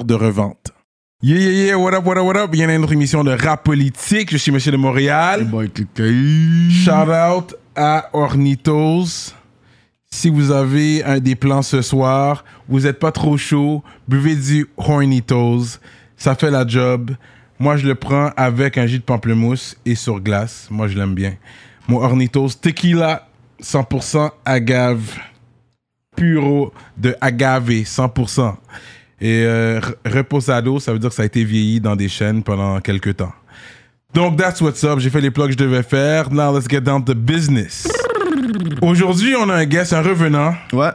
de revente. Yeah, yeah, yeah, what up, what up, what up? Bienvenue à notre émission de rap politique. Je suis Monsieur de Montréal. Shout out à Ornitos. Si vous avez un des plans ce soir, vous n'êtes pas trop chaud, buvez du Hornitos. Ça fait la job. Moi, je le prends avec un jus de pamplemousse et sur glace. Moi, je l'aime bien. Mon Hornitos tequila 100% agave. Puro de agave 100%. Et euh, re- reposado, ça veut dire que ça a été vieilli dans des chaînes pendant quelques temps. Donc, that's what's up. J'ai fait les plugs que je devais faire. Now, let's get down to business. Aujourd'hui, on a un guest, un revenant. Ouais.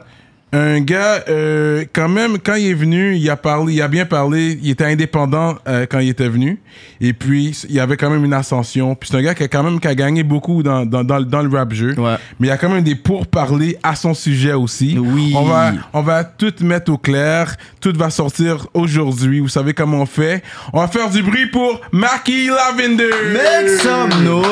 Un gars, euh, quand même, quand il est venu, il a parlé, il a bien parlé. Il était indépendant euh, quand il était venu. Et puis, il y avait quand même une ascension. Puis c'est un gars qui a quand même qui a gagné beaucoup dans, dans, dans, le- dans le rap jeu. Ouais. Mais il y a quand même des pourparlers à son sujet aussi. Oui. On va, on va tout mettre au clair. Tout va sortir aujourd'hui. Vous savez comment on fait. On va faire du bruit pour Mackie Lavender. Make some noise,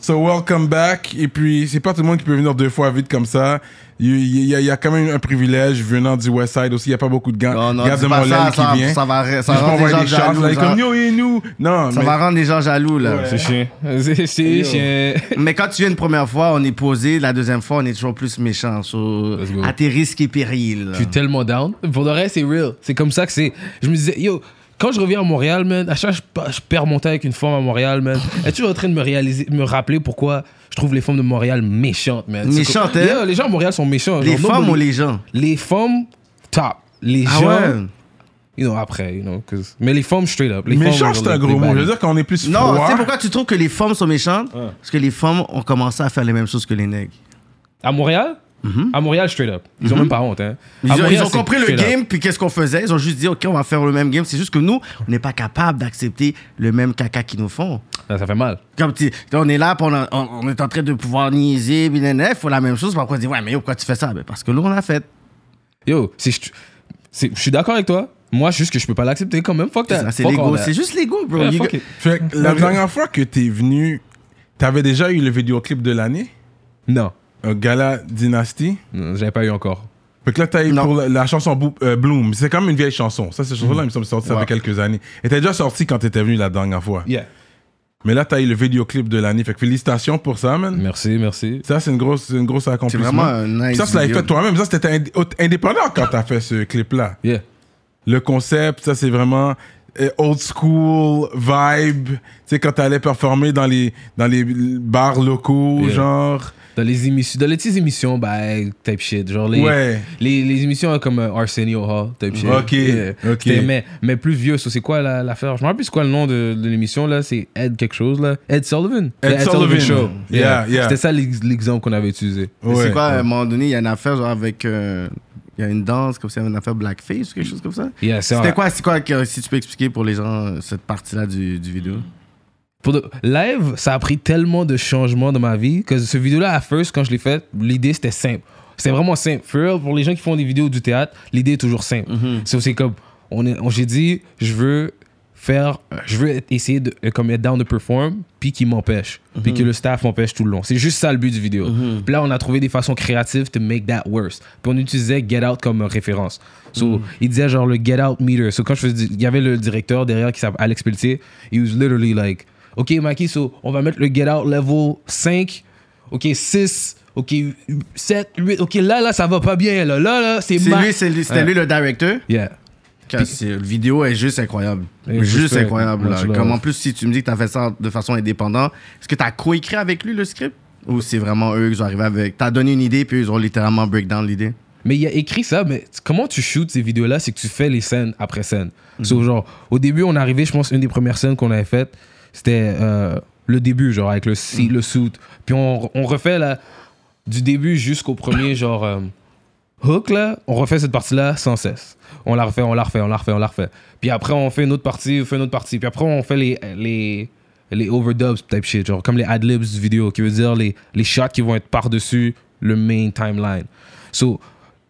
So welcome back. Et puis, c'est pas tout le monde qui peut venir deux fois vite comme ça. Il y, a- il y a quand même un privilège venant du West Side aussi. Il y a pas beaucoup de gars, Non, non, gars de Montréal qui ça- viennent. ça va- ça Je rend m'envoie les gens des jaloux, là, ça. comme yo et nous. Non, Ça mais va rendre les gens jaloux, là. C'est chiant. C'est c'est chiant. Mais quand tu viens une première fois, on est posé. La deuxième fois, on est toujours plus méchant. So, à tes risques et périls. Je suis tellement down. Pour de vrai, c'est real. C'est comme ça que c'est. Je me disais, yo, quand je reviens à Montréal, man, à chaque fois je perds mon temps avec une femme à Montréal, man. Es-tu en train de me réaliser, me rappeler pourquoi je trouve les femmes de Montréal méchantes, man? Méchantes, hein? Yo, les gens à Montréal sont méchants. Les genre, femmes nobody- ou les gens? Les femmes, top. Les Ah gens, ouais? you know, après, you know. 'cause- Mais les femmes, straight up. Les méchant, c'est un les- gros mot. Je veux dire qu'on est plus Non, tu sais pourquoi tu trouves que les femmes sont méchantes? Parce que les femmes ont commencé à faire les mêmes choses que les nègres. À Montréal? À Montréal, straight up. Ils ont même pas honte, hein. Ils ont, Montréal, ils ont c'est compris le up. game, puis qu'est-ce qu'on faisait? Ils ont juste dit, OK, on va faire le même game. C'est juste que nous, on n'est pas capable d'accepter le même caca qu'ils nous font. Ça, ça fait mal. Comme tu, on est là, puis on, a- on- on est en train de pouvoir niaiser, il faut la même chose. Puis après, on dit, ouais, mais yo, pourquoi tu fais ça? Ben, Parce que nous, on l'a fait. Yo, c'est- je c'est- je suis d'accord avec toi. Moi, juste que je peux pas l'accepter quand même. Fuck C'est that. ça, C'est Fuck all l'ego. that. C'est juste l'ego, bro. Yeah, You fuck got- it. Fait que la dernière fois que t'es venu, t'avais déjà eu le vidéoclip de l'année, Non. Un Gala Dynasty? J'avais pas eu encore. Fait que là, t'as eu pour la, la chanson euh, Bloom. C'est quand même une vieille chanson. Ça, cette chanson-là, il me semble, sortie ça Ouais. fait quelques années. Elle était déjà sortie quand t'étais venu la dernière fois. Yeah. Mais là, t'as eu le vidéoclip de l'année. Fait que félicitations pour ça, man. Merci, merci. Ça, c'est une grosse, c'est une grosse C'est accomplissement. vraiment un nice. Puis ça, tu l'avais fait toi-même. Ça, c'était ind- indépendant quand t'as fait ce clip-là. Yeah. Le concept, ça, c'est vraiment euh, old school vibe. Tu sais, quand t'allais performer dans les, dans les bars locaux, Yeah. genre. Dans les émissions, dans les petites émissions, bah, type shit. Genre les, Ouais. les, les émissions comme euh, Arsenio Hall, type shit. Ok, ok. Mais, mais plus vieux, c'est quoi la- l'affaire? Je me rappelle plus c'est quoi le nom de, de l'émission, là. C'est Ed quelque chose, là. Ed Sullivan. Ed Sullivan. Show. Yeah, yeah. C'était ça l'ex- l'exemple qu'on avait utilisé. Ouais. C'est quoi, à un moment donné, il y a une affaire genre avec. euh, Il y a une danse, comme ça, il y avait une affaire blackface ou quelque chose comme ça? Yeah, c'est C'était quoi, c'est quoi, que- si tu peux expliquer pour les gens, euh, cette partie-là du, du vidéo? Pour de- live, ça a pris tellement de changements dans ma vie que ce vidéo-là, à first, quand je l'ai fait, l'idée c'était simple. C'était vraiment simple. For real, pour les gens qui font des vidéos du théâtre, l'idée est toujours simple. C'est c'est comme, on on, j'ai dit, je veux faire, je veux essayer de euh, comme être down de perform, puis qui m'empêche, puis que le staff m'empêche tout le long. C'est juste ça le but du vidéo. Puis là, on a trouvé des façons créatives to make that worse. Puis on utilisait Get Out comme référence. So, il disait genre le Get Out meter. So, quand je faisais, il y avait le directeur derrière qui s'appelle Alex Pelletier. He was literally like, OK, Mikey, so on va mettre le Get Out level 5, OK, 6, OK, 7, 8. OK, là, là, ça va pas bien. Là, là, là c'est C'est ma- lui, c'est lui- c'était Ouais. lui le directeur? Yeah. C'est- Le vidéo est juste incroyable. Juste incroyable. là. Comme en plus, si tu me dis que tu as fait ça de façon indépendante, est-ce que tu as coécrit avec lui le script? Ou c'est vraiment eux qui ont arrivé avec. Tu as donné une idée, puis ils ont littéralement break down l'idée? Mais il a écrit ça, mais comment tu shoots ces vidéos-là, c'est que tu fais les scènes après scène. So, genre, au début, on est arrivé, je pense, une des premières scènes qu'on avait faites, c'était euh, le début, genre, avec le, si- le suit. Puis on, on refait là, du début jusqu'au premier, genre, euh, hook, là, on refait cette partie-là sans cesse. On la refait, on la refait, on la refait, on la refait. Puis après, on fait une autre partie, on fait une autre partie. Puis après, on fait les, les, les overdubs type shit, genre comme les adlibs du vidéo, qui veut dire les, les shots qui vont être par-dessus le main timeline. So,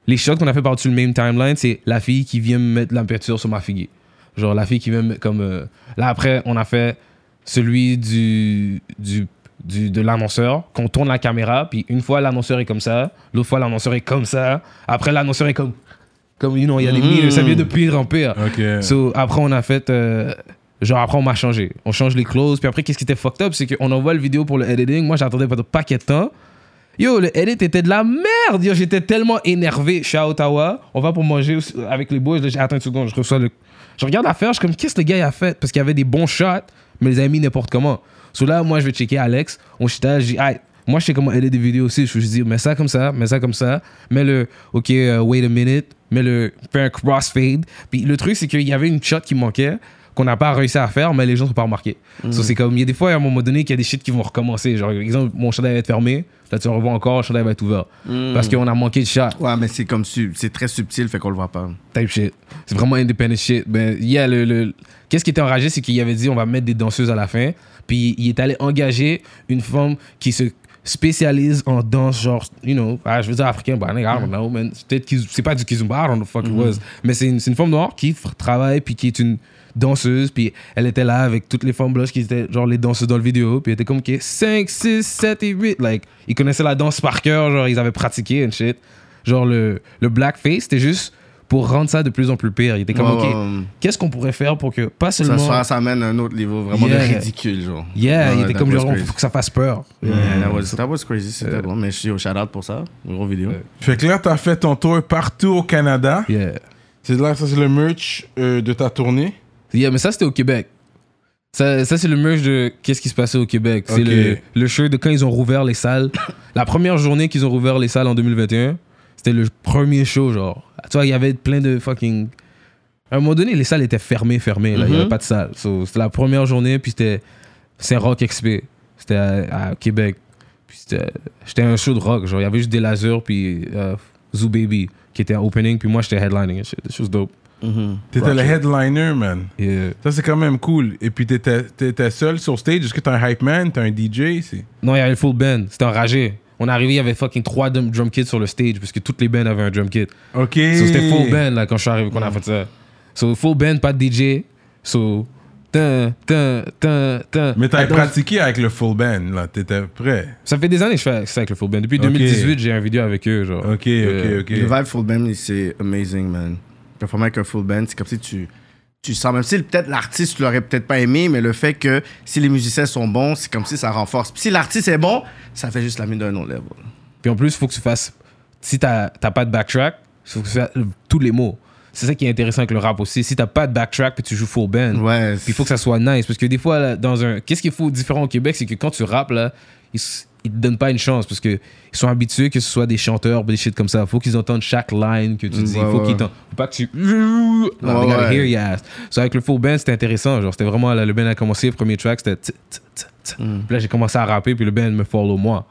les shots qu'on a fait par-dessus le main timeline, c'est la fille qui vient me mettre la peinture sur ma fille. Genre la fille qui vient me mettre comme. euh, Là, après, on a fait celui du, du, du- de l'annonceur, qu'on tourne la caméra, puis une fois l'annonceur est comme ça, l'autre fois l'annonceur est comme ça, après l'annonceur est comme. Comme, you know, il y a des mille, ça vient de pire en pire. Ok. So, après, on a fait. euh, genre, après, on m'a changé. On change les clauses. Puis après, qu'est-ce qui était fucked up, c'est qu'on envoie le vidéo pour le editing. Moi, j'attendais pas de paquet de temps. Yo, le edit était de la merde. Yo, j'étais tellement énervé. Je suis à Ottawa. On va pour manger avec les boys. J'ai attends une seconde. Je reçois le. Je regarde l'affaire. Je suis comme, qu'est-ce que le gars a fait? Parce qu'il y avait des bons shots, mais les a mis n'importe comment. So là, moi, je vais checker Alex. On chita. Je dis, Aïe, moi, je sais comment editer des vidéos aussi. Je dis, mets ça comme ça, mets ça comme ça. Mets le, OK, euh, wait a minute. Mets le, fais un crossfade. Puis le truc, c'est qu'il y avait une shot qui manquait qu'on n'a pas réussi à faire, mais les gens sont pas remarqués. So, c'est comme, il y a des fois, à un moment donné, qu'il y a des shit qui vont recommencer. Genre, par exemple, mon chandail va être fermé. Là, tu le revois encore, le chandail va être ouvert. Parce qu'on a manqué de shot. Ouais, mais c'est comme c'est très subtil, fait qu'on le voit pas. Type shit. C'est vraiment independent shit. Ben, yeah, le, le- Qu'est-ce qui était enragé, c'est qu'il avait dit on va mettre des danseuses à la fin. Puis il est allé engager une femme qui se spécialise en danse, genre, you know, ah, je veux dire africain, bah, I don't know, man. Peut-être c'est pas du kizumba, I don't know the fuck it was. Mais c'est une, c'est une femme noire qui travaille, puis qui est une danseuse, puis elle était là avec toutes les femmes blanches qui étaient genre les danseuses dans le vidéo, puis elle était comme, ok, 5, 6, 7 et 8. Like, ils connaissaient la danse par cœur, genre, ils avaient pratiqué and shit. Genre, le, le blackface, c'était juste pour rendre ça de plus en plus pire. Il était comme, Ouais, ok, ouais, ouais. qu'est-ce qu'on pourrait faire pour que, pas seulement. ça, ça amène un autre niveau vraiment Yeah. de ridicule, genre. Yeah, il Ouais, était that comme was genre, crazy. faut que ça fasse peur. Yeah, that was, that was crazy, c'était bon. Mais je suis au shout-out pour ça, une grosse vidéo. Fait que là, t'as fait ton tour partout au Canada. Yeah. C'est là, ça c'est le merch euh, de ta tournée. Yeah, mais ça, c'était au Québec. Ça, ça c'est le merch de qu'est-ce qui se passait au Québec. C'est le, le shirt de quand ils ont rouvert les salles. La première journée qu'ils ont rouvert les salles en 2021, c'était le premier show, genre. Tu vois, il y avait plein de fucking. À un moment donné, les salles étaient fermées, fermées. là. Il n'y avait Mhm. pas de salle. So, c'était la première journée, puis c'était Saint-Roch XP. C'était à, à Québec. Puis c'était j'étais un show de rock. Genre, il y avait juste des lasers, puis euh, Zoo Baby, qui était en opening, puis moi, j'étais headlining. and shit. This Mhm. T'étais le headliner, man. Yeah. Ça, c'est quand même cool. Et puis, t'étais, t'étais seul sur stage. Est-ce que t'as un hype man? T'as un DJ? Non, il y avait le full band. C'était enragé. On est arrivé, il y avait fucking trois drum, kits sur le stage parce que toutes les bands avaient un drum kit. OK. So, c'était full band là, quand je suis arrivé qu'on a fait ça. So, full band, pas de DJ. So, tin, tin, tin, tin. Mais t'avais pratiqué avec le full band, là. T'étais prêt. Ça fait des années que je fais ça avec le full band. Depuis Ok. 2018, j'ai un vidéo avec eux. Genre. OK, OK, OK. Le vibe full band, c'est amazing, man. Performer avec un full band, c'est comme si tu, tu sens, même si peut-être l'artiste, tu l'aurais peut-être pas aimé, mais le fait que si les musiciens sont bons, c'est comme si ça renforce. Puis si l'artiste est bon, ça fait juste la mine d'un autre level. Puis en plus, il faut que tu fasses. Si t'as pas de backtrack, il faut que tu fasses tous les mots. C'est ça qui est intéressant avec le rap aussi. Si t'as pas de backtrack puis tu joues full band, Ouais. Puis il faut que ça soit nice. Parce que des fois, là, dans un. Qu'est-ce qu'il faut différent au Québec, c'est que quand tu rappes, là, ils, s- ils te donnent pas une chance. Parce qu'ils sont habitués que ce soit des chanteurs, des shit comme ça. Faut qu'ils entendent chaque line que tu dis. Ouais, faut ouais. qu'ils Faut pas que tu. Non, they gotta ouais. hear your ass. So, avec le full band, c'était intéressant. Genre, c'était vraiment. Là, le band a commencé, le premier track, c'était. Puis là, j'ai commencé à rapper, puis le band me follow moi.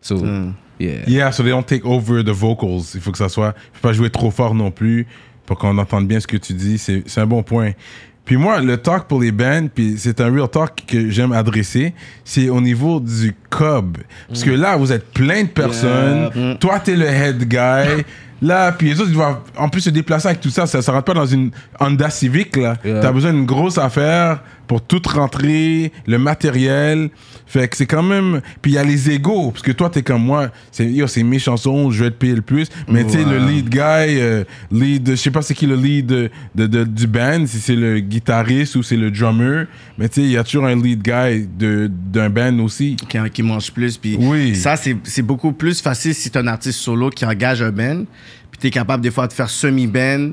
So, Mm. yeah. Yeah, so they don't take over the vocals. Il faut que ça soit. Il faut pas jouer trop fort non plus pour qu'on entende bien ce que tu dis. C'est c'est un bon point. Puis moi, le talk pour les bands, puis c'est un real talk que j'aime adresser, c'est au niveau du cob. Parce que là, vous êtes plein de personnes. Toi, t'es le head guy. Là, puis les autres, ils doivent en plus se déplacer avec tout ça. Ça ne rentre pas dans une Honda Civic, là. Yeah. T'as besoin d'une grosse affaire pour tout rentrer, le matériel. Fait que c'est quand même. Puis il y a les égaux, parce que toi, t'es comme moi. C'est yo, c'est mes chansons, je vais te payer le plus. Mais tu sais, le lead guy, euh, lead, je sais pas c'est qui le lead de, de- de- du band, si c'est le guitariste ou c'est le drummer. Mais tu sais, il y a toujours un lead guy de- d'un band aussi. Qui, qui mange plus. Puis Oui. ça, c'est c'est beaucoup plus facile si t'es un artiste solo qui engage un band. Puis t'es capable des fois de faire semi-band,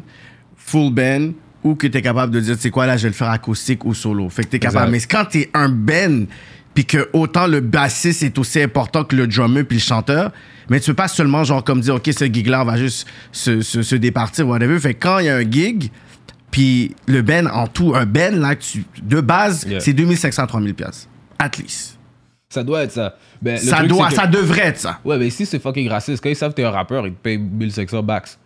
full band ou que t'es capable de dire, tu sais quoi, là, je vais le faire acoustique ou solo. Fait que t'es capable. Exact. Mais quand t'es un band, puis que autant le bassiste est aussi important que le drummer puis le chanteur, mais tu peux pas seulement, genre, comme dire, OK, ce gig-là, on va juste se, se, se départir, whatever. Fait que quand il y a un gig, puis le band, en tout, un band, là, tu, de base, Yeah. c'est 2500, 3000 piastres. At least. Ça doit être ça. Ben, le Ça truc, doit, c'est que- ça devrait être ça. Ouais, mais si c'est fucking raciste, quand ils savent que t'es un rappeur, ils te payent 1500 backs.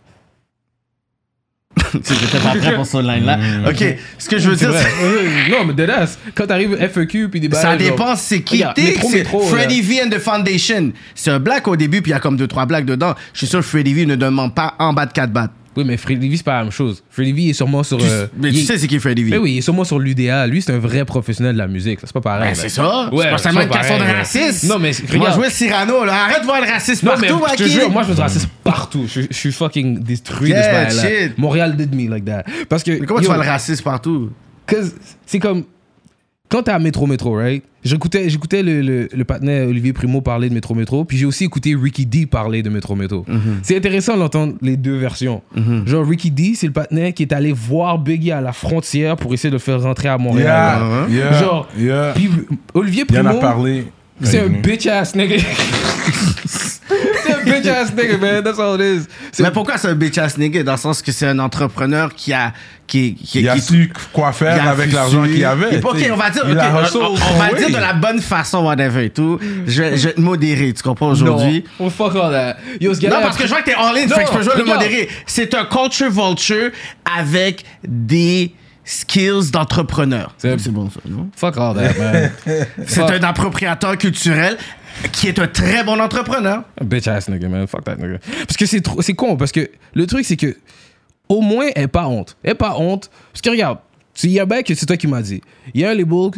J'étais pas prêt pour ce line-là. OK, ce que je veux dire, c'est... Non, mais deadass. Quand t'arrives FEQ puis des Ça bails, genre- dépend c'est qui t'es. Là. V and the Foundation. C'est un black au début, puis il y a comme deux, trois blacks dedans. Je suis sûr que Freddie V ne demande pas en bas de 4 bahts. Oui, mais Freddy V, c'est pas la même chose. Freddy V est sûrement sur. Tu- euh, mais tu est- sais c'est qui Freddie V? Mais oui, il est sûrement sur l'UDA. Lui, c'est un vrai professionnel de la musique. Ça, C'est pas pareil. Ben, c'est ça. Ouais, c'est pas seulement une question de racisme. Non, mais Moi, regarde. jouer Cyrano, là? Arrête de voir le racisme Non, partout, mais je te Aki. jure, moi, je me raciste partout. Je, je suis fucking détruit de ce Yeah, shit. Montréal did me like that. Parce que. Mais comment yo, tu vois le racisme partout? c'est comme. Quand t'es à Métro Métro, right? J'écoutais, j'écoutais le, le, le partenaire Olivier Primo parler de Métro Métro, puis j'ai aussi écouté Ricky D parler de Métro Métro. C'est intéressant d'entendre les deux versions. Genre, Ricky D, c'est le partenaire qui est allé voir Biggie à la frontière pour essayer de le faire rentrer à Montréal. Yeah, yeah, Genre, yeah. Puis Olivier Il en Primo, a parlé. c'est un bitch ass nigga. c'est un bitch ass nigga, man. That's all it is. C'est- Mais pourquoi c'est un bitch ass nigga? Dans le sens que c'est un entrepreneur qui a. Qui, qui, Il a qui- su quoi faire il a avec su- l'argent qu'il avait. Ok, t'sais. on va dire, Il ok, a on, hustle on- on son va way. dire de la bonne façon, whatever et tout. Je vais, je vais te modérer, tu comprends, aujourd'hui? Non, oh, fuck all that. Yo, ce gars-là Non, parce que je vois que t'es all in, Non, fait que je peux jouer le regarde. modéré. C'est un culture vulture avec des skills d'entrepreneur. C'est- C'est bon ça, non? Fuck all that, man. C'est Fuck. un appropriateur culturel qui est un très bon entrepreneur. Bitch ass nigga, man. Fuck that nigga. Parce que c'est trop- c'est con, parce que le truc, c'est que au moins, elle pas honte. Elle pas honte. Parce que regarde, il y a un bail que c'est toi qui m'as dit. Il y a un label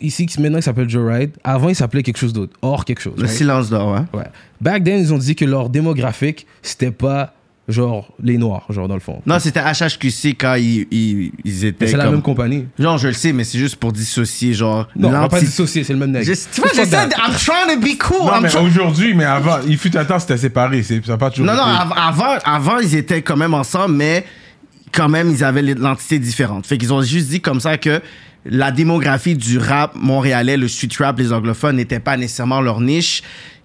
ici qui maintenant s'appelle Joe Ride. Avant, il s'appelait quelque chose d'autre. Or quelque chose. Le right? silence d'or, hein? Ouais. Back then, ils ont dit que leur démographique, c'était pas genre les noirs, genre dans le fond. Non, c'était HHQC quand ils, ils, ils étaient. C'est la comme- même compagnie. Non, je le sais, mais c'est juste pour dissocier, genre. Non, on va pas dissocier, c'est le même nègre. Je- Tu vois, j'essaie. I'm trying to be cool. Non, I'm mais try- aujourd'hui, mais avant, il fut un temps, c'était séparé. c'est- Ça n'a pas toujours Non, non, été. av- avant, avant, ils étaient quand même ensemble, mais quand même, ils avaient l'identité différente. Fait qu'ils ont juste dit comme ça que la démographie du rap montréalais, le street rap, les anglophones, n'était pas nécessairement leur niche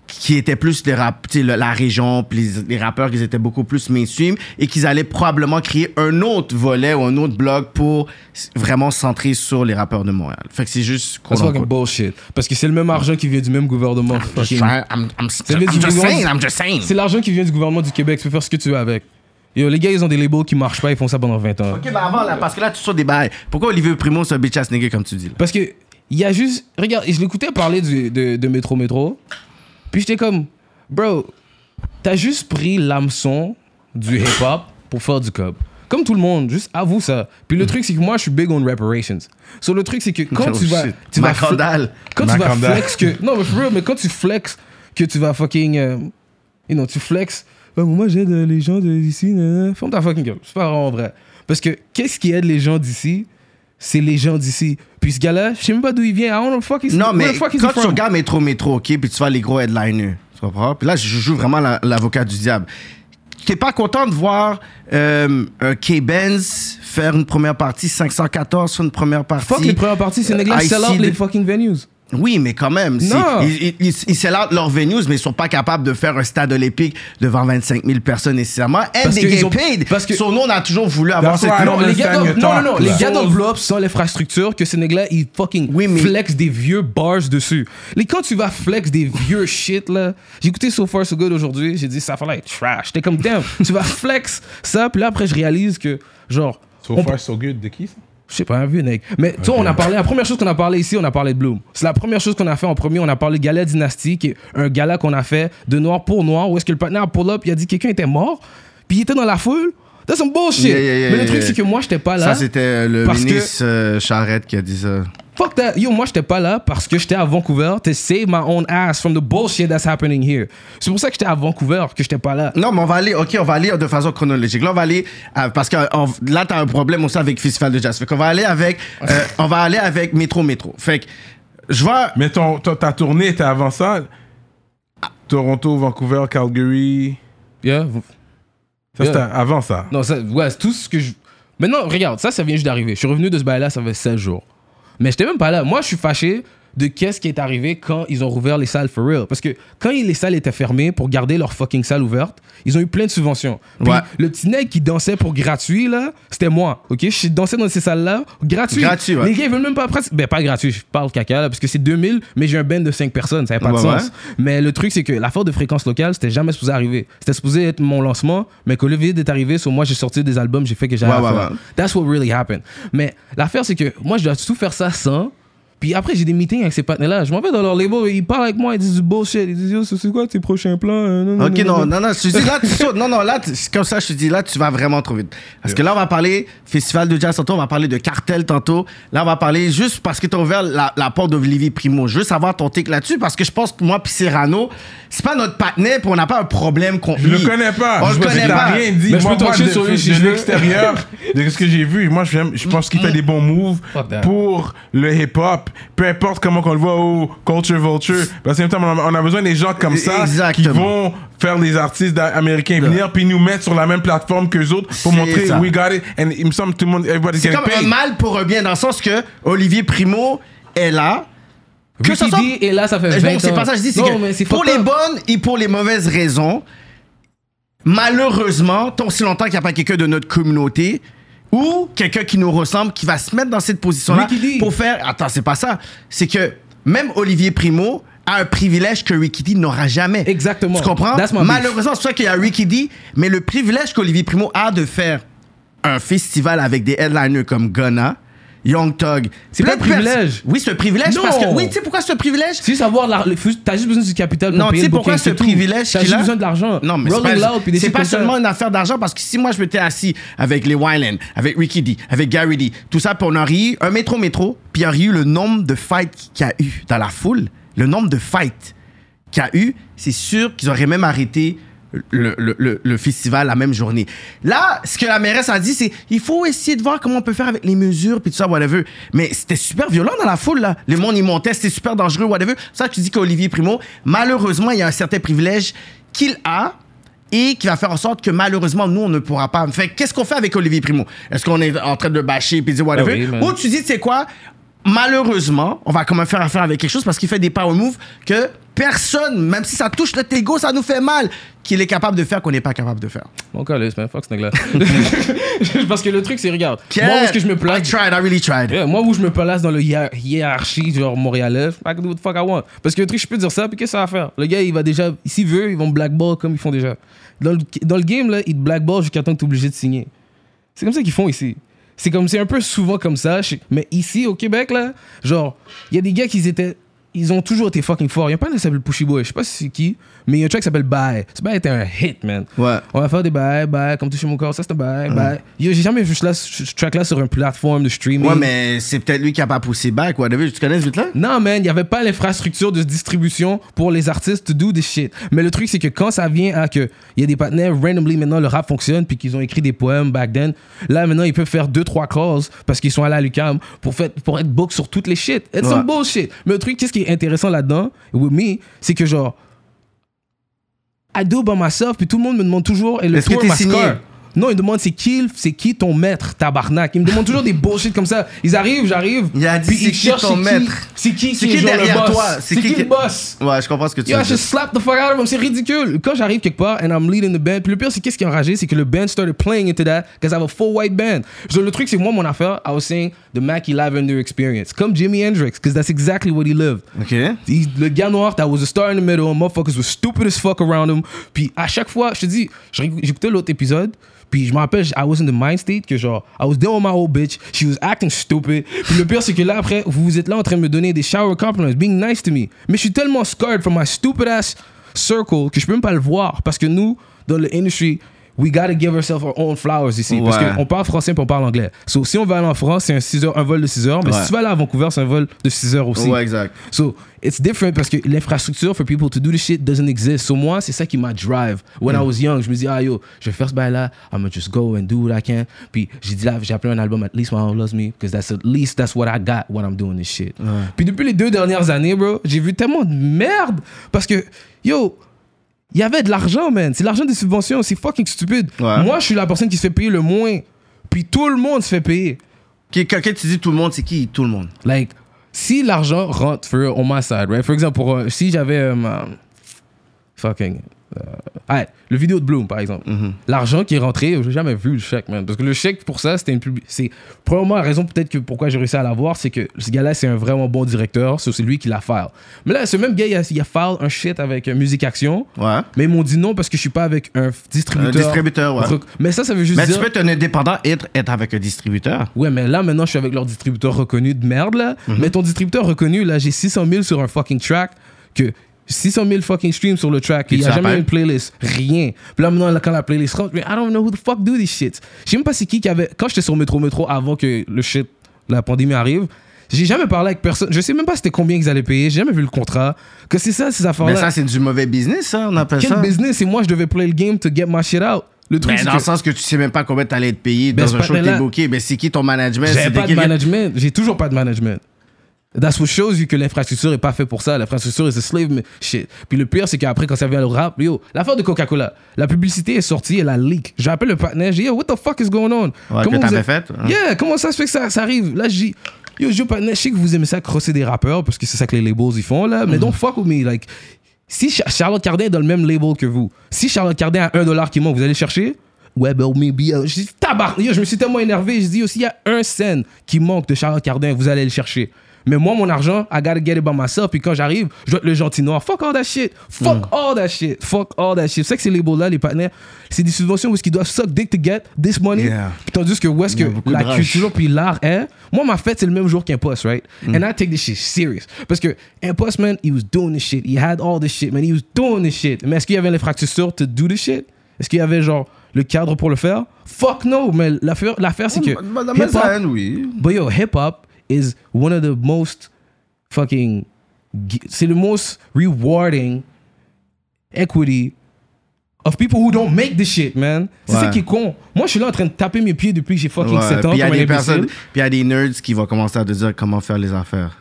qui était plus les rap, la région, puis les, les rappeurs qui étaient beaucoup plus mainstream, et qu'ils allaient probablement créer un autre volet ou un autre blog pour vraiment centrer sur les rappeurs de Montréal. Fait que c'est juste... That's fucking bullshit. Parce que c'est le même argent qui vient du même gouvernement. Saying. C'est l'argent qui vient du gouvernement du Québec. Tu peux faire ce que tu veux avec. Yo, les gars, ils ont des labels qui marchent pas, ils font ça pendant 20 ans. Ok, bah avant, là, parce que là, tu sors des bails. Pourquoi Olivier Primo, c'est un bitch ass nigga, comme tu dis? là? Parce que il y a juste. Regarde, je l'écoutais parler du- de, de Métro Métro. Puis j'étais comme, bro, t'as juste pris l'hameçon du hip-hop pour faire du cob. Comme tout le monde, juste avoue ça. Puis le truc, c'est que moi, je suis big on reparations. So le truc, c'est que quand Oh, tu vas. Tu vas fl- quand tu vas flex que. Non, mais mais quand tu flex que tu vas fucking. euh, you know, tu flex. Ah, moi, j'aide les gens d'ici. Ferme ta fucking gueule. C'est pas vraiment vrai. Parce que qu'est-ce qui aide les gens d'ici C'est les gens d'ici. Puis ce gars-là, je sais même pas d'où il vient. I don't know fuck he's Non, mais quand tu regardes Métro Métro, OK, puis tu vois les gros headliners, tu comprends? Puis là, je joue vraiment la- l'avocat du diable. T'es pas content de voir euh, un K-Benz faire une première partie, 514 faire une première partie? Fuck les premières parties, c'est négligent. I Sell out les fucking venues. Oui, mais quand même. c'est- Non. Ils, ils, leurs venues, mais ils sont pas capables de faire un stade olympique devant 25 000 personnes nécessairement. And Parce they qu'ils get ont- paid. parce que- So, nous, on a toujours voulu avoir cette... Non, les gars non, non, non, les gars up sans l'infrastructure que ces nègres-là, ils fucking Oui, mais- flex des vieux bars dessus. Les, quand tu vas flex des vieux shit, là, j'ai écouté So Far So Good aujourd'hui, j'ai dit, ça fait like trash. T'es comme, damn, tu vas flex ça, puis là, après, je réalise que, genre, So on- far, so good. De qui, ça? Je sais pas, un vieux nègre. Mais tu vois, on a parlé, la première chose qu'on a parlé ici, on a parlé de Bloom. C'est la première chose qu'on a fait en premier, on a parlé de Gala Dynasty, qui est un gala qu'on a fait de noir pour noir, où est-ce que le partenaire pull up, il a dit que quelqu'un était mort, puis il était dans la foule. That's some bullshit. Yeah, yeah, yeah, Mais le truc, c'est que moi, j'étais pas là. Ça, c'était euh, le Parce que- ministre euh, Charette qui a dit ça. Fuck that. Yo, moi, j'étais pas là parce que j'étais à Vancouver to save my own ass from the bullshit that's happening here. C'est pour ça que j'étais à Vancouver, que j'étais pas là. Non, mais on va aller, ok, on va aller de façon chronologique. Là, on va aller, euh, parce que on- là, t'as un problème aussi avec Festival de Jazz. Fait qu'on va aller avec, euh, on va aller avec Métro Métro. Fait que, je vois, Mais ton, ton- ta tournée était avant ça? Toronto, Vancouver, Calgary. Yeah. Ça, Yeah. c'était avant ça. Non, ça, ouais, tout ce que je. Maintenant, regarde, ça, ça vient juste d'arriver. Je suis revenu de ce bail-là, ça fait 16 jours. Mais j'étais même pas là. Moi, je suis fâché de qu'est-ce qui est arrivé quand ils ont rouvert les salles for real. Parce que quand les salles étaient fermées pour garder leur fucking salle ouverte, ils ont eu plein de subventions. Puis Ouais. le petit nègre qui dansait pour gratuit, là, c'était moi. Ok, je dansais dans ces salles-là, gratuit. Gratuit, ouais. Les gars, ils veulent même pas. presque- Ben, pas gratuit, je parle caca, là, parce que c'est 2000, mais j'ai un band de 5 personnes, ça n'a pas de sens. Mais le truc, c'est que la de fréquence locale, c'était jamais supposé arriver. C'était supposé être mon lancement, mais qu'Olivier est arrivé, sur moi, j'ai sorti des albums, j'ai fait que j'avais. That's what really happened. Mais l'affaire, c'est que moi, je dois tout faire ça sans. Puis après, j'ai des meetings avec ces partenaires-là. Je m'en vais dans leur label, ils parlent avec moi, ils disent du bullshit. Ils disent, c'est quoi tes prochains plans? Euh, non, non, Ok, non, non, non. non, non, je te dis là, tu sautes. Non, non, là, comme ça, je te dis là, tu vas vraiment trop vite. Parce que là, on va parler Festival de Jazz tantôt, on va parler de cartel tantôt. Là, on va parler juste parce que tu as ouvert la, la porte d'Olivier Primo. Je veux savoir ton take là-dessus parce que je pense que moi, puis Cyrano, c'est pas notre partenaire, puis on n'a pas un problème contre Je lui. le connais pas. On je le connaît pas. rien dit. Mais je moi, peux moi, de, sur lui si de je veux. l'extérieur, de ce que j'ai vu, moi, je, je pense qu'il fait des bons moves pour le hip-hop. Peu importe comment qu'on le voit au Culture Vulture. Parce que en même temps, on a, on a besoin des gens comme ça Exactement. qui vont faire les artistes américains venir puis nous mettre sur la même plateforme que autres pour montrer ça. we got it. And il me semble que tout le monde, everybody's C'est comme un paid. mal pour un bien, dans le sens que Olivier Primo est là. Que Ricky ce soit- D est là, ça fait 20 bon, c'est pas ça que je dis, c'est que c'est pour les bonnes et pour les mauvaises raisons, malheureusement, tant aussi longtemps qu'il n'y a pas quelqu'un de notre communauté ou quelqu'un qui nous ressemble qui va se mettre dans cette position-là Ricky pour faire. Attends, c'est pas ça. C'est que même Olivier Primo a un privilège que Ricky D n'aura jamais. Exactement. Tu comprends? Malheureusement, c'est pour ça qu'il y a Ricky D, mais le privilège qu'Olivier Primo a de faire un festival avec des headliners comme Ghana, Young Thug. C'est pas un privilège. Oui, c'est un privilège Non. parce que. Oui, tu sais pourquoi c'est un privilège? Si savoir, la- t'as juste besoin du capital pour Non, tu payer sais le pourquoi booking, ce c'est tout. privilège T'as juste besoin de l'argent. Non, mais c'est pas, pas seulement une affaire d'argent parce que si moi je m'étais assis avec les Wyland, avec Ricky D, avec Gary D, tout ça, puis on aurait eu un métro-métro, puis il y aurait eu le nombre de fights qu'il y a eu dans la foule, le nombre de fights qu'il y a eu, c'est sûr qu'ils auraient même arrêté le, le- le- le festival la même journée. Là, ce que la mairesse a dit, c'est il faut essayer de voir comment on peut faire avec les mesures, puis tout ça, whatever. Mais c'était super violent dans la foule, là. Le monde, il montait, c'était super dangereux, whatever. Ça, tu dis qu'Olivier Primo, malheureusement, il y a un certain privilège qu'il a et qui va faire en sorte que malheureusement, nous, on ne pourra pas. Fait qu'est-ce qu'on fait avec Olivier Primo? Est-ce qu'on est en train de bâcher puis dire whatever? Ah oui. Ou tu dis, tu sais quoi? Malheureusement, on va quand même faire affaire avec quelque chose parce qu'il fait des power moves que personne, même si ça touche notre ego, ça nous fait mal, qu'il est capable de faire qu'on n'est pas capable de faire. Mon calice, man. Fuck ce. Parce que le truc, c'est, regarde, moi, où est-ce que je me I place tried, I really tried. Yeah, moi, où je me place dans le hiér- hiérarchie, genre montréalais, I can do what the fuck I want. Parce que le truc, je peux dire ça, puis qu'est-ce que ça va faire? Le gars, il va déjà, s'il veut, ils vont me blackball comme ils font déjà. Dans le, dans le game, là, ils te blackball jusqu'à temps que tu es obligé de signer. C'est comme ça qu'ils font ici. C'est comme, c'est un peu souvent comme ça. Mais ici, au Québec, là, genre, il y a des gars qui étaient. Ils ont toujours été fucking forts. Il y a pas un qui s'appelle Pushy Boy, je sais pas si c'est qui, mais il y a un track qui s'appelle Bye. Ce Bye était un hit, man. Ouais. On va faire des bye, bye, comme toucher mon corps, ça c'est un bye, bye. Yo, j'ai jamais vu ce, track-là sur une plateforme de streaming. Ouais, mais c'est peut-être lui qui a pas poussé back, whatever. Tu connais ce là Non, man, il n'y avait pas l'infrastructure de distribution pour les artistes to do this shit. Mais le truc, c'est que quand ça vient à que il y a des partenaires, randomly, maintenant, le rap fonctionne, puis qu'ils ont écrit des poèmes back then, là, maintenant, ils peuvent faire deux, trois clauses parce qu'ils sont allés à pour, faire- pour être book sur toutes les shit. It's Ouais. some bullshit. Mais le truc, qu'est-ce qui est intéressant là-dedans, with me, c'est que genre, I do by myself, puis tout le monde me demande toujours, et le Est-ce que tour t'es m'a signé? Non, ils me demandent c'est qui, c'est qui ton maître, tabarnak? Ils me demandent toujours des bullshit comme ça. Ils arrivent, j'arrive. Il a dit, puis ils qui cherchent ton maître? C'est qui, C'est qui, qui derrière le boss? toi? C'est qui, le boss? Ouais, je comprends ce que tu Yo, veux dire. just slap the fuck out of him. C'est ridicule. Quand j'arrive quelque part and I'm leading the band, puis le pire, c'est qu'est-ce qui est enragé, c'est que le band started playing into that because I have a full white band. Genre, le truc, c'est que moi, mon affaire, I was saying the Mackie Lavender experience. Comme Jimi Hendrix, because that's exactly what he lived. Ok. Il- le gars noir, that was a star in the middle, motherfuckers were stupid as fuck around him. Puis à chaque fois, je te dis, je j'écoutais l'autre épisode, puis je me rappelle, I was in the mind state que genre, I was dealing with my old bitch, she was acting stupid. Puis le pire, c'est que là, après, vous êtes là en train de me donner des shower compliments, being nice to me. Mais je suis tellement scarred from my stupid ass circle que je peux même pas le voir. Parce que nous, dans l'industrie, we gotta give ourselves our own flowers ici. Parce Ouais. qu'on parle français puis on parle anglais. So, si on va aller en France, c'est un, 6 heures, un vol de 6 heures. Mais Ouais. si tu vas aller à Vancouver, c'est un vol de 6 heures aussi. Ouais, exact. So it's different parce que l'infrastructure for people to do this shit doesn't exist. So moi, c'est ça qui m'a drive. When I was young, je me dis, ah yo, je vais faire ce bail-là, I'm gonna just go and do what I can. Puis j'ai dit là, j'ai appelé un album At Least My Mom Loves Me, because that's at least that's what I got when I'm doing this shit. Puis depuis les deux dernières années, bro, j'ai vu tellement de merde parce que, yo, il y avait de l'argent, man. C'est l'argent des subventions. C'est fucking stupide. Ouais. Moi, je suis la personne qui se fait payer le moins Puis tout le monde se fait payer. Quand tu dis tout le monde, c'est qui tout le monde? Like, si l'argent rentre for, on my side, right? For example, pour, euh, si j'avais. ma- fucking. Euh, ouais, le vidéo de Bloom, par exemple. L'argent qui est rentré, j'ai jamais vu le chèque, man. Parce que le chèque, pour ça, c'était une publi- C'est probablement la raison, peut-être, que pourquoi j'ai réussi à l'avoir, c'est que ce gars-là, c'est un vraiment bon directeur. C'est lui qui l'a file. Mais là, ce même gars, il a, il a file un shit avec euh, Musique Action. Ouais. Mais ils m'ont dit non parce que je suis pas avec un distributeur. Un distributeur, ouais. Mais ça, ça veut juste Mais dire. tu peux être un indépendant et être, être avec un distributeur. Ouais, mais là, maintenant, je suis avec leur distributeur reconnu de merde, là. Mhm. Mais ton distributeur reconnu, là, j'ai 600 000 sur un fucking track, que 600 000 fucking streams sur le track, il n'y a jamais eu une playlist, rien. Puis là, maintenant, quand la playlist rentre, I don't know who the fuck do this shit. Je sais même pas c'est qui qui avait. Quand j'étais sur Métro Métro avant que le shit, la pandémie arrive, j'ai jamais parlé avec personne. Je sais même pas c'était combien ils allaient payer, j'ai jamais vu le contrat. Que c'est ça, ces Mais affaires-là. ça, c'est du mauvais business, ça, on appelle Quel ça. business? Et moi, je devais play le game to get my shit out. Le truc, Mais dans que le sens que tu sais même pas combien t'allais être payé Ben, dans un show que t'es booké. Mais c'est qui ton management? C'est pas de management. J'ai toujours pas de management. That's what shows you que l'infrastructure est pas fait pour ça. L'infrastructure is a slave shit. Puis le pire, c'est qu'après, quand ça vient au rap, yo, l'affaire de Coca-Cola, la publicité est sortie, elle a leak. J'appelle le partenaire, je dis, yo, what the fuck is going on? Ouais, que vous t'avais fait, hein? Yeah, comment ça se fait que ça, ça arrive? Là, je dis, yo, je partenaire, je sais que vous aimez ça, crosser des rappeurs, parce que c'est ça que les labels, ils font, là, mais don't fuck with me. Like, si Cha- Charlotte Cardin est dans le même label que vous, si Charlotte Cardin a un dollar qui manque, vous allez le chercher? Ouais, ben, maybe. euh, Je dis, tabarnak. Yo, je me suis tellement énervé. Je dis, yo, s'il y a un cent qui manque de Charlotte Cardin, vous allez le chercher. Mais moi, mon argent, I gotta get it by myself. Puis quand j'arrive, je dois être le gentil noir. Fuck all that shit. Fuck Mm. all that shit. Fuck all that shit. C'est que ces labels-là, les partenaires, c'est des subventions où ils doivent suck dick to get this money. Yeah. Tandis que où est-ce que la culture puis l'art est, moi, ma fête, c'est le même jour qu'un poste, right? Mm. And I take this shit serious. Parce que un poste, man, he was doing this shit. He had all this shit, man. He was doing this shit. Mais est-ce qu'il y avait l'infrastructure to do this shit? Est-ce qu'il y avait, genre, le cadre pour le faire? Fuck no! Mais l'affaire, l'affaire c'est que. Madame hip-hop- oui. But yo, hip hop is one of the most fucking. C'est le most rewarding equity of people who don't make this shit, man. C'est ça qui est con. Moi, je suis là en train de taper mes pieds depuis que j'ai fucking Ouais, 7 ans. Puis il y a des personnes, puis il y a des nerds qui vont commencer à te dire comment faire les affaires.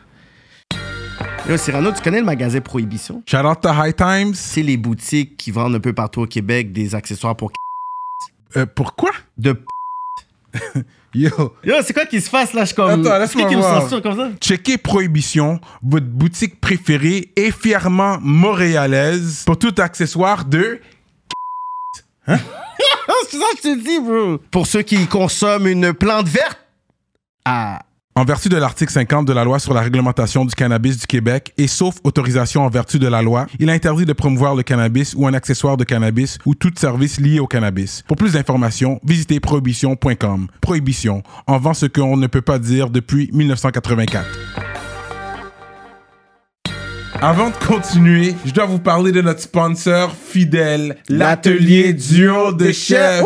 Yo, Cyrano, tu connais le magasin Prohibition? Shout out to High Times. C'est les boutiques qui vendent un peu partout au Québec des accessoires pour Euh, pourquoi? De Yo, Yo, c'est quoi qui se passe là? Je comme. Attends, laisse-moi me voir. censure comme ça? checkez Prohibition, votre boutique préférée et fièrement montréalaise pour tout accessoire de Ah, c'est ça que je te dis, bro. Pour ceux qui consomment une plante verte. Ah. En vertu de l'article 50 de la loi sur la réglementation du cannabis du Québec et sauf autorisation en vertu de la loi, il est interdit de promouvoir le cannabis ou un accessoire de cannabis ou tout service lié au cannabis. Pour plus d'informations, visitez prohibition.com. Prohibition, en vend ce qu'on ne peut pas dire depuis 1984. Avant de continuer, je dois vous parler de notre sponsor fidèle, l'atelier duo de chef.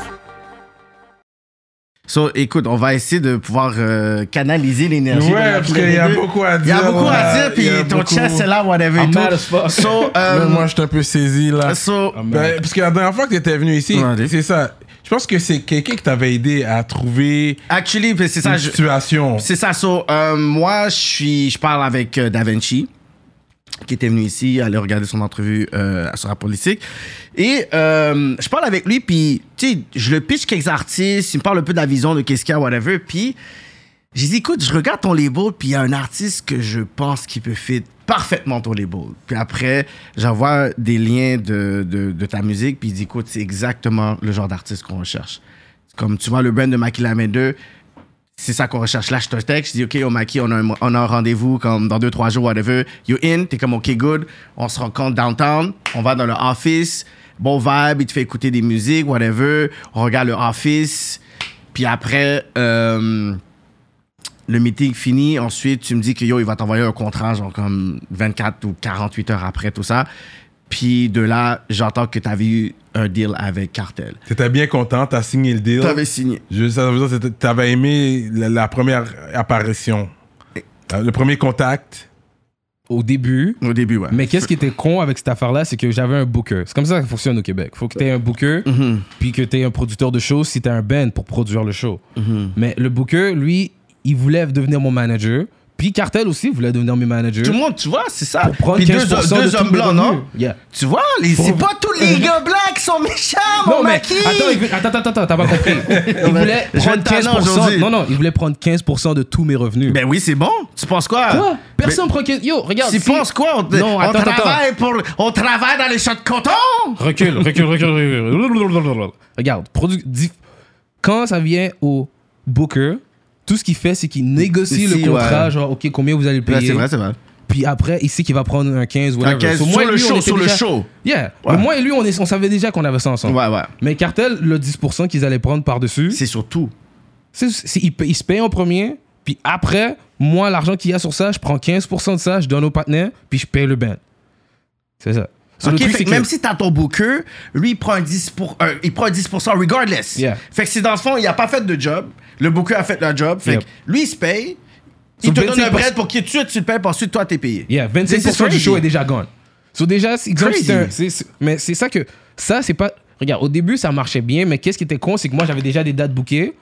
So, écoute, on va essayer de pouvoir euh, canaliser l'énergie. la parce qu'il y a beaucoup à Il y a dire, beaucoup à ouais, dire, puis ton beaucoup. chest est là, whatever. et I'm tout. as fuck. So, euh, Même moi, je suis un peu saisi là. so, Ben, parce que la dernière fois que tu étais venu ici, Ouais, c'est ça. Je pense que c'est quelqu'un qui t'avait aidé à trouver actually, puis c'est ça. une situation. C'est ça. So, euh, moi, je suis, je parle avec euh, Da Vinci, qui était venu ici, aller regarder son entrevue euh, sur la politique. Et euh, je parle avec lui, puis, je le pitch quelques artistes, il me parle un peu de la vision de qu'est-ce qu'il y a, whatever. Puis, j'ai dit, écoute, je regarde ton label, puis il y a un artiste que je pense qui peut fit parfaitement ton label. Puis après, j'envoie des liens de ta musique, puis il dit, écoute, c'est exactement le genre d'artiste qu'on recherche. Comme tu vois, le brand de Makila 2, c'est ça qu'on recherche. Là, je te texte, je dis, OK, au Maki, on a un, on a un rendez-vous comme dans deux, trois jours, whatever. You in, t'es comme, OK, good. On se rencontre downtown, on va dans le office, bon vibe, il te fait écouter des musiques, whatever. On regarde le office, puis après, euh, le meeting fini. Ensuite, tu me dis que yo, il va t'envoyer un contrat, genre comme 24 ou 48 heures après, tout ça. Puis de là, j'entends que tu avais eu un deal avec Cartel. T'étais bien content, t'as signé le deal. Tu avais signé. Je, ça veut dire que t'avais aimé la, la première apparition, Euh, le premier contact. au début. Au début, ouais. Mais qu'est-ce qui était con avec cette affaire-là, c'est que j'avais un booker. C'est comme ça que ça fonctionne au Québec. Faut que tu aies un booker, Mhm. puis que tu aies un producteur de show si tu un band pour produire le show. Mhm. Mais le booker, lui, il voulait devenir mon manager. Puis Cartel aussi voulait devenir mes managers. Tout le monde, tu vois, c'est ça. Puis deux, 15% deux hommes mes blancs, non? Yeah. Tu vois, les- c'est pas tous les gars blancs qui sont méchants, mon mais maquis. attends, attends, attends, attends, t'as pas compris. Il voulait Je prendre vais te tanner 15%. aujourd'hui. Non, non, il voulait prendre 15% de tous mes revenus. Ben oui, c'est bon. Tu penses quoi? Quoi? Personne prend 15. Yo, regarde. Tu si- penses quoi? On, Non, on attends, attends, travaille pour, on travaille dans les champs de coton? Recule, recule, recule, recule. Regarde, produ- quand ça vient au booker, tout ce qu'il fait, c'est qu'il négocie Ici, le contrat, ouais. genre, OK, combien vous allez payer. c'est vrai, c'est vrai. Puis après, ici, qu'il va prendre un 15 whatever. Un 15 So, sur le lui, show, sur le show. Yeah. Ouais. Moi et lui, on, est- on savait déjà qu'on avait ça ensemble. Ouais, ouais. Mais Cartel, le 10% qu'ils allaient prendre par-dessus, C'est surtout. c'est, il, il se paye en premier, puis après, moi, l'argent qu'il y a sur ça, je prends 15% de ça, je donne au partenaire, puis je paye le band. C'est ça. So, fait c'est que que- même si t'as ton booker, lui, il prend un 10%, pour, euh, il prend un 10% regardless. Yeah. Fait que si dans le fond, il a pas fait de job, le booker a fait le job, fait Yep. que lui, il se paye, So, il te donne un 25%. bread pour qu'il suite, tu le payes, puis ensuite, toi, t'es payé. Yeah, This is 25% du show est déjà gone. So déjà, exemple, mais c'est ça que ça c'est pas regarde, au début ça marchait bien, mais qu'est-ce qui était con, c'est que moi j'avais déjà des dates bookées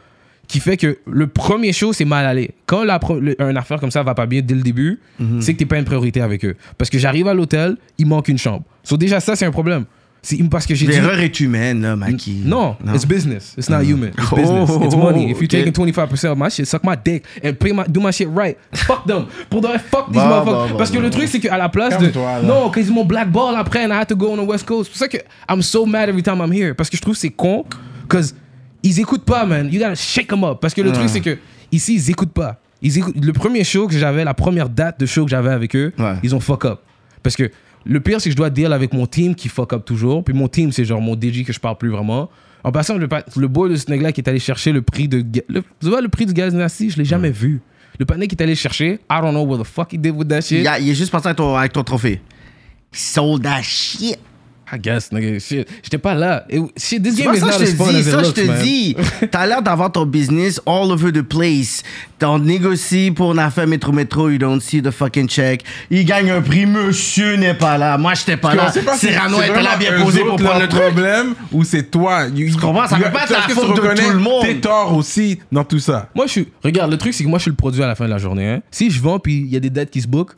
qui fait que le premier show c'est mal allé. Quand la le- une affaire comme ça va pas bien dès le début, Mhm. c'est que t'es pas une priorité avec eux parce que j'arrive à l'hôtel, il manque une chambre. So déjà ça c'est un problème. C'est parce que j'ai dit L'erreur est humaine, là, Maki. non, it's business. It's not human. It's business. It's Oh, money. If you okay. taking 25% of my shit, suck my dick and pay my, do my shit right. Fuck them. Pour de vrai, fuck these Bon, motherfuckers. bon, bon, Parce que bon, le truc, c'est qu'à la place de. Là. Non, qu'ils m'ont blackball après and I had to go on the West Coast. C'est pour ça que I'm so mad every time I'm here. Parce que je trouve c'est con. Parce ils écoutent pas, man. You gotta shake them up. Parce que le truc, c'est que ici, ils écoutent pas. Ils écoutent, le premier show que j'avais, la première date de show que j'avais avec eux, Ouais. ils ont fuck up. Parce que le pire, c'est que je dois deal avec mon team qui fuck up toujours. Puis mon team, c'est genre mon DJ que je parle plus vraiment. En passant, le, le boy de ce nègre-là qui est allé chercher le prix de. Le, tu vois, le prix du Gaz Nasty, je l'ai jamais vu. Le panier qui est allé chercher, I don't know what the fuck he did with that shit. Il, a- il est juste parti avec ton, avec ton trophée. Sold that shit. I guess, nigga, shit. J'étais pas là. It- shit, this game is ça not as te fun dis, as it ça je looks, te man. dis. T'as l'air d'avoir ton business all over the place. T'en négocies pour une affaire métro métro, you don't see the fucking check. Il gagne un prix, monsieur n'est pas là. Moi j'étais pas là. Je sais pas si Cyrano c'est était là bien posé pour prendre le problème ou c'est toi? Tu comprends? Ça peut pas être la faute de tout le monde? T'es tort aussi dans tout ça? Moi, je suis. Regarde, le truc, c'est que moi, je suis le produit à la fin de la journée. hein. Si je vends, puis il y a des dates qui se bookent,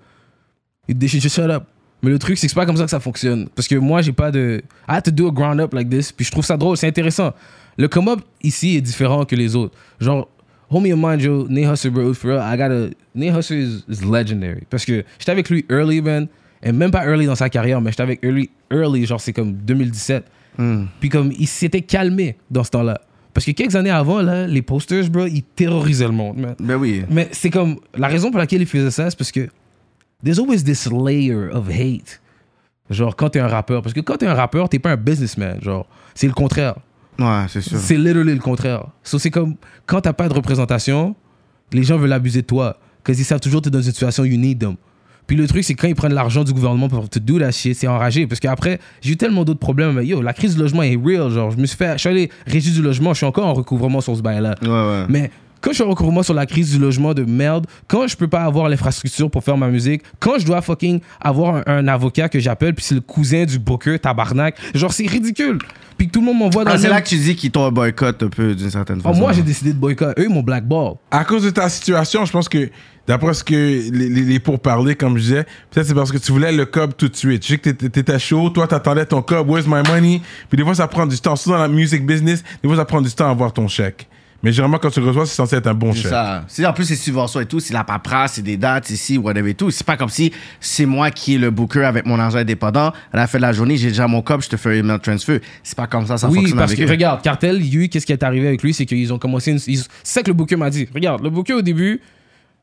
they should just shut up. Mais le truc, c'est que c'est pas comme ça que ça fonctionne. Parce que moi, j'ai pas de. I had to do a ground up like this. Puis je trouve ça drôle, c'est intéressant. Le come-up ici est différent que les autres. Genre, homie of mine, Joe, Nate Husser, bro, for real, I gotta. Nate Husser is, is legendary. Parce que j'étais avec lui early, man. Et même pas early dans sa carrière, mais j'étais avec early, early, genre c'est comme 2017. Puis comme il s'était calmé dans ce temps-là. Parce que quelques années avant, là, les posters, bro, ils terrorisaient le monde, man. Ben oui. Mais c'est comme. La raison pour laquelle il faisait ça, c'est parce que. There's always this layer of hate. Genre, quand t'es un rappeur. Parce que quand t'es un rappeur, t'es pas un businessman. Genre, c'est le contraire. Ouais, c'est sûr. C'est literally le contraire. So, c'est comme. Quand t'as pas de représentation, les gens veulent abuser de toi. Parce qu'ils savent toujours que t'es dans une situation, you need them. Puis le truc, c'est quand ils prennent l'argent du gouvernement pour te do that shit, c'est enragé. Parce qu'après, j'ai eu tellement d'autres problèmes. Yo, la crise du logement est real. Genre, je me suis fait. Je suis allé régie du logement, je suis encore en recouvrement sur ce bail-là. Ouais, ouais. Mais quand je suis en recouvrement sur la crise du logement de merde, quand je peux pas avoir l'infrastructure pour faire ma musique, quand je dois fucking avoir un, un avocat que j'appelle, puis c'est le cousin du booker, tabarnak, genre c'est ridicule. Puis que tout le monde m'envoie dans Ah, le c'est même- là que tu dis qu'ils t'ont un boycott un peu d'une certaine Oh, façon. moi j'ai décidé de boycott. Eux ils m'ont blackball. À cause de ta situation, je pense que, d'après ce que les, les, les pourparlers, comme je disais, peut-être c'est parce que tu voulais le cob tout de suite. Je sais que t'étais chaud, toi t'attendais ton cob, where's my money? Puis des fois ça prend du temps. Surtout dans la music business, des fois ça prend du temps à avoir ton chèque. Mais généralement, quand tu le reçois, c'est censé être un bon C'est chèque. ça. C'est en plus c'est subventions et tout, c'est la paperasse, c'est des dates ici, whatever et tout. C'est pas comme si c'est moi qui est le booker avec mon argent indépendant. À la fin de la journée, j'ai déjà mon cop, je te fais un email transfer. C'est pas comme ça, ça oui, fonctionne parce avec que eux. regarde, Cartel, lui, qu'est-ce qui est arrivé avec lui, c'est qu'ils ont commencé une. ils- C'est ça que le booker m'a dit. Regarde, le booker au début,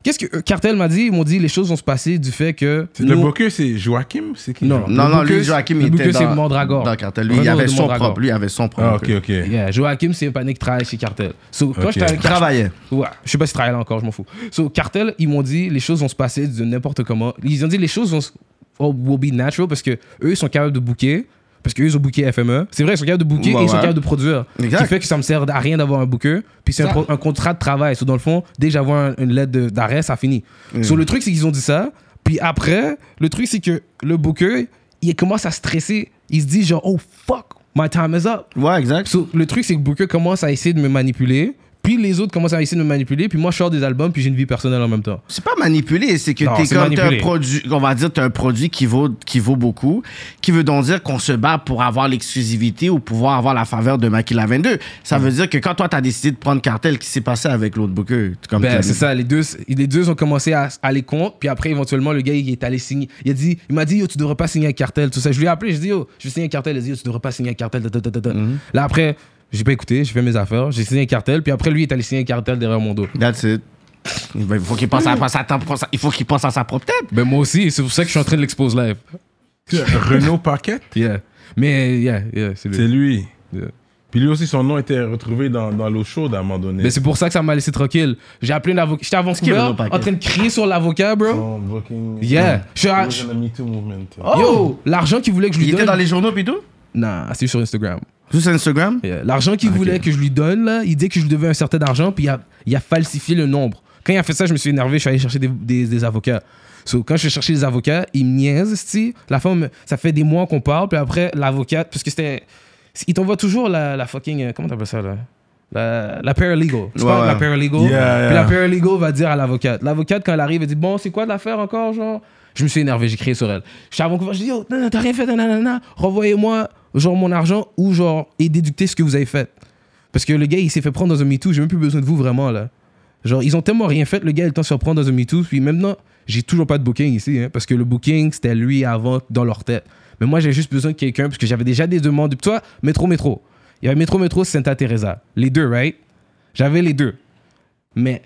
qu'est-ce que euh, Cartel m'a dit Ils m'ont dit les choses vont se passer du fait que. Le nous- booker, c'est Joachim? C'est qui? Non, Non, non, lui, Joachim, il était c'est dans, Mandragore. dans cartel. Lui, il Renaud avait de son Mandragore. propre. Lui, il avait son propre. Ah, ok, ok. Yeah, Joachim, c'est un panique qui travaille chez Cartel. So, quand Ok. j'étais avec Il travaillait. Ouais, je sais pas s'ils travaillent là encore, je m'en fous. So, Cartel, ils m'ont dit les choses vont se passer de n'importe comment. Ils ont dit les choses vont se- oh, will be natural parce que eux ils sont capables de booker. Parce qu'eux, ils ont booké FME. C'est vrai, ils sont capables de booker Ouais, et ils sont ouais. capables de produire. Ce Exact. qui fait que ça me sert à rien d'avoir un booker. Puis c'est un, contrat de travail. So, dans le fond, dès que j'avais un- une lettre d'arrêt, ça finit. Mm. So, le truc, c'est qu'ils ont dit ça. Puis après, le truc, c'est que le booker, il commence à stresser. Il se dit genre, oh fuck, my time is up. Ouais, exact. So, le truc, c'est que Booker commence à essayer de me manipuler. Puis les autres commencent à essayer de me manipuler. Puis moi, je sors des albums, puis j'ai une vie personnelle en même temps. C'est pas manipulé, c'est que t'es comme un produit, on va dire t'as un produit qui vaut qui vaut beaucoup, qui veut donc dire qu'on se bat pour avoir l'exclusivité ou pouvoir avoir la faveur de Makila 22. Ça veut dire que quand toi t'as décidé de prendre cartel, qu'est-ce qui s'est passé avec l'autre booker comme Ben, c'est ça, les deux, les deux ont commencé à aller contre, puis après, éventuellement, le gars, il est allé signer. Il a dit, il m'a dit, yo, tu devrais pas signer un cartel, tout ça. Je lui ai appelé, je dit, yo, je vais signer un cartel. Il a dit, yo, tu devrais pas signer un cartel. ta, ta, ta, ta, ta. Mm-hmm. Là, après, j'ai pas écouté, j'ai fait mes affaires, j'ai signé un cartel, puis après, lui, il est allé signer un cartel derrière mon dos. That's it. Ben, Il faut qu'il pense à, à sa, il faut qu'il pense à sa propre tête. Ben, moi aussi, c'est pour ça que je suis en train de l'expose live. Renaud Paquette, Yeah. Mais, yeah, yeah, c'est lui. c'est lui. Yeah. Puis lui aussi, son nom était retrouvé dans, dans l'eau chaude à un moment donné. Mais c'est pour ça que ça m'a laissé tranquille. J'ai appelé un avocat. J'étais Paquet? en train de crier sur l'avocat, bro. Son booking- Yeah. Je suis à-. Yo, l'argent qu'il voulait que je lui Il donne. était dans les journaux pis tout? Nah, c'est sur Instagram. Juste sur Instagram? Yeah. L'argent qu'il voulait que je lui donne, là, il dit que je lui devais un certain argent, puis il a, il a falsifié le nombre. Quand il a fait ça, je me suis énervé, je suis allé chercher des, des, des avocats. So, quand je suis cherché des avocats, il me niaise. La femme, ça fait des mois qu'on parle, puis après, l'avocate, parce que c'était. Il t'envoie toujours la, la fucking. euh, Comment t'appelles ça, là? La, la paralegal. Tu Ouais, parles de la ouais. paralegal. Yeah, Puis la paralegal va dire à l'avocate. L'avocate, quand elle arrive, elle dit Bon, c'est quoi de l'affaire encore, genre? Je me suis énervé, j'ai crié sur elle. Je suis à Vancouver, je dis Yo, t'as rien fait, nanana. Renvoyez-moi, genre, mon argent ou, genre, et déductez ce que vous avez fait. Parce que le gars, il s'est fait prendre dans un MeToo, j'ai même plus besoin de vous vraiment, là. Genre, ils ont tellement rien fait, le gars, il temps de se reprendre dans un MeToo, puis maintenant, j'ai toujours pas de booking ici, hein, parce que le booking, c'était lui avant dans leur tête. Mais moi, j'ai juste besoin de quelqu'un, parce que j'avais déjà des demandes. Toi, métro, métro. Il y avait métro, métro, Santa Teresa. Les deux, right? J'avais les deux. Mais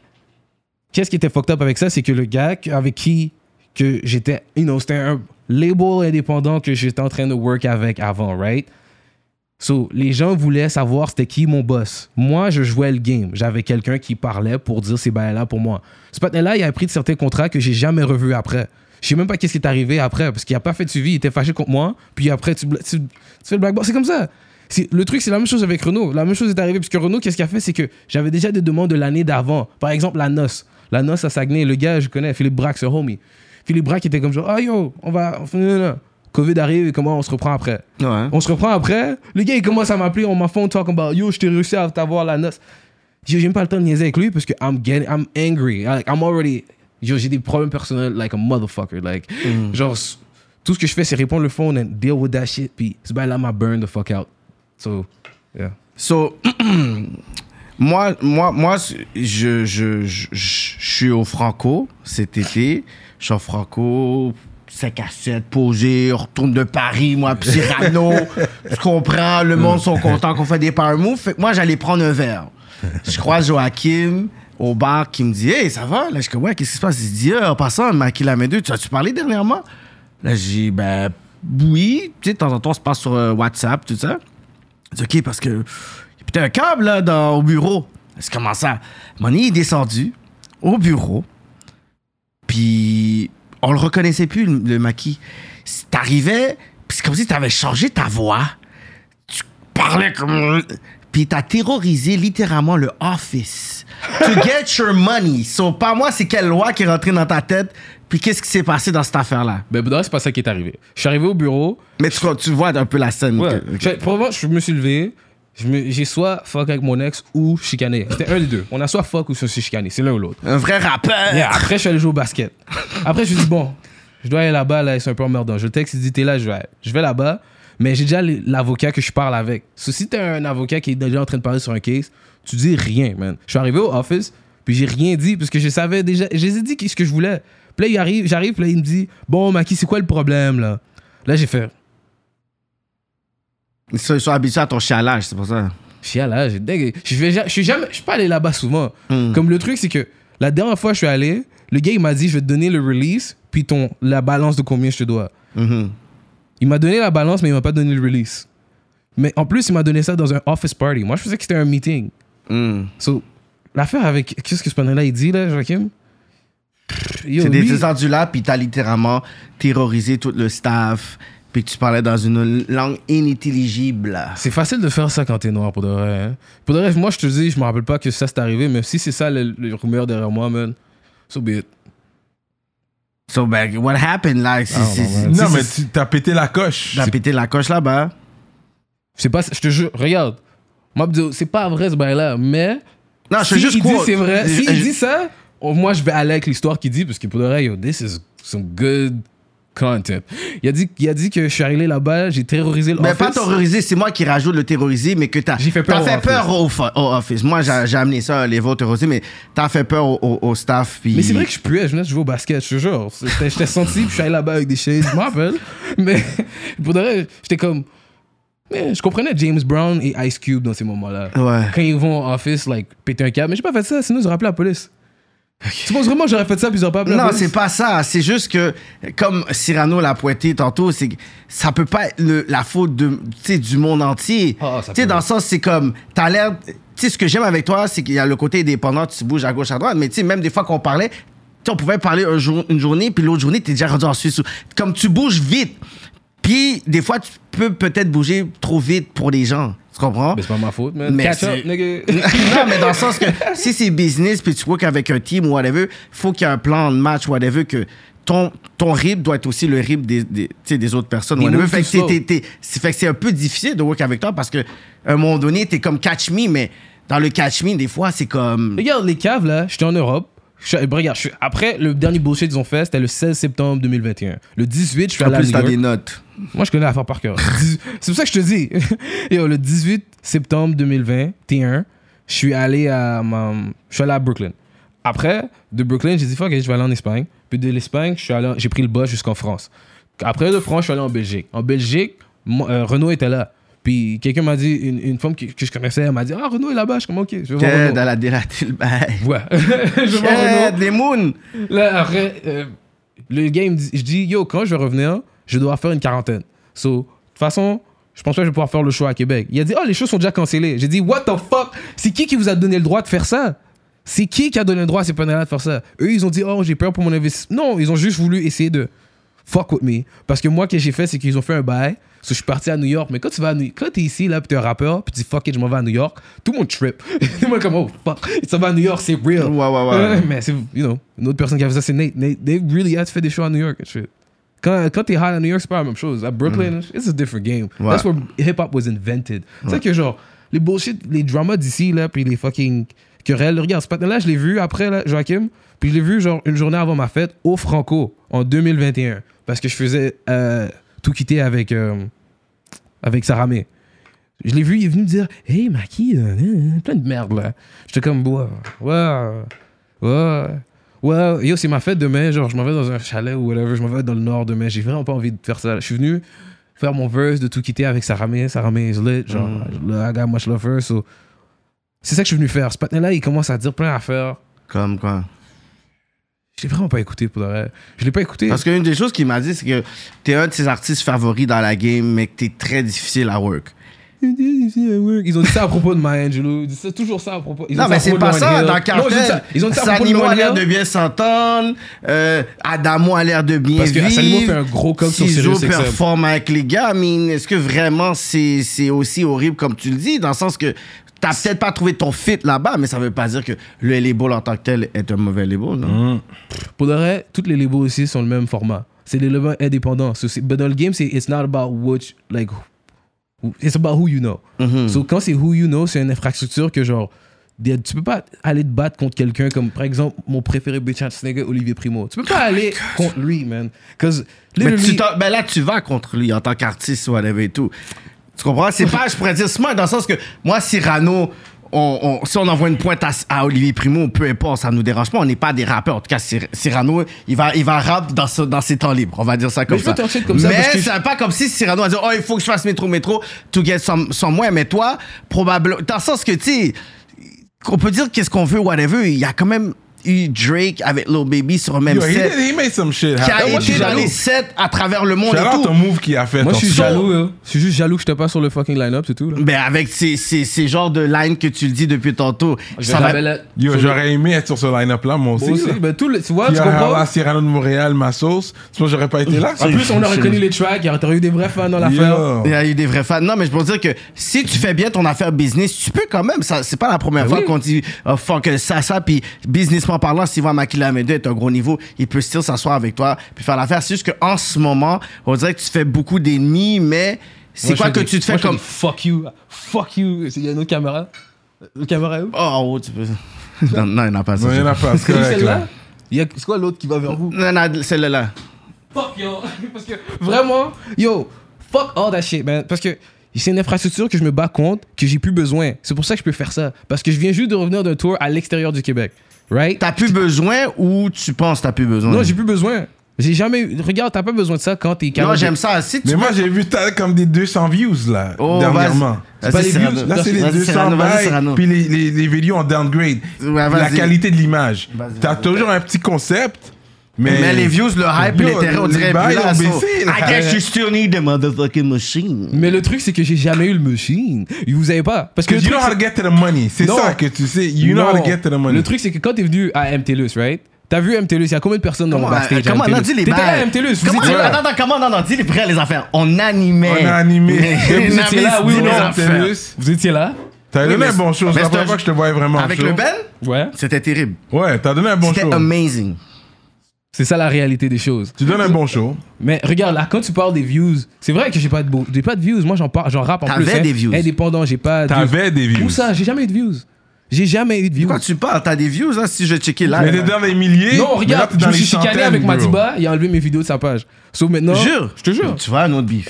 qu'est-ce qui était fucked up avec ça, c'est que le gars avec qui que j'étais, you know, c'était un label indépendant que j'étais en train de work avec avant, right? So, les gens voulaient savoir c'était qui mon boss. Moi, je jouais le game. J'avais quelqu'un qui parlait pour dire ces bails-là pour moi. Ce patin-là, il a pris de certains contrats que j'ai jamais revus après. Je sais même pas qu'est-ce qui est arrivé après, parce qu'il a pas fait de suivi, il était fâché contre moi, puis après, tu, fais le blackboard. C'est comme ça. Le truc, c'est la même chose avec Renault. La même chose est arrivée, parce que Renault, qu'est-ce qu'il a fait, c'est que j'avais déjà des demandes de l'année d'avant. Par exemple, la noce. La noce à Saguenay, le gars, je connais, Philippe ce homie. Philippe Braque était comme genre, ah yo, on va. non. Covid arrive et comment on se reprend après? Ouais. on se reprend après. Le gars, il commence à m'appeler on m'a phone talk about yo, je t'ai réussi à t'avoir la noce. J'ai même pas le temps de niaiser avec lui parce que I'm getting, I'm angry. Like, I'm already. Yo, j'ai des problèmes personnels, like a motherfucker. Like, genre, s- tout ce que je fais, c'est répondre le phone and deal with that shit. Puis, ce bail-là m'a burn the fuck out. So, yeah. So, moi, moi, moi, je, je, je, je suis au Franco cet été. Je Franco, 5 à 7, posé, on retourne de Paris, moi, Cyrano. tu comprends, le monde sont contents qu'on fait des power moves. Fait que moi, j'allais prendre un verre. Je croise Joachim au bar qui me dit Hey, ça va? Là, je comme Ouais, qu'est-ce qui se passe? Il se dit Ah, En passant, Maki la deux, tu as-tu parlé dernièrement? Là, j'ai dit Ben, oui. Tu sais, de temps en temps, on se passe sur euh, WhatsApp, tout ça. C'est OK parce que il y a peut-être un câble là dans, au bureau. C'est comment ça? Moni est descendu au bureau. Puis on le reconnaissait plus, le, le maquis. T'arrivais, puis c'est comme si t'avais changé ta voix. Tu parlais comme. Puis t'as terrorisé littéralement le office. To get your money. So, pas moi, c'est quelle loi qui est rentrée dans ta tête. Puis qu'est-ce qui s'est passé dans cette affaire-là? Ben, ben, c'est pas ça qui est arrivé. Je suis arrivé au bureau. Mais tu, tu vois un peu la scène. Ouais. que- Je- Probablement, je me suis levé. Je J'ai soit fuck avec mon ex ou chicané. C'était un des deux. On a soit fuck ou soit chicané. C'est l'un ou l'autre. Un vrai rappeur. Yeah, après, je suis allé jouer au basket. Après, je me suis dit, bon, je dois aller là-bas, là, c'est un peu emmerdant. Je le texte, il dit, t'es là, je vais, je vais là-bas, mais j'ai déjà l'avocat que je parle avec. So, si t'es un avocat qui est déjà en train de parler sur un case, tu dis rien, man. Je suis arrivé au office, puis j'ai rien dit, parce que je savais déjà, je les ai dit ce que je voulais. Puis là, il arrive, j'arrive, puis là, il me dit, bon, Maki, c'est quoi le problème, là? Là, j'ai fait, Ils sont, ils sont habitués à ton chialage, c'est pour ça. chialage, dégueu. Je vais je suis jamais, je suis pas allé là-bas souvent. Hmm. Comme le truc, c'est que la dernière fois que je suis allé, le gars, il m'a dit, je vais te donner le release, puis ton, la balance de combien je te dois. Mhm. Il m'a donné la balance, mais il m'a pas donné le release. Mais en plus, il m'a donné ça dans un office party. Moi, je pensais que c'était un meeting. Mm. So, l'affaire avec. Qu'est-ce que ce panneau-là, il dit, là, Joachim? C'est lui- descendu là, puis t'as littéralement terrorisé tout le staff, puis que tu parlais dans une langue inintelligible. C'est facile de faire ça quand t'es noir, pour de vrai. hein. Pour de vrai, moi, je te dis, je me rappelle pas que ça s'est arrivé, mais si c'est ça le, le rumeur derrière moi, man, so be it. So, ben, what happened là? C'est- c'est- Non, mais tu t'as pété la coche. T'as pété la coche là-bas. C'est pas, je te jure, regarde. Moi, c'est pas vrai ce bail-là, mais. Non, je si fais juste il dit c'est vrai, Je- si il je- dit ça, oh, moi je vais aller avec l'histoire qu'il dit parce que pour le reste, yo, this is some good Il a dit, il a dit que je suis arrivé là-bas, j'ai terrorisé le Mais pas terroriser, c'est moi qui rajoute le terroriser, mais que t'as J'ai fait peur t'as au fait office. peur au, au office. Moi, j'ai amené ça, les votes terrorisés, mais t'as fait peur au, au- au staff. Puis... Mais c'est vrai que je puais, je venais de jouer au basket, je te jure. J'étais senti, puis je suis allé là-bas avec des shades, je m'en rappelle. Mais pour de vrai, j'étais comme. Mais je comprenais James Brown et Ice Cube dans ces moments-là. Ouais. Quand ils vont en office, like, péter un câble. Mais j'ai pas fait ça, sinon ils auraient appelé la police. Tu penses vraiment que j'aurais fait ça, puis ils pas Non, c'est pas ça. C'est juste que, comme Cyrano l'a pointé tantôt, c'est ça peut pas être le- la faute de, du monde entier. Ça tu sais, peut. dans le sens, c'est comme, t'as l'air. Tu sais, ce que j'aime avec toi, c'est qu'il y a le côté indépendant, tu bouges à gauche, à droite, mais tu sais, même des fois qu'on parlait, on pouvait parler un jour, une journée, puis l'autre journée, t'es déjà rendu en Suisse. Comme tu bouges vite. Puis, des fois, tu peux peut-être bouger trop vite pour les gens. Tu comprends? Mais c'est pas ma faute, man. Mais Catch up, nigga. non, mais dans le sens que si c'est business puis tu work avec un team ou whatever, faut qu'il y ait un plan de match whatever que ton, ton rib doit être aussi le rib des, des, tu sais, des autres personnes. Whatever. Fait, que t'es- t'es- t'es- c'est- fait que c'est un peu difficile de work avec toi parce que à un moment donné, t'es comme catch me, mais dans le catch me, des fois, c'est comme. Regarde, les caves, là, j'étais en Europe. Je regarde, après, le dernier bullshit qu'ils ont fait, c'était le 16 septembre 2021. Le 18, je suis En allé à plus, New t'as des notes. Moi, je connais l'affaire par cœur. C'est pour ça que je te dis. Yo, le 18 septembre 2021, je suis allé à, je suis allé à Brooklyn. Après, de Brooklyn, j'ai dit, fuck, je vais aller en Espagne. Puis de l'Espagne, je suis allé en- j'ai pris le bus jusqu'en France. Après de France, je suis allé en Belgique. En Belgique, moi, euh, Renault était là. Puis quelqu'un m'a dit, une, une femme que, que je connaissais, elle m'a dit, ah, Renault est là-bas. Je suis comme, ok, je vais voir Ted, Renault. elle a délaté le bail. Ouais. je vais voir les moons. Là, après, euh, le game, dit- je dis, yo, quand je vais revenir, je dois faire une quarantaine. So, de toute façon, je pense pas que je vais pouvoir faire le show à Québec. Il a dit, oh, les shows sont déjà cancellés. J'ai dit, what the fuck? C'est qui qui vous a donné le droit de faire ça? C'est qui qui a donné le droit à ces panneaux-là de faire ça? Eux, ils ont dit, oh, j'ai peur pour mon investissement. Non, ils ont juste voulu essayer de fuck with me. Parce que moi, ce que j'ai fait, c'est qu'ils ont fait un bail. So, je suis parti à New York. Mais quand tu vas à New- quand t'es ici, là, puis t'es un rappeur, puis tu dis, fuck it, je m'en vais à New York, tout le monde trip. est comme, oh, fuck, ça va à New York, c'est real. Ouais, ouais, ouais. Mais c'est, you know, une autre personne qui a fait ça, c'est Nate. Nate, they really had fait des shows à New York and shit. Quand, quand t'es high à New York, c'est pas la même chose. À Brooklyn, it's a different game. Ouais. That's where hip-hop was invented. C'est ça que genre, les bullshit, les dramas d'ici, là, puis les fucking querelles. Regarde, ce patin-là, je l'ai vu après, là, Joachim, puis je l'ai vu genre une journée avant ma fête au Franco, en 2021. Parce que je faisais euh, tout quitter avec, euh, avec Sarah May. Je l'ai vu, il est venu me dire Hey, Maki, euh, euh, plein de merde là. J'étais comme, ouais, ouais, ouais, ouais. Yo, c'est ma fête demain. Genre, je m'en vais dans un chalet ou whatever. Je m'en vais dans le nord demain. J'ai vraiment pas envie de faire ça. Je suis venu faire mon verse de tout quitter avec Sarah May. Sarah May is lit. Genre, I got much love her. So, c'est ça que je suis venu faire. Ce patin-là, il commence à dire plein d'affaires. Comme quoi? Je l'ai vraiment pas écouté pour vrai. Je l'ai pas écouté. Parce qu'une des choses qu'il m'a dit, c'est que t'es un de ses artistes favoris dans la game, mais que t'es très difficile à work. Ils ont dit ça à propos de Maya Angelou. Ils disent toujours ça à propos. Ils Non, mais c'est pas ça, Hill. dans Non, ils ont dit Cartel. ça- Ils ont dit ça à propos de Sanimo a l'air de bien s'entendre. euh, Adamo a l'air de bien Parce que vivre. Sanimo fait un gros coke sur Sirius XM. performe avec les gars. Mais est-ce que vraiment c'est c'est aussi horrible comme tu le dis? Dans le sens que t'as peut-être pas trouvé ton fit là-bas, mais ça veut pas dire que le label en tant que tel est un mauvais label, non? Pour de vrai, toutes les labels ici sont le même format. C'est des labels indépendants. So, but dans le game, c'est it's not about which like it's about who you know. Mhm. So quand c'est who you know, c'est une infrastructure que genre tu peux pas aller te battre contre quelqu'un comme par exemple mon préféré bitch ass nigga Olivier Primo. Tu peux pas aller contre lui, man. Cause Mais tu ben là, tu vas contre lui en tant qu'artiste, whatever et tout. Tu comprends? C'est pas, je pourrais dire smart, dans le sens que moi, Cyrano, on, on- si on envoie une pointe à, à Olivier Primo, peu importe, ça nous dérange pas. On n'est pas des rappeurs. En tout cas, Cyr- Cyrano, il va, il va rap dans, ce- dans ses temps libres. On va dire ça comme ça. comme ça mais c'est pas comme si Cyrano a dit Oh, il faut que je fasse métro, métro, to get some, some. Mais toi, probablement. Dans le sens que, tu sais, qu'on peut dire qu'est-ce qu'on veut, whatever, il y a quand même eu Drake avec Lil Baby sur un même Yo, he, set. did- he made some shit Qui a été dans jaloux. les sets à travers le monde et out tout. ton move qu'il a fait. moi je suis son. jaloux, yo. Je suis juste jaloux que j'étais pas sur le fucking line-up, c'est tout. Là. Ben avec ces, ces, ces genres de lines que tu le dis depuis tantôt. Va-. Yo, j'aurais aimé être sur ce line-up-là, moi aussi. Moi aussi. Ben, tout le, tu vois, tu à comprends? la Cyrano de Montréal, ma sauce. Sinon, j'aurais pas été là. En plus, on aurait connu les tracks, il y aurait eu des vrais fans dans l'affaire. Il y a eu des vrais fans. Non, mais je peux dire que si tu fais bien ton affaire business, tu peux quand même. Ça, c'est pas la première Ben fois qu'on dit oh, fuck ça, ça, puis business politiquement parlant, s'il voit Makila Amede est un gros niveau, il peut still s'asseoir avec toi puis faire l'affaire. C'est juste qu'en ce moment, on dirait que tu fais beaucoup d'ennemis, mais c'est quoi que tu te fais moi, je comme. Fuck you. Fuck you. Il y a une autre caméra. Le caméra où? Oh, oh, tu peux. non, non, il n'y en a pas. Non, il y en a pas, c'est celle-là? C'est quoi l'autre qui va vers vous? Non, non, celle-là. Fuck yo. Parce que vraiment, yo, fuck all that shit, man. Parce que c'est une infrastructure que je me bats contre, que j'ai plus besoin. C'est pour ça que je peux faire ça. Parce que je viens juste de revenir d'un tour à l'extérieur du Québec. Right? T'as plus besoin ou tu penses que t'as plus besoin? Non, j'ai plus besoin. J'ai jamais eu. Regarde, t'as pas besoin de ça quand t'es Non, capable. de- j'aime ça. Si tu Mais moi, j'ai vu t'as comme des 200 views, là, Oh, dernièrement. vas-y. pas les views. Là, c'est les Vas-y, 200 Cyrano, vas-y, bails, Cyrano. puis les, les, les vidéos en downgrade. Ouais, la qualité de l'image. T'as toujours un petit concept, mais... Mais les views, le hype, Yo, l'intérêt, on dirait plus là. I guess you still need the motherfucking machine. Mais le truc, c'est que j'ai jamais eu le machine. Vous avez pas. Parce que. You know how to get to the money. C'est Non. ça que tu sais. You know how to Non. get to the money. Le truc, c'est que quand t'es venu à MTLUS, right? T'as vu MTLUS, il y a combien de personnes dans Comment, le backstage euh, comment, non, MTLUS? dis les T'étais là à MTLUS, vous Comment, étiez là. attends, attends, comment, non, non, dis les vraies les affaires? On animait. On a animé. On Vous étiez là, animait, oui non. Vous étiez là? T'as Oui, donné un bon show. C'est la première fois que je te voyais vraiment Avec le Ben, Ouais. c'était terrible. Ouais, t'as donné un bon C'était show. amazing. C'est ça la réalité des choses. Tu donnes un bon show. Mais regarde, là, quand tu parles des views, c'est vrai que j'ai pas de, beau- j'ai pas de views. Moi, j'en parle, j'en rappe en T'avais plus. hein. des views. Indépendant, j'ai pas de views. T'avais des views. Où ça? J'ai jamais eu de views. J'ai jamais eu de views. Quand tu parles, t'as des views, là, si je checker là. Mais t'es dans les milliers. Non, là, regarde, t'es je me les suis chicané centaines, avec bro. Madiba, il a enlevé mes vidéos de sa page. Sauf maintenant. Jure. Je te jure. Tu vois, un autre bif.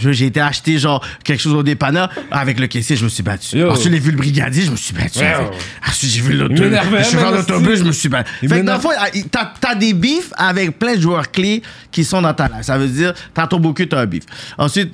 Je- J'ai été acheter genre quelque chose au dépanneur avec le caissier, je me suis battu. Yo. Ensuite, j'ai vu le brigadier, je me suis battu. Avec. Ensuite, j'ai vu l'auto. Il m'énervait, Le chauffeur man, d'autobus, aussi. je me suis battu. Il Fait que dans le fond, t'as t'as des bifs avec plein de joueurs clés qui sont dans ta life. Ça veut dire, t'as ton beaucoup, t'as un bif. Ensuite,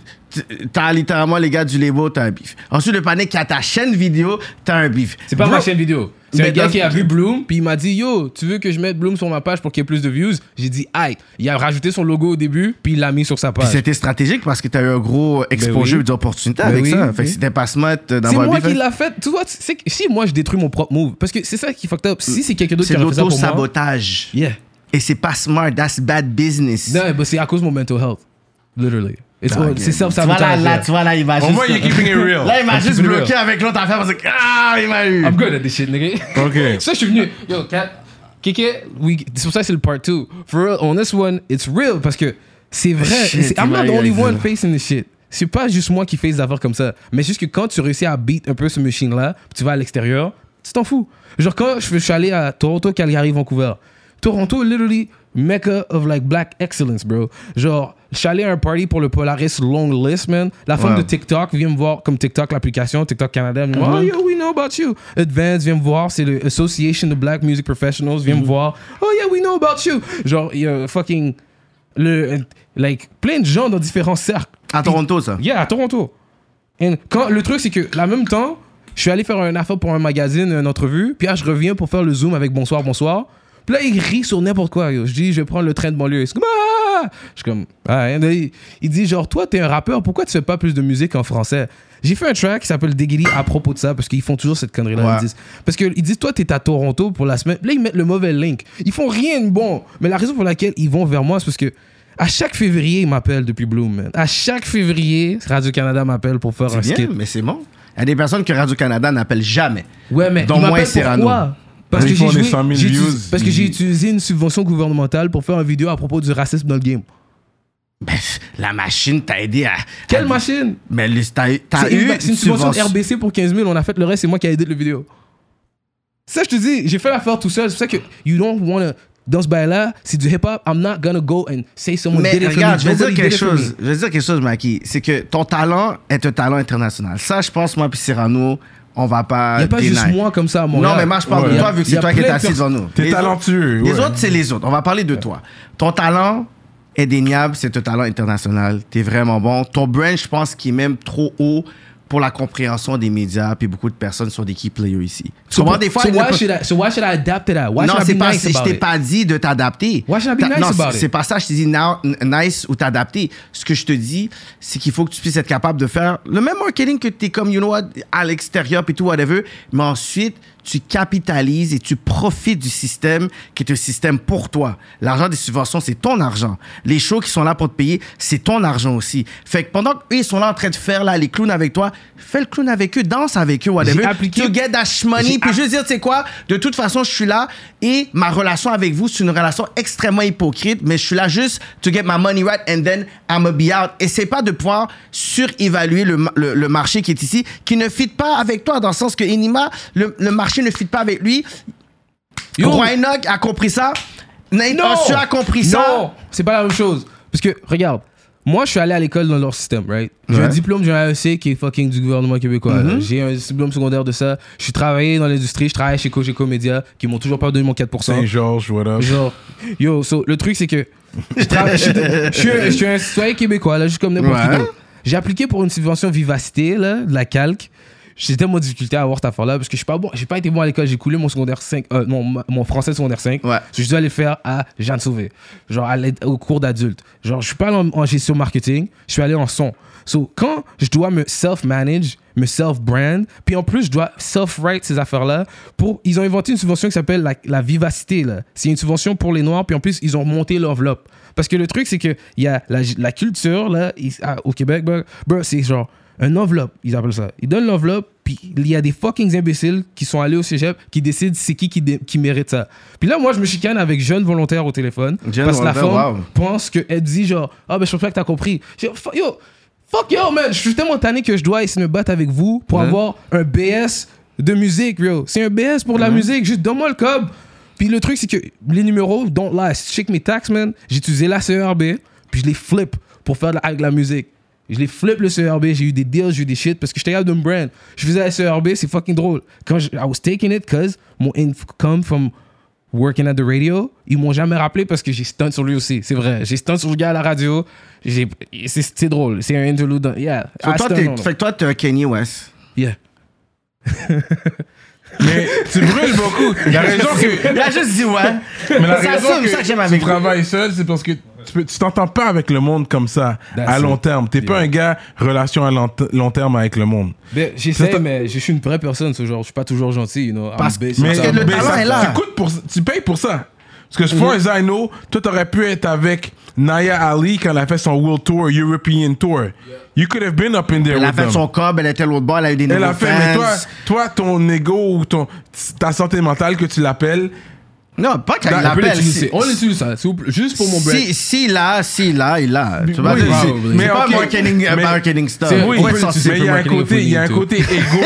t'as littéralement les gars du label, t'as un bif. Ensuite, le panier qui a ta chaîne vidéo, t'as un bif. C'est pas ma chaîne vidéo. C'est un gars qui a vu Bloom, puis il m'a dit Yo, tu veux que je mette Bloom sur ma page pour qu'il y ait plus de views? J'ai dit Aïe. Il a rajouté son logo au début, puis il l'a mis sur sa page. c'était stratégique parce que t'as eu un gros exposure oui. d'opportunités Ben avec oui, ça. Fait que c'était pas smart euh, C'est d'avoir un moi qui l'a fait. Tu vois, c'est si moi je détruis mon propre move, parce que c'est ça qui fucked up. Si c'est quelqu'un d'autre C'est qui aurait fait ça moi. l'auto-sabotage. Yeah. Et c'est pas smart, that's bad business. Non, mais c'est à cause de mon mental health. Literally. C'est Tu vois là, self-sabotage. là, yeah. tu vois là, il va Au juste. moins, you're keeping it real. Là, il m'a juste bloqué avec l'autre affaire parce que ah, il m'a eu. I'm good at this shit, nigga. OK. ça, je suis venu. Yo, Kat, Kiki, we, c'est pour ça que c'est le part 2. For real, on this one, it's real parce que c'est vrai. Shit, I'm not m'a the only one ça. facing this shit. C'est pas juste moi qui fais des affaires comme ça. Mais juste que quand tu réussis à beat un peu ce machine-là, tu vas à l'extérieur, tu t'en fous. Genre, quand je, je suis allé à Toronto, Calgary, Vancouver, Toronto, literally, mecca of like black excellence, bro. Genre, je suis allé à un party pour le Polaris Long List, man. La femme Ouais. de TikTok vient me voir, comme TikTok, l'application, TikTok Canada, elle me dit, oh, yo, we know about you. Advance vient me voir, c'est l'Association of Black Music Professionals, vient me voir, oh, yeah, we know about you. Genre, il y a fucking, le, like, plein de gens dans différents cercles. À Toronto, ça? Yeah, à Toronto. And quand, le truc, c'est que, la même temps, je suis allé faire un affaire pour un magazine, une entrevue, puis là, je reviens pour faire le Zoom avec Bonsoir, Bonsoir. Puis là, il rit sur n'importe quoi. yo. Je dis, je vais prendre le train de banlieue. Il comme, ah! Je suis comme, ah, il, il dit, genre, toi, t'es un rappeur, pourquoi tu fais pas plus de musique en français? J'ai fait un track qui s'appelle Déguili à propos de ça, parce qu'ils font toujours cette connerie-là. Ouais. Ils disent, parce qu'ils disent, toi, t'es à Toronto pour la semaine. Là, ils mettent le mauvais link. Ils font rien de bon. Mais la raison pour laquelle ils vont vers moi, c'est parce que à chaque février, ils m'appellent depuis Bloom, man. À chaque février, Radio-Canada m'appelle pour faire un C'est skit. bien, mais c'est bon. Il y a des personnes que Radio-Canada n'appellent jamais. Ouais, mais Dont moi et pourquoi? Parce que, j'ai font des joué- 100 000 j'ai views. utilisé- parce que j'ai utilisé une subvention gouvernementale pour faire une vidéo à propos du racisme dans le game. Ben, la machine t'a aidé à. Quelle à- machine? Mais le- t'as t'as C'est eu une, c'est une subvention subvention- RBC pour 15 000, on a fait le reste, c'est moi qui ai aidé le vidéo. Ça, je te dis, j'ai fait l'affaire tout seul. C'est pour ça que you don't wanna. Dans ce bail-là, c'est du hip-hop. I'm not gonna go and say someone Mais did it for regarde, me. je vais dire quelque chose. Je vais dire quelque chose, Maki. C'est que ton talent est un talent international. Ça, je pense, moi puis Cyrano, on va pas. Il n'y a pas deny. juste moi comme ça à Montréal. Non, mais moi, je parle Ouais. de toi, vu que c'est toi qui es assis devant nous. T'es Les talentueux. Les ouais. autres, c'est les autres. On va parler de toi. Ton talent indéniable, c'est un talent international. T'es vraiment bon. Ton brand, je pense qu'il est même trop haut pour la compréhension des médias, puis beaucoup de personnes sont des key players ici. Tu comprends? Des fois, so why should I, so why should I adapt to that? Why non, should I be pas, nice c'est- je about t'ai pas dit de t'adapter. Why should I be nice non, about c'est- it? c'est pas ça, je now- n- nice ou t'adapter. Ce que je te dis, c'est qu'il faut que tu puisses être capable de faire le même marketing que t'es comme, you know what, à l'extérieur puis tout, whatever. Mais ensuite, tu capitalises et tu profites du système qui est un système pour toi. L'argent des subventions, c'est ton argent. Les shows qui sont là pour te payer, c'est ton argent aussi. Fait que pendant qu'eux, ils sont là en train de faire là, les clowns avec toi, fais le clown avec eux, danse avec eux, whatever. Appliqué- To get that money. Puis juste dire, tu sais quoi, de toute façon, je suis là et ma relation avec vous, c'est une relation extrêmement hypocrite, mais je suis là juste to get my money right and then I'm be out. Et c'est pas de pouvoir surévaluer le, le, le marché qui est ici, qui ne fit pas avec toi, dans le sens que Inima, le, le marché ne fit pas avec lui. Yo. Roy Enoch a compris ça? Nate Ossu a compris ça. Non, c'est pas la même chose. Parce que, regarde, moi, je suis allé à l'école dans leur système, right? J'ai Ouais. un diplôme d'un AEC qui est fucking du gouvernement québécois. là. J'ai un diplôme secondaire de ça. Je suis travaillé dans l'industrie. Je travaille chez Cogeco Media, qui m'ont toujours pas donné mon 4%. Saint-Georges, what up? Genre, yo, so, le truc, c'est que je, travaille- je suis- je suis un- je suis un citoyen québécois, là, juste comme n'importe qui Ouais. d'autre. J'ai appliqué pour une subvention vivacité, là, de la calque. J'ai tellement de difficulté à avoir cette affaire-là parce que je suis pas bon. Pas été bon à l'école. J'ai coulé mon secondaire 5, euh, non, ma- mon français secondaire 5. Ouais. Je dû aller le faire à Jeanne Sauvé. Genre, à au cours d'adulte. Genre, je suis pas allé en, en gestion marketing. Je suis allé en son. So, quand je dois me self-manage, me self-brand, puis en plus, je dois self-write ces affaires-là, pour, ils ont inventé une subvention qui s'appelle la, la vivacité. C'est une subvention pour les Noirs, puis en plus, ils ont monté l'enveloppe. Parce que le truc, c'est que il y a la, la culture, là, au Québec, bro, bro, c'est genre un enveloppe, ils appellent ça. Ils donnent l'enveloppe, puis il y a des fucking imbéciles qui sont allés au cégep, qui décident c'est qui qui, mérite ça. Puis là, moi, je me chicane avec jeune volontaire au téléphone, Jeune parce que la femme wow. pense qu'elle dit genre, ah ben je pense pas que t'as compris. Yo, fuck yo, man, je suis tellement tanné que je dois essayer de me battre avec vous pour avoir un BS de musique, yo. C'est un BS pour la musique, juste donne-moi le cob. Puis le truc, c'est que les numéros, don't lie, check mes taxes, man. J'ai utilisé la CERB, puis je les flip pour faire de la- avec la musique. Je les flip le CERB, j'ai eu des deals, j'ai eu des shit parce que j'étais capable de me brand. Je faisais la CERB, c'est fucking drôle. Quand je, I was taking it cause mon income from working at the radio, ils m'ont jamais rappelé parce que j'ai stunt sur lui aussi. C'est vrai. J'ai stunt sur le gars à la radio. C'est drôle. C'est un interlude. dans- Yeah. So, toi, him. fait que toi, t'es un Kanye West. Yeah. Mais tu brûles beaucoup. La raison que. Il a juste dit ouais. Mais la C'est raison ça- que, ça que j'aime tu travailles seul, c'est parce que tu t'entends pas avec le monde comme ça That's à long terme. T'es pas un gars relation à long, long terme avec le monde. Ben, J'essaie, mais je suis une vraie personne, ce genre. Je suis pas toujours gentil, you know. I'm Parce- based Mais, Parce que le talent ça- est là. Tu, coûtes pour, tu payes pour ça. Parce que, as far as I know, toi, t'aurais pu être avec Naya Ali quand elle a fait son World Tour, European Tour. You could have been up in there Elle a with fait them. son cob, elle était l'autre bord, elle a eu des Elle a fait, mais fans. toi, toi, ton ego ou ton, ta santé mentale que tu l'appelles, Non, pas qu'elle Dans- On peut l'appelle. l'utiliser. Si, On l'utilise ça, s'il vous plaît. Juste pour mon brand. si, si là, si là, il a. Tu vas Oui, c'est- mais pas ok, un marketing, un mais- marketing stuff. C'est- oui, mais il y a un marketing côté, il y a un côté égo.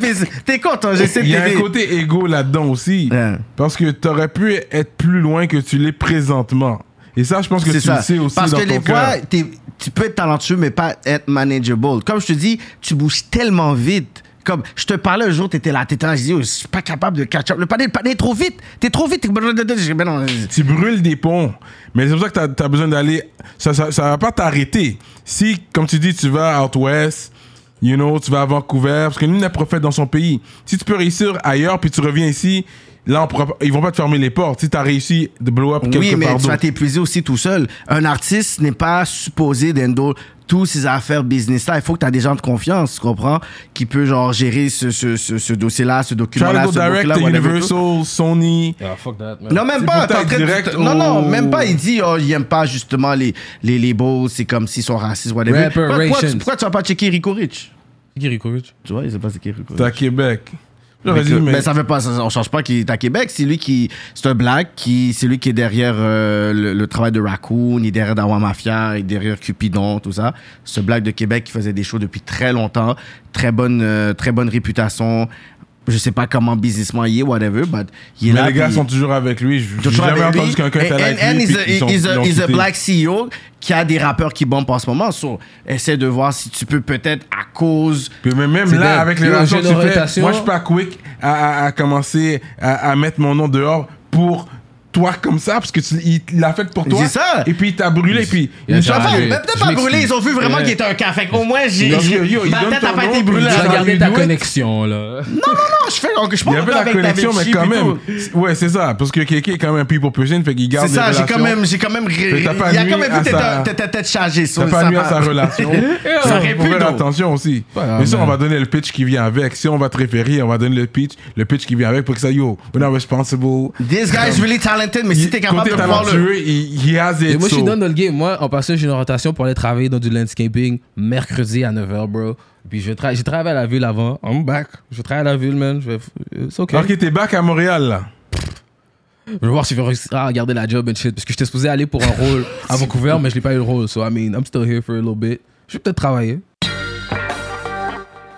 Puis c'est- T'es content, j'essaie de Il y a un t'aider. côté égo là-dedans aussi. Ouais. Parce que t'aurais pu être plus loin que tu l'es présentement. Et ça, je pense que C'est tu ça. le sais aussi Parce dans que ton les fois, t'es- tu peux être talentueux, mais pas être manageable. Comme je te dis, tu bouges tellement vite. Comme je te parlais un jour, t'étais là, t'étais là, je dis, oh, je suis pas capable de catch up. Le panier, le panier est trop vite. T'es trop vite. Tu brûles des ponts. Mais c'est pour ça que tu as, besoin d'aller. Ça, ça, ça va pas t'arrêter. Si, comme tu dis, tu vas out west, you know, tu vas à Vancouver, parce que nul n'est prophète dans son pays. Si tu peux réussir ailleurs, puis tu reviens ici, là, on pourra ils vont pas te fermer les portes. Si tu as réussi de blow up quelque Oui, mais part tu vas t'épuiser aussi tout seul. Un artiste n'est pas supposé d'endo tous ses affaires business là. Il faut que tu as des gens de confiance, tu comprends, qui peut genre gérer ce, ce, ce, ce dossier-là, ce document-là, ce direct. Universal, Sony. Ah, fuck that, man. Non, même pas. t'es en de- Non, non, même pas. Il dit, oh, il aime pas justement les, les labels, c'est comme s'ils sont racistes, whatever. Pourquoi, pourquoi, tu- pourquoi tu vas pas checker Rico Rich? Qui Rico Rich? Tu vois, il sait pas c'est qui Rico T'es à Rich. Québec. Mais, que- mais- mais ça veut pas, ça- on change pas qu'il est à Québec. C'est lui qui, c'est un black qui, c'est lui qui est derrière euh, le, le travail de Raccoon, il est derrière Dawa Mafia, il est derrière Cupidon, tout ça. Ce black de Québec qui faisait des shows depuis très longtemps, très bonne, euh, très bonne réputation. Je sais pas comment businessman il est, whatever, but il est mais là. les gars puis- sont toujours avec lui. J'ai jamais entendu quelqu'un And- était avec and lui. he's puis a- ils sont- he's a- he's a quitté. black CEO qui a des rappeurs qui bombent en ce moment. So, essaie de voir si tu peux peut-être à cause. Puis mais même là, avec les relations que tu fais, moi je suis pas quick à, à- à commencer à, à mettre mon nom dehors pour toi comme ça, parce que tu, il l'a fait pour toi. C'est ça. Et puis il t'a brûlé, puis Il a je- mais peut-être pas brûlé, ils ont vu vraiment Ouais. qu'il était un cas. Fait qu'au moins, j'ai. Parce que, j'ai- yo, il ma tête a pas été puis brûlée. Jean- regardé ta connexion, là. Non, non, non, je fais. Je Il y avait la connexion, mais quand même. Ouais, c'est ça. Parce que Kéké est quand même un people person, fait qu'il garde C'est ça, j'ai quand même, j'ai quand même, t'as il y a quand même vu que sa- t'étais- t'étais peut-être chargé. Ça so, pas nuit à sa relation. Ça aurait pu, attention aussi. Mais ça, on va donner le pitch qui vient avec. Si on va te référer, on va donner le pitch, le pitch qui vient avec pour que ça, yo, we're not responsible. This guy is really talented. Talented, mais si t'es capable de voir le. il it. Et moi, je suis dans le game. Moi, en passant, j'ai une rotation pour aller travailler dans du landscaping mercredi à 9h, bro. Puis je tra- j'ai travaillé à la ville avant. I'm back. Je travaille à la ville, man. Je vais... C'est OK. Ok, t'es back à Montréal, là. Je vais voir si je vais réussir à garder la job and shit. Parce que j'étais supposé aller pour un rôle à Vancouver, mais je n'ai pas eu le rôle. So, I mean, I'm still here for a little bit. Je vais peut-être travailler.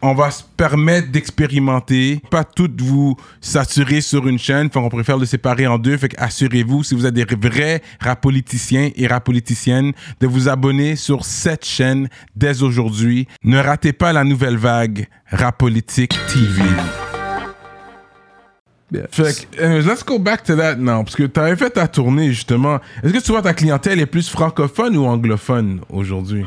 On va se permettre d'expérimenter, pas toutes vous saturer sur une chaîne, fait qu'on préfère le séparer en deux, fait assurez-vous, si vous êtes des vrais rapoliticiens et rapoliticiennes, de vous abonner sur cette chaîne dès aujourd'hui. Ne ratez pas la nouvelle vague Rapolitique TV. Fait que, euh, let's go back to that now. Parce que tu avais fait ta tournée, justement. Est-ce que tu vois ta clientèle est plus francophone ou anglophone aujourd'hui?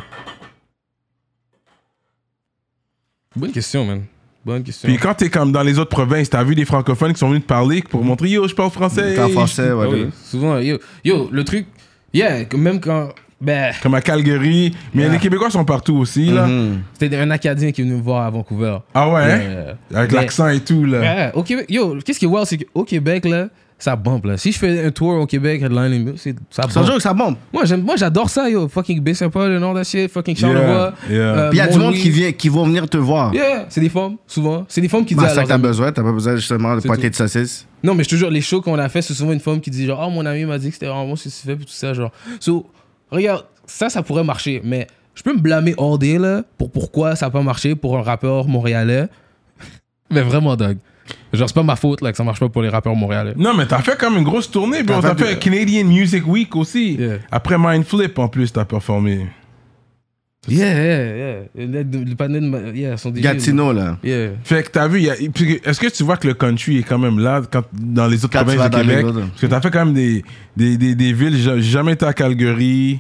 Bonne question, man. Bonne question. Puis quand t'es comme dans les autres provinces, t'as vu des francophones qui sont venus te parler pour montrer Yo, je parle français. En français, ouais. Oui, souvent, yo, yo, le truc, yeah, même quand, ben, Comme à Calgary. Mais Yeah. les Québécois sont partout aussi, là. Mhm. c'était un Acadien qui est venu me voir à Vancouver. Ah ouais? Avec l'accent et tout, là. Ouais, au Québec, yo, qu'est-ce qui est wild, c'est qu'au Québec, là, ça bump, là. Si je fais un tour au Québec, headlining, c'est- ça bump. jour que ça bombe. Moi, j'aime, moi, j'adore ça, yo. Fucking Baie-Saint-Paul and all that shit. Fucking Charlevoix. Yeah, yeah. euh, Puis il y a du monde qui, vient, qui vont venir te voir. Yeah, c'est des femmes, souvent. C'est des femmes qui Bah, disent c'est ça que t'as besoin. T'as pas besoin justement de tout. de saucisse. Non, mais je te jure, les shows qu'on a fait, c'est souvent une femme qui dit genre, oh, mon ami m'a dit que c'était vraiment bon ce que tu fais, puis tout ça, genre. So, regarde, ça, ça pourrait marcher, mais je peux me blâmer all day, là, pour pourquoi ça n'a pas marché pour un rappeur montréalais. mais vraiment, Doug. Genre, c'est pas ma faute, là, que ça marche pas pour les rappeurs montréalais. Non, mais t'as fait comme une grosse tournée, bro. T'as fait fait Canadian Music Week aussi. Yeah. Après Mind Flip, en plus, t'as performé. Yeah, yeah, yeah. Le, panel, de yeah, son DJ. Gatineau, là. Yeah. Fait que t'as vu, est-ce que tu vois que le country est quand même là quand, dans les autres Quand provinces du Québec? Parce que t'as fait quand même des, des, des, des villes. J'ai jamais été à Calgary.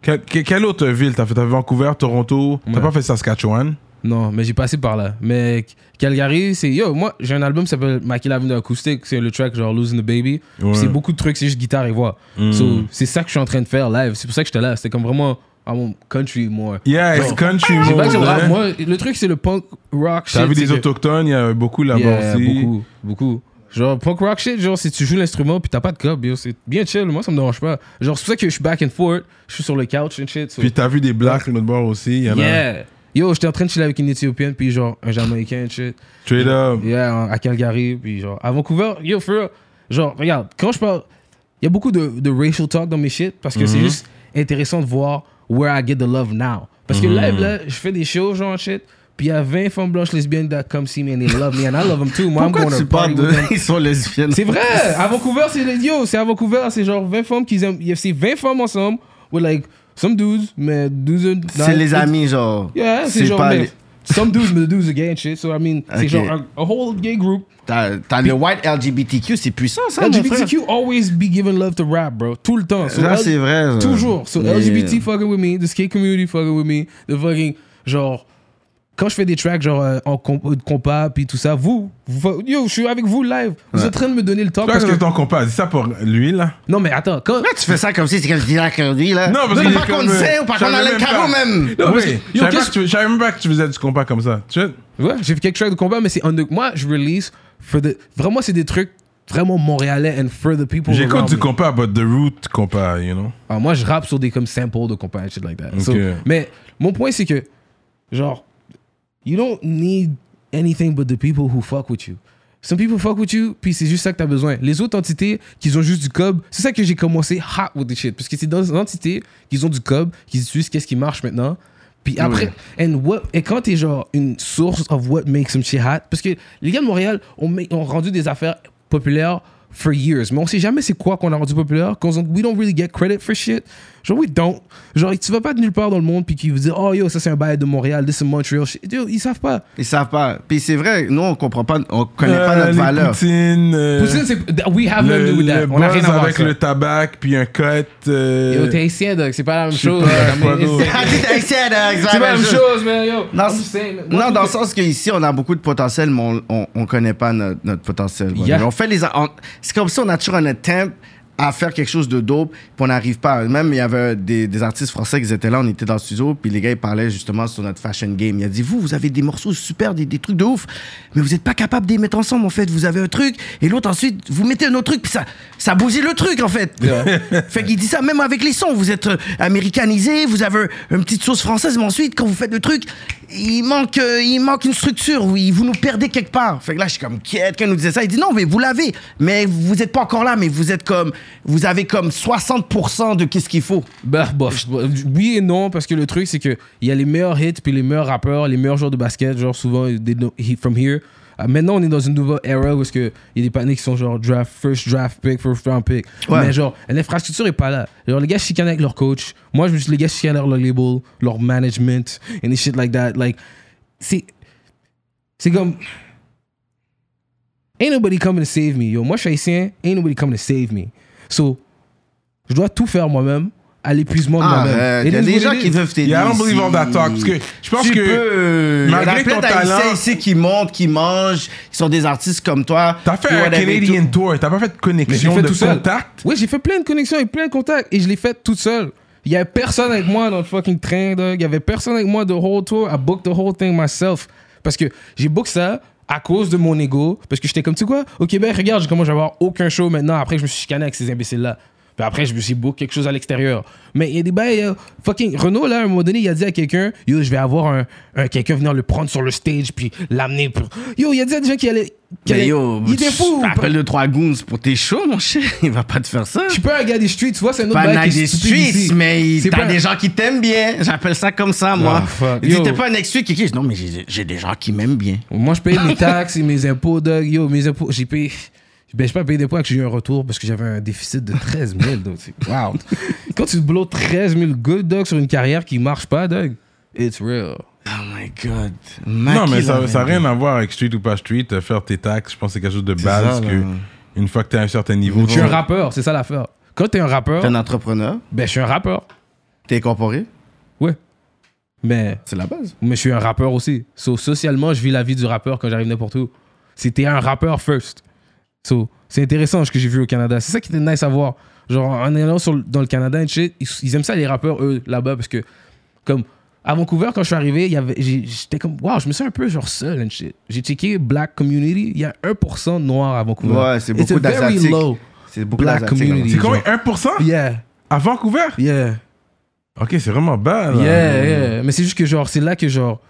Quelle, que- quelle autre ville t'as fait? T'as fait Vancouver, Toronto? T'as Ouais. pas fait Saskatchewan? Non, mais j'ai passé par là. Mais Calgary, c'est. Yo, moi, j'ai un album qui s'appelle Maquille Avenue Acoustique. C'est le track genre Losing the Baby. Ouais. C'est beaucoup de trucs, c'est juste guitare et voix. Mm. So, c'est ça que je suis en train de faire live. C'est pour ça que j'étais là. C'était comme vraiment à mon country, moi. Yeah, it's country J'ai pas rap, moi, le truc, c'est le punk rock shit. T'as vu des que- autochtones, il y a beaucoup là-bas Yeah, aussi. beaucoup, beaucoup. Genre, punk rock shit, genre, si tu joues l'instrument puis t'as pas de yo, c'est bien chill. Moi, ça me dérange pas. Genre, c'est pour ça que je suis back and forth. Je suis sur le couch and shit. so- Puis t'as vu des blacks l'autre bord aussi. Il y en a. yeah. Yo, j'étais en train de chiller avec une Éthiopienne puis genre un Jamaïcain shit. Straight up. Yeah, à Calgary, puis genre, à Vancouver, yo, for real, genre, regarde, quand je parle, il y a beaucoup de, de racial talk dans mes shit, parce que c'est juste intéressant de voir where I get the love now. Parce que live, là, je fais des shows, genre, shit, puis il y a 20 femmes blanches lesbiennes that come see me and they love me, and I love them too. Moi, I'm Pourquoi going tu parles with de. them. Ils sont lesbiennes? C'est vrai, à Vancouver, c'est les yo, c'est à Vancouver, c'est genre 20 femmes qui aiment, il y a- c'est 20 femmes ensemble, with like, some dudes, mais dudes. C'est les amis, genre. Yeah, c'est genre, pas mais, les- some dudes, mais the dudes are gay and shit, so I mean, c'est genre un a whole gay group. T'as le white LGBTQ, c'est puissant, ça. LGBTQ always be giving love to rap, bro. Tout le temps. So c'est vrai. ça. Toujours. So Mais- LGBT fucking with me, the skate community fucking with me, the fucking genre quand je fais des tracks genre euh, en comp- de compas puis tout ça, vous, vous- yo, je suis avec vous live. Vous êtes en train de me donner le temps Parce que que ton compas, dis ça pour lui, là. non mais attends, quand Pourquoi tu fais ça comme si c'est comme si c'était lui, là? Non, parce Non, qu'il pas qu'on le euh, sait ou pas qu'on a le carreau même. Non, parce oui. que- Je yo, savais que même pas que tu faisais du compas comme ça. Tu sais? ouais, j'ai fait quelques tracks de combat mais c'est under- moi je release for the vraiment c'est des trucs vraiment montréalais and for the people J'écoute du compas, but the root compas, you know? Ah, moi, je rappe sur des comme samples de compagnie, shit like that. So, Ok. mais mon point, c'est que, genre, you don't need anything but the people who fuck with you. Some people fuck with you, puis c'est juste ça que t'as besoin. Les autres entités qui ont juste du cob, c'est ça que j'ai commencé hot with the shit. Parce que c'est dans des entités qui ont du cob, qui utilisent qu'est-ce qui marche maintenant. Puis après, and what, et quand t'es genre une source of what makes some shit hot, parce que les gars de Montréal ont, rendu des affaires populaires for years, mais on sait jamais c'est quoi qu'on a rendu populaire, qu'on we don't really get credit for shit. Genre, we don't. Genre, tu vas pas de nulle part dans le monde puis qu'ils vous disent, oh yo, ça c'est un bail de Montréal, this is Montreal. Yo, ils savent pas. Ils savent pas. Puis c'est vrai, nous, on comprend pas, on connaît pas Euh, notre valeur. poutines, euh, Poutine, c'est. We have le, nothing to do with that. le On a rien à voir avec le tabac, puis un cut. euh, Yo, t'es haïtien, Doc, c'est pas la même chose. Ah, t'es haïtien, là, C'est pas la même chose, man, yo. Non, dans le sens qu'ici, on a beaucoup de potentiel, mais on, on, on connaît pas notre, notre potentiel. Yeah. On fait les. C'est comme si on a toujours un attempt à faire quelque chose de dope, puis on n'arrive pas. Même, il y avait des, des artistes français qui étaient là, on était dans le studio, puis les gars, ils parlaient justement sur notre fashion game. Il a dit, vous, vous avez des morceaux super, des, des trucs de ouf, mais vous n'êtes pas capable de les mettre ensemble, en fait. Vous avez un truc, et l'autre, ensuite, vous mettez un autre truc, puis ça, ça bousille le truc, en fait. fait qu'il dit ça, même avec les sons, vous êtes euh, américanisé, vous avez une petite sauce française, mais ensuite, quand vous faites le truc, il manque, euh, il manque une structure, oui, vous nous perdez quelque part. Fait que là, je suis comme, quelqu'un nous disait ça, il dit non, mais vous l'avez, mais vous n'êtes pas encore là, mais vous êtes comme, vous avez comme 60% de qu'est-ce qu'il faut. Bah, bof. Oui et non, parce que le truc, c'est que il y a les meilleurs hits, puis les meilleurs rappeurs, les meilleurs joueurs de basket, genre souvent, they know he from here. Euh, maintenant, on est dans une nouvelle era où est-ce que il y a des panneaux qui sont genre draft, first draft pick, first round pick. Ouais. Mais genre, l'infrastructure est pas là. Genre, les gars chicanent avec leur coach. Moi, je me suis les gars chicanent avec leur label, leur management, and shit like that. Like, c'est. C'est comme. Ain't nobody coming to save me. Yo, moi, je suis haïtien, ain't nobody coming to save me. So, je dois tout faire moi-même, à l'épuisement de moi-même. Arrête, It il y a des gens it qui veulent t'aider. Yeah, I don't believe all that talk. Parce que je pense tu que peux. Il y a malgré ton talent- ici qui montent, qui mangent, qui sont des artistes comme toi. t'as fait un Canadian tour, t'as pas fait de connexion, fait de tout seul. contact? Oui, j'ai fait plein de connexions et plein de contacts. Et je l'ai fait toute seule. Il y avait personne avec moi dans le fucking train, dog. Il y avait personne avec moi the whole tour. I booked the whole thing myself. Parce que j'ai book ça à cause de mon ego. Parce que j'étais comme, tu sais quoi, au Québec, regarde, je commence à avoir aucun show maintenant. Après, je me suis chicané avec ces imbéciles-là. Puis après, je me suis book quelque chose à l'extérieur. Mais il y a des bails, euh, fucking Renault, là, à un moment donné, il a dit à quelqu'un, yo, je vais avoir un, un- quelqu'un venir le prendre sur le stage, puis l'amener. pour- Yo, il a dit à des gens qui allaient. qui Mais allaient- yo, il était fou. Appelle deux, trois goons pour tes shows, mon cher. Il va pas te faire ça. Suis pas un gars des streets, tu vois, c'est un autre pas un des streets, ici. mais t'as pas- des gens qui t'aiment bien. J'appelle ça comme ça, moi. Ah, dit, Yo. t'es pas un ex qui qui? Non, mais j'ai j'ai des gens qui m'aiment bien. Moi, je paye mes taxes et mes impôts, dog. Yo, mes impôts, j'ai payé. Ben, je pas payé des points que j'ai eu un retour parce que j'avais un déficit de 13 000, dog. C'est- Wow. Quand tu blows 13 000 good, dog, sur une carrière qui marche pas, dog, it's real. Oh my God. Non, mais ça n'a rien à voir avec street ou pas street. euh, Faire tes taxes, je pense que c'est quelque chose de base ça, que une fois que t'es à un certain niveau, Je suis un tu- rappeur, c'est ça l'affaire. Quand t'es un rappeur, T'es un entrepreneur, ben, je suis un rappeur. t'es incorporé, Ouais. Mais, c'est la base. mais je suis un rappeur aussi. So, socialement, je vis la vie du rappeur quand j'arrive n'importe où. C'était un rappeur first. So, c'est intéressant ce que j'ai vu au Canada. C'est ça qui était nice à voir. Genre, en allant sur, dans le Canada et shit, ils, ils aiment ça les rappeurs, eux, là-bas, parce que, comme, à Vancouver, quand je suis arrivé, il y avait- j'ai- j'étais comme, wow, je me sens un peu genre seul and shit. J'ai checké Black Community, il y a 1% de noirs à Vancouver. Ouais, c'est beaucoup d'Asiatiques. C'est beaucoup Black community. C'est combien 1% Yeah, À Vancouver? Yeah. Ok, c'est vraiment bas. là. Yeah, yeah. Mais c'est juste que, genre, c'est là que, genre,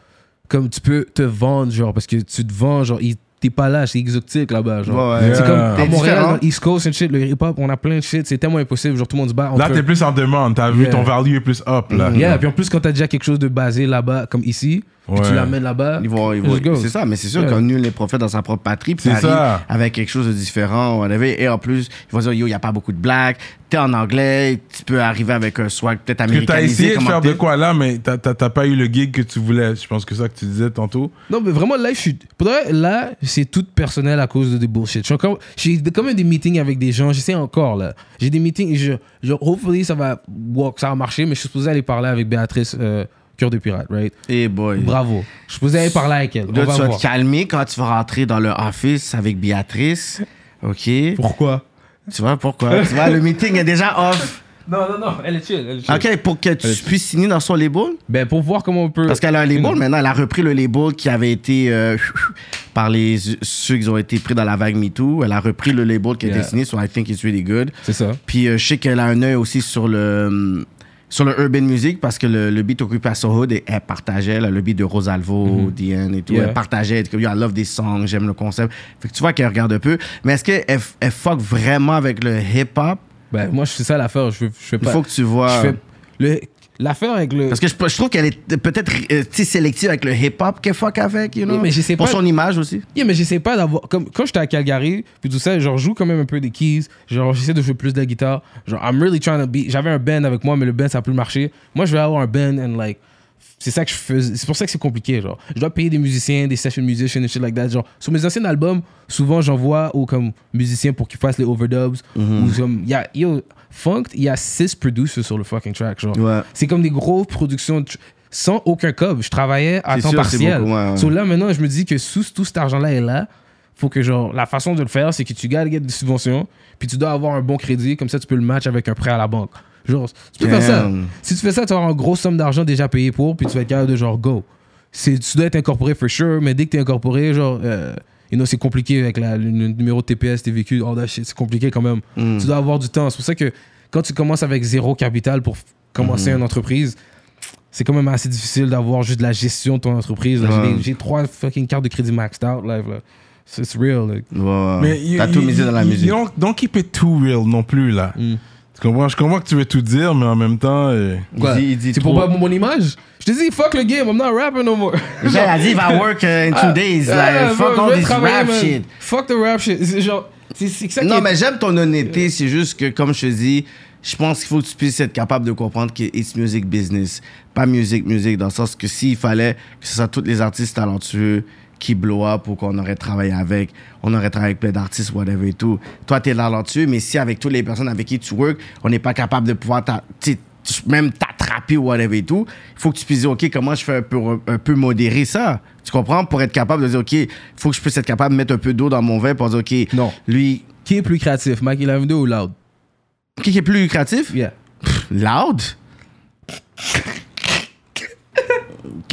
comme tu peux te vendre, genre, parce que tu te vends, genre, il- t'es pas là, c'est exotique là-bas, genre. Ouais, ouais. C'est Yeah. comme à Montréal, dans East Coast and shit, le hip-hop, on a plein de shit, c'est tellement impossible, genre, tout le monde se bat Là, t'es plus en demande. T'as vu ton value est plus up. Là. Yeah, puis en plus, quand t'as déjà quelque chose de basé là-bas, comme ici, puis tu l'amènes là-bas, Ils vont, ils vont- go. c'est ça, mais c'est sûr Yeah. qu'on nul les prophètes dans sa propre patrie, puis ça. avec quelque chose de différent, whatever. et en plus, ils vont dire, yo, il n'y a pas beaucoup de blagues, t'es en anglais, tu peux arriver avec un swag peut-être t'as américanisé. essayé de faire de quoi là, mais t'as- pas eu le gig que tu voulais. Je pense que c'est ça que tu disais tantôt. Non, mais vraiment, là, je suis. De là, c'est tout personnel à cause de des bullshit. Encore. J'ai quand même des meetings avec des gens. J'essaie encore, là. J'ai des meetings. et Je, je, hopefully, ça va, ça va marcher, mais je suis supposé aller parler avec Béatrice euh, Cœur de Pirate, right? Eh boy. Bravo. Je supposé aller parler avec elle. On Là, va tu vas voir. te calmer quand tu vas rentrer dans le office avec Béatrice. OK? Pourquoi? Tu vois pourquoi? tu vois, le meeting est déjà off. Non, non, non. Elle est chill. Elle est chill. OK, pour que tu puisses signer dans son label? Ben, pour voir comment on peut. Parce qu'elle a un label maintenant. Elle a repris le label qui avait été euh, par les ceux qui ont été pris dans la vague MeToo. Elle a repris le label qui a Yeah. été signé, so I think it's really good. C'est ça. Puis euh, je sais qu'elle a un œil aussi sur le hum, sur le urban music parce que le, le beat Occupation Hood, elle, elle partageait là, le beat de Rosalvo, Diane et tout. Yeah. Elle partageait, elle comme, Yo, I love des songs, j'aime le concept. Fait que tu vois qu'elle regarde un peu. Mais est-ce qu'elle elle fuck vraiment avec le hip-hop? Ben, moi, c'est ça l'affaire. Je, je fais Il pas. faut que tu vois. je fais le, l'affaire avec le. Parce que je, je trouve qu'elle est peut-être euh, sélective avec le hip-hop qu'elle fuck avec, you know? Oui, mais je sais Pour pas- son image aussi. Yeah, mais j'essaie pas d'avoir. Comme, quand j'étais à Calgary, puis tout ça, genre, je joue quand même un peu des keys. Genre, j'essaie de jouer plus de la guitare. Genre, I'm really trying to be. J'avais un band avec moi, mais le band, ça a plus marché. Moi, je vais avoir un band, and like. C'est ça que je faisais. C'est pour ça que c'est compliqué, genre. Je dois payer des musiciens, des session musicians et shit like that. Genre, sur mes anciens albums, souvent, j'envoie aux comme musiciens pour qu'ils fassent les overdubs. Ou comme. y a, yo, Funk, il y a six producers sur le fucking track, genre. Ouais. C'est comme des grosses productions sans aucun cob. Je travaillais à temps sûr, partiel. beaucoup, ouais, ouais. So là, maintenant, je me dis que sous tout cet argent-là est là, faut que, genre, la façon de le faire, c'est que tu gagnes des subventions, puis tu dois avoir un bon crédit, comme ça, tu peux le match avec un prêt à la banque. Genre, tu peux faire ça. Si tu fais ça, tu vas avoir une grosse somme d'argent déjà payée pour, puis tu vas être capable de, genre, go. C'est- Tu dois être incorporé for sure, mais dès que tu es incorporé, genre, euh, you know, c'est compliqué avec la- le, le numéro de TPS, tes véhicules, all that shit, c'est compliqué quand même. Mm. Tu dois avoir du temps. C'est pour ça que quand tu commences avec zéro capital pour commencer Mm-hmm. une entreprise, c'est quand même assez difficile d'avoir juste la gestion de ton entreprise. J'ai trois fucking cartes de crédit maxed out, live, là. C'est real, like. Mais you- T'as tout you- misé dans la you- musique. you don't, don't keep it too real non plus, là. Tu comprends? Je comprends que tu veux tout dire, mais en même temps. euh, Il Quoi? dit- il dit C'est pour trop. pas mon image? Je te dis, fuck le game, I'm not rapping no more. Il a dit, il va work uh, in two days. Ah, like, fuck je all vais this travailler, rap man. shit. Fuck the rap shit. C'est genre, c'est c'est que ça qui Non, est- mais j'aime ton honnêteté. C'est juste que, comme je te dis, je pense qu'il faut que tu puisses être capable de comprendre que it's music business. Pas music, music, dans le sens que s'il fallait que ce soit tous les artistes talentueux qui blow up ou qu'on aurait travaillé avec, on aurait travaillé avec plein d'artistes, whatever et tout. Toi, t'es talentueux, mais si avec toutes les personnes avec qui tu work, on n'est pas capable de pouvoir même t'attraper ou whatever et tout, il faut que tu puisses dire, OK, comment je fais un peu, un peu modérer ça? Tu comprends? Pour être capable de dire, OK, il faut que je puisse être capable de mettre un peu d'eau dans mon vin pour dire, OK, Non. lui, Qui est plus créatif, Mike Lavendo ou Loud? qui est plus lucratif? Yeah. Loud?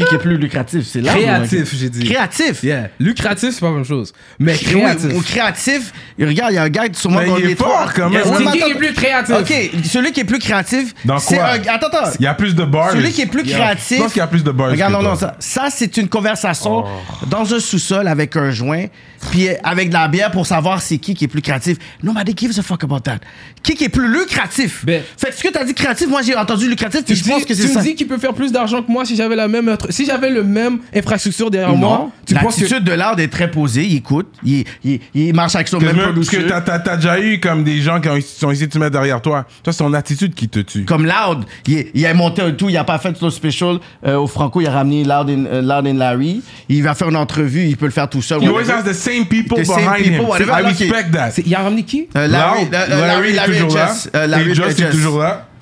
Qui est plus lucratif? C'est loud. Créatif, ou- j'ai dit. Créatif? Yeah. Lucratif, c'est pas la même chose. Mais Oui, créatif. ou créatif, regarde, il y a un gars sur moi Mais qu'on il est fort, trois. quand même. C'est qui attends- est plus créatif? Ok, celui qui est plus créatif, Dans quoi? un... Attends, attends. Il y a plus de bars. Celui qui est plus Yeah. créatif. Je pense qu'il y a plus de bars. Regarde, non, non, ça, ça c'est une conversation Oh. dans un sous-sol avec un joint, puis avec de la bière pour savoir c'est qui qui est plus créatif. Nobody gives a fuck about that. Qui qui est plus lucratif? Ben- fait que ce que t'as dit créatif, moi j'ai entendu lucratif, Tu, puis je pense que c'est tu ça. me dis qu'il peut faire plus d'argent que moi si j'avais la même si j'avais le même infrastructure derrière non, moi. Tu penses que l'attitude de l'art est très posée, il écoute, il, il, il marche avec son Parce même que, parce que t'as, déjà eu comme des gens qui ont, sont essayé de te mettre derrière toi. Toi, c'est ton attitude qui te tue. Comme Loud, il, est- il a monté un tout, il a pas fait son special euh, au Franco, il a ramené Loud and, euh, Loud and Larry. Il va faire une entrevue, il peut le faire tout seul. He always has the same people The same behind people, him. I respect that. il a ramené qui? Euh, Larry, Loud, euh, euh, Larry, est Larry toujours là. Jess, euh, Larry Et Just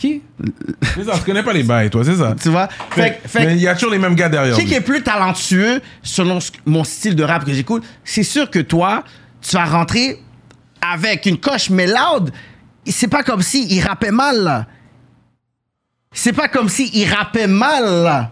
Qui? C'est ça, tu connais pas les bails, toi, c'est ça. Tu vois? Fait, que- fait Mais que il y a toujours les mêmes gars derrière. qui lui. est plus talentueux selon mon style de rap que j'écoute, c'est sûr que toi, tu vas rentrer avec une coche, mais Loud, c'est pas comme si il rappait mal, là. C'est pas comme si il rappait mal, là.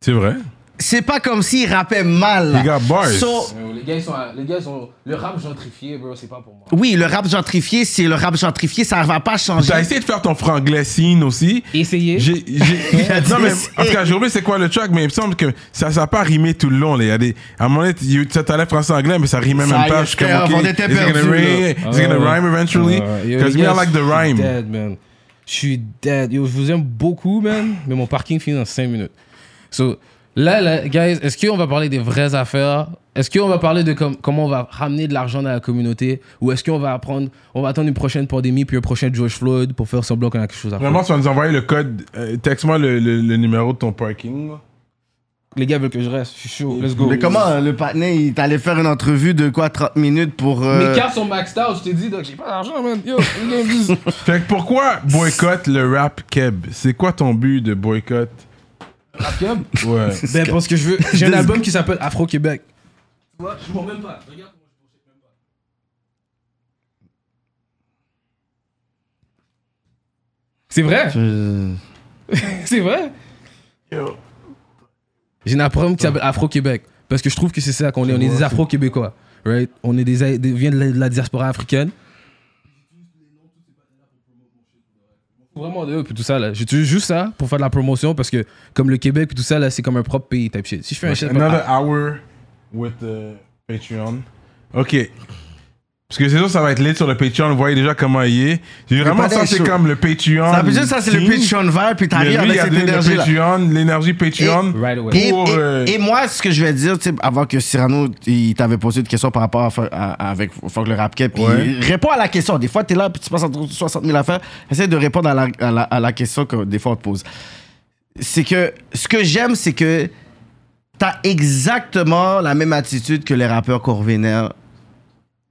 C'est vrai. C'est pas comme s'il rappait mal. He got bars. So, Les gars, ils sont, les gars, ils sont. Le rap gentrifié, bro, c'est pas pour moi. oui, le rap gentrifié, c'est le rap gentrifié, ça va pas changer. T'as essayé de faire ton franglais scene aussi. J'ai, j'ai, dit non, mais, en tout cas, j'ai oublié c'est quoi le track, mais il me semble que ça n'a pas rimé tout le long. Là. Il y a des, à un moment donné, tu- ça t'allait français-anglais, mais ça rimait Ça même pas. Je suis comme, frère, ok, on était is it gonna rime? là. Is it gonna rhyme eventually? Because les me, I gars, like the je suis rhyme. dead, man. Je suis dead. Yo, je vous aime beaucoup, man. Mais mon parking finit dans 5 minutes. So, là, là, guys, est-ce qu'on va parler des vraies affaires? Est-ce qu'on va parler de com- comment on va ramener de l'argent dans la communauté? Ou est-ce qu'on va apprendre, on va attendre une prochaine pandémie puis un prochain George Floyd pour faire semblant qu'on a quelque chose à faire? Vraiment, tu vas nous envoyer le code. euh, Texte-moi le, le- le numéro de ton parking. Les gars veulent que je reste. Je suis chaud. Let's go. Mais comment le patinet, il t'allait faire une entrevue de quoi, 30 minutes pour. euh, Mes cartes sont maxed out. Je t'ai dit, donc j'ai pas d'argent, man. Yo, les gars, juste- Fait que pourquoi boycott le rap keb? C'est quoi ton but de boycott? Rap? Ouais. Ben, parce que je veux. J'ai un album qui s'appelle Afro-Québec. Tu vois, je m'en même pas. Regarde comment je bullshit même pas. C'est vrai, c'est vrai? J'ai un album qui s'appelle Afro-Québec. Parce que je trouve que c'est ça qu'on est. On est des Afro-Québécois. Right? On est des, des, vient de la, de la diaspora africaine. Vraiment puis tout ça, là. J'utilise juste ça pour faire de la promotion? Parce que, comme le Québec, puis tout ça, là, c'est comme un propre pays, type shit. Si je fais un shit. Another hour with uh, Patreon. Ok. Parce que c'est sûr, ça va être lit sur le Patreon. Vous voyez déjà comment il est. J'ai Vraiment, ça, c'est comme le Patreon. Ça veut dire ça, c'est le. Patreon vert, puis t'arrives avec cette énergie-là. Patreon, l'énergie Patreon. Right away. Et, Pour, et- euh, et moi, ce que je vais dire, avant que Cyrano il t'avait posé une question par rapport à, à- avec Fuck le Rap Cap, puis Ouais. réponds à la question. Des fois, tu es là, puis tu passes entre 60 000 affaires. Essaye de répondre à la, à la- à la question que des fois on te pose. C'est que ce que j'aime, c'est que tu as exactement la même attitude que les rappeurs qu'on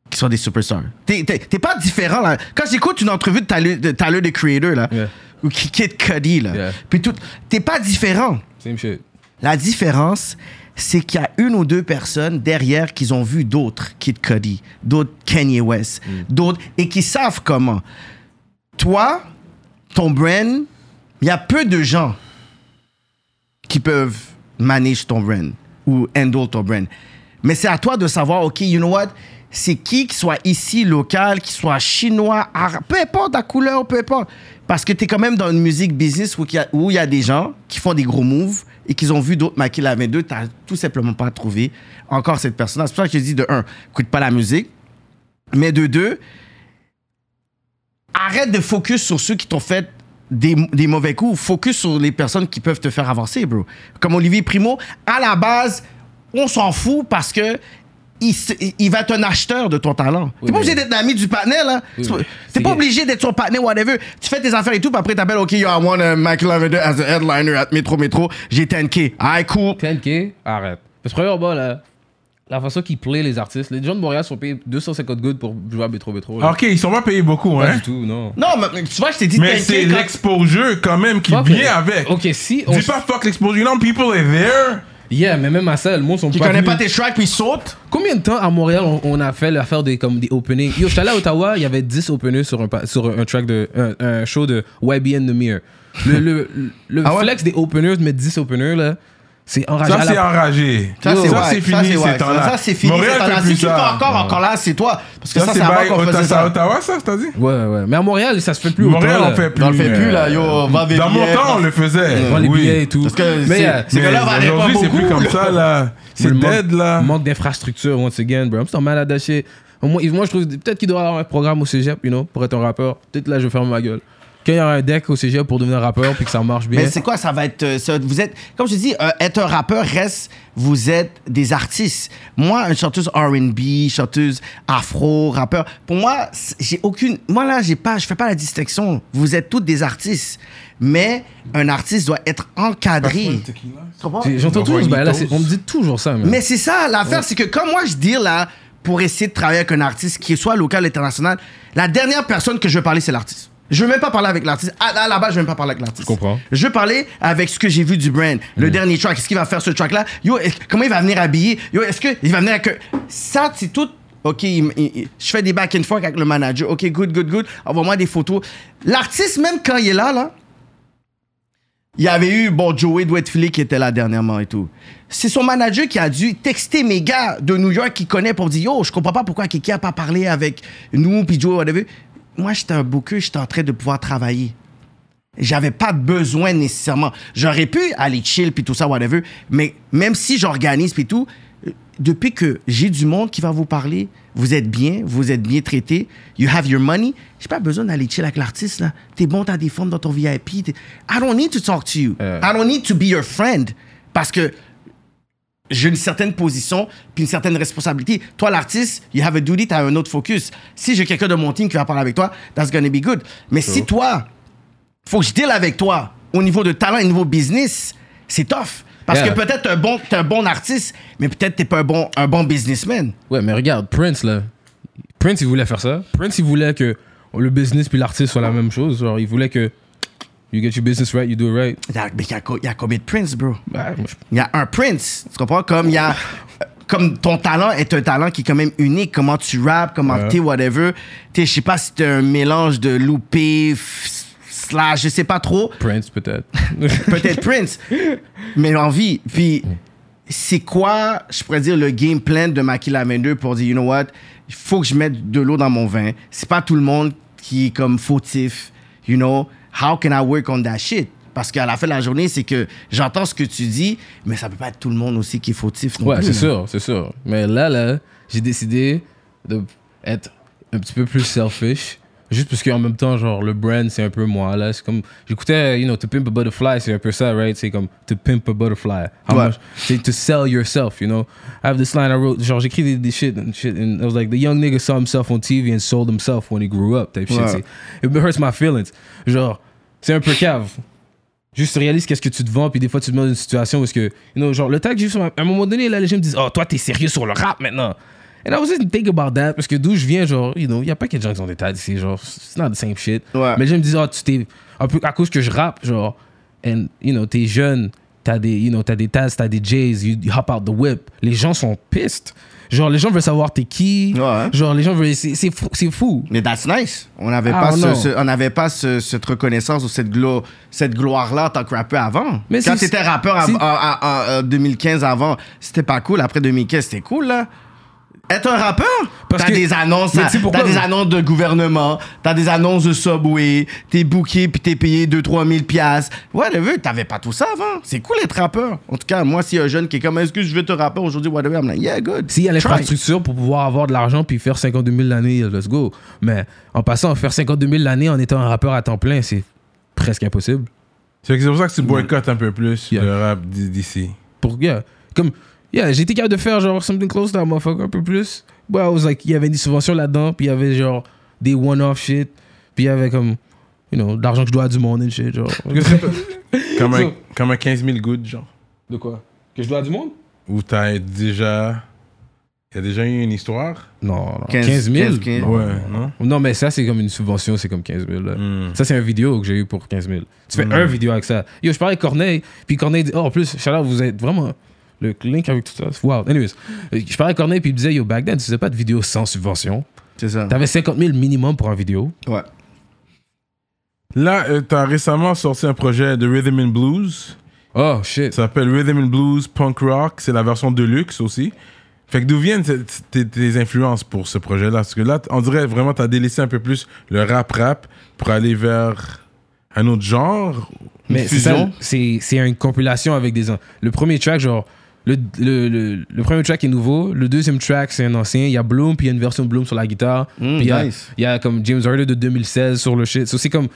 qui sont des superstars. T'es pas différent, là. Quand j'écoute une entrevue de Tyler, de Tyler, the Creator, là, Yeah. ou Ki- Kid Cudi, là, Yeah. puis tout, t'es pas différent. Same shit. La différence, c'est qu'il y a une ou deux personnes derrière qui ont vu d'autres Kid Cudi, d'autres Kanye West, d'autres, et qui savent comment. Toi, ton brand, il y a peu de gens qui peuvent manage ton brand ou handle ton brand. Mais c'est à toi de savoir, OK, you know what? C'est qui qui soit ici, local, qui soit chinois, arabe, peu importe la couleur, peu importe. Parce que tu es quand même dans une musique business où il y, a- des gens qui font des gros moves et qu'ils ont vu d'autres maquiller la 22. Tu n'as tout simplement pas trouvé encore cette personne-là. C'est pour ça que je dis, de un, écoute pas la musique. Mais de deux, arrête de focus sur ceux qui t'ont fait des, des mauvais coups. Focus sur les personnes qui peuvent te faire avancer, bro. Comme Olivier Primo, à la base, on s'en fout parce que il, va être un acheteur de ton talent. T'es pas obligé d'être l'ami du partenaire, là. Oui, pas- T'es pas que- obligé d'être son partenaire, whatever. Tu fais tes affaires et tout, puis après t'appelles, OK, yo, I want uh, Michael Lavender as a headliner at Metro Metro. J'ai 10K. Alright, cool. 10K, arrête. Parce que premièrement, là, la façon qu'ils play les artistes, les gens de Montréal sont payés 250 good pour jouer à Métro. là. Ok, ils sont pas payés beaucoup, Pas hein. du tout, non. Non, mais tu vois, je t'ai dit Mais 10K c'est quand- l'exposure quand même qui Fuck vient avec. Ok, si on. Dis pas fuck l'exposure. You know, people are there. Yeah, mais même à ça, le monde sont Qui pas. connaît venus. pas tes tracks, puis il saute. Combien de temps à Montréal on, on a fait l'affaire des, comme des openings? Yo, j'étais allé à Ottawa, il y avait 10 openers sur un, pa- sur un track de. Un, un show de YBN The Mirror. Le, le, le Ah ouais? flex des openers, mettre 10 openers, là, c'est enragé. Ça, à la- c'est enragé. Ça, c'est fini c'est. Ça, c'est fini. Montréal fait plus Si tu encore, encore là, c'est toi. Parce que Ça, ça, c'est avant faisait Ottawa, ça. Ottawa, ça, t'as dit? Ouais, ouais. Mais à Montréal, ça se fait plus Montréal, autant, on fait plus. On le fait plus, là, yo, va Dans mon temps, on le faisait. Vend les Oui. billets et tout. Parce que mais c'est- euh, que là, on aujourd'hui, c'est plus comme ça, là. C'est dead, là. Manque d'infrastructure, once again, bro. I'm still mad at that shit. Moi, moi, je trouve peut-être qu'il doit avoir un programme au cégep, you know, pour être un rappeur. Peut-être là, je vais fermer ma gueule. Quand il y aura un deck au cégep pour devenir rappeur puis que ça marche bien. Mais c'est quoi, ça va être. euh, ça- vous êtes. Comme je dis, euh, être un rappeur reste. Vous êtes des artistes. Moi, une chanteuse RB, chanteuse afro, rappeur. Pour moi, j'ai aucune. Moi, là, j'ai pas, je fais pas la distinction. Vous êtes toutes des artistes. Mais un artiste doit être encadré. J'entends toujours c'est- On me dit toujours ça. Mais c'est ça, l'affaire, c'est que comme moi, je dis là, pour essayer de travailler avec un artiste qui soit local ou international, la dernière personne que je veux parler, c'est l'artiste. Je veux même pas parler avec l'artiste. À, à la base, je veux même pas parler avec l'artiste. Je comprends. Je veux parler avec ce que j'ai vu du brand. Le dernier track, qu'est-ce qu'il va faire ce track-là? Yo, comment il va venir habiller? Yo, est-ce qu'il va venir avec... Ça, c'est tout... OK, il- il- il- je fais des back and forth avec le manager. OK, good, good, good. Envoie-moi des photos. L'artiste, même quand il est là, là, il y avait eu, bon, Joey Dwight qui était là dernièrement et tout. C'est son manager qui a dû texter mes gars de New York qui connaît pour dire Yo, je comprends pas pourquoi Kiki a pas parlé avec nous, puis Joey, whatever. Moi, j'étais un booker, j'étais en train de pouvoir travailler. J'avais pas besoin nécessairement. J'aurais pu aller chill puis tout ça, whatever. Mais même si j'organise puis tout, depuis que j'ai du monde qui va vous parler, vous êtes bien, vous êtes bien traité, you have your money, j'ai pas besoin d'aller chill avec l'artiste là. T'es bon, t'as des formes dans ton VIP. I don't need to talk to you. Euh. I don't need to be your friend. Parce que j'ai une certaine position puis une certaine responsabilité. Toi, l'artiste, you have a duty, t'as un autre focus. Si j'ai quelqu'un de mon team qui va parler avec toi, that's gonna be good. Mais si toi, faut que je deal avec toi au niveau de talent et au niveau business, c'est tough. Parce Yeah. que peut-être t'es un bon, un bon artiste, mais peut-être t'es pas un bon, un bon businessman. Ouais, mais regarde, Prince, là. Prince, il voulait faire ça. Prince, il voulait que le business puis l'artiste soient la même chose. Genre, il voulait que you get your business right, you do it right. Mais il y a, y combien de Prince, bro? Je- Il y a un Prince. Tu comprends? Comme il y a. Comme ton talent est un talent qui est quand même unique, comment tu rappes, comment Ouais. t'es, whatever. Je sais pas si t'es un mélange de loupé, slash, je sais pas trop. Prince, peut-être. peut-être Prince, mais l'envie. Puis, c'est quoi, je pourrais dire, le game plan de Maki Lavender pour dire, you know what, il faut que je mette de l'eau dans mon vin. C'est pas tout le monde qui est comme fautif, you know? How can I work on that shit? Parce qu'à la fin de la journée, c'est que j'entends ce que tu dis, mais ça peut pas être tout le monde aussi qui est fautif non Ouais, c'est sûr, c'est sûr. Mais là, là, j'ai décidé de être un petit peu plus selfish. Juste parce qu'en même temps, genre, le brand, c'est un peu moi, là. C'est comme, j'écoutais, you know, To Pimp a Butterfly, c'est un peu ça, right? C'est comme, To Pimp a Butterfly. How Ouais. much? C'est to sell yourself, you know? I have this line I wrote, genre, j'écris des, des shit and shit, and I was like, the young nigga saw himself on TV and sold himself when he grew up, type shit. Ouais. C'est- It hurts my feelings. Genre, c'est un peu cave. Juste réalise qu'est-ce que tu te vends, puis des fois tu te mets dans une situation où est-ce que, you know, genre, le tag, juste à un moment donné, là, les gens me disent, oh, toi, t'es sérieux sur le rap maintenant. And I was just thinking about that, parce que d'où je viens, genre, you know, il y a pas que de gens qui ont des tags ici, genre, it's not the same shit. Ouais. Mais les gens me disent, oh, tu t'es, un peu à cause que je rappe, genre, and, you know, t'es jeune, t'as des, you know, t'as des Taz, t'as des Jays, you, you hop out the whip. Les gens sont pissed. Genre, les gens veulent savoir t'es qui. Ouais. Genre, les gens veulent, c'est c'est fou. C'est fou. Mais that's nice. On n'avait Ah, pas, ce- non. ce- on n'avait pas ce- cette reconnaissance ou cette, glo- cette gloire-là en tant que rappeur avant. Mais Quand c'est- t'étais rappeur en, c'est- en- en- en 2015 avant, c'était pas cool. Après 2015, c'était cool, là. Être un rappeur, Parce t'as que- des annonces, tu sais pourquoi- t'as des annonces de gouvernement, t'as des annonces de Subway, t'es booké puis t'es payé 2-3 000 piastres. Whatever, t'avais pas tout ça avant. C'est cool être rappeur. En tout cas, moi, s'il y a un jeune qui est comme, est-ce que je veux être rappeur aujourd'hui, whatever, I'm like, yeah, good. S'il y a Try. l'infrastructure pour pouvoir avoir de l'argent puis faire 52 000 l'année, let's go. Mais en passant, faire 52 000 l'année en étant un rappeur à temps plein, c'est presque impossible. C'est pour ça que tu boycottes un peu plus Yeah. le rap d- d'ici. Pour, yeah, comme, yeah, j'ai été capable de faire genre something close to that motherfucker un peu plus. But I was like, il y avait des subventions là-dedans, puis il y avait genre des one-off shit, puis il y avait comme, you know, de l'argent que je dois à du monde et shit, genre. Comme un, So- comme un 15 000 gouttes, genre. de quoi? Que je dois à du monde? Où t'as déjà. Il y a déjà eu une histoire? Non, non. 15 000 15 15. Ouais, non? Non, mais ça, c'est comme une subvention, c'est comme 15 000. là. Hmm. Ça, c'est un vidéo que j'ai eu pour 15 000. Tu fais Mm. un vidéo avec ça. Yo, je parlais avec Corneille, puis Corneille dit, oh, en plus, Charles, vous êtes vraiment le link avec tout ça. Wow. Anyways, euh, je parlais avec Corneille, puis il me disait, yo, back then, tu faisais pas de vidéo sans subvention. C'est ça. T'avais 50 000 minimum pour un vidéo. Ouais. Là, euh, t'as récemment sorti un projet de Rhythm and Blues. Oh, shit. Ça s'appelle Rhythm and Blues Punk Rock. C'est la version deluxe aussi. Fait que d'où viennent tes- influences pour ce projet-là? Parce que là, on dirait vraiment t'as délaissé un peu plus le rap-rap pour aller vers un autre genre. Mais c'est c'est c'est une compilation avec des... Le premier track, genre... Le, le, le, le premier track est nouveau. Le deuxième track, c'est un ancien. Il y a Bloom, puis il y a une version de Bloom sur la guitare. Mm, puis il y, a, nice. il y a comme James Harder de 2016 sur le shit. So, c'est comme...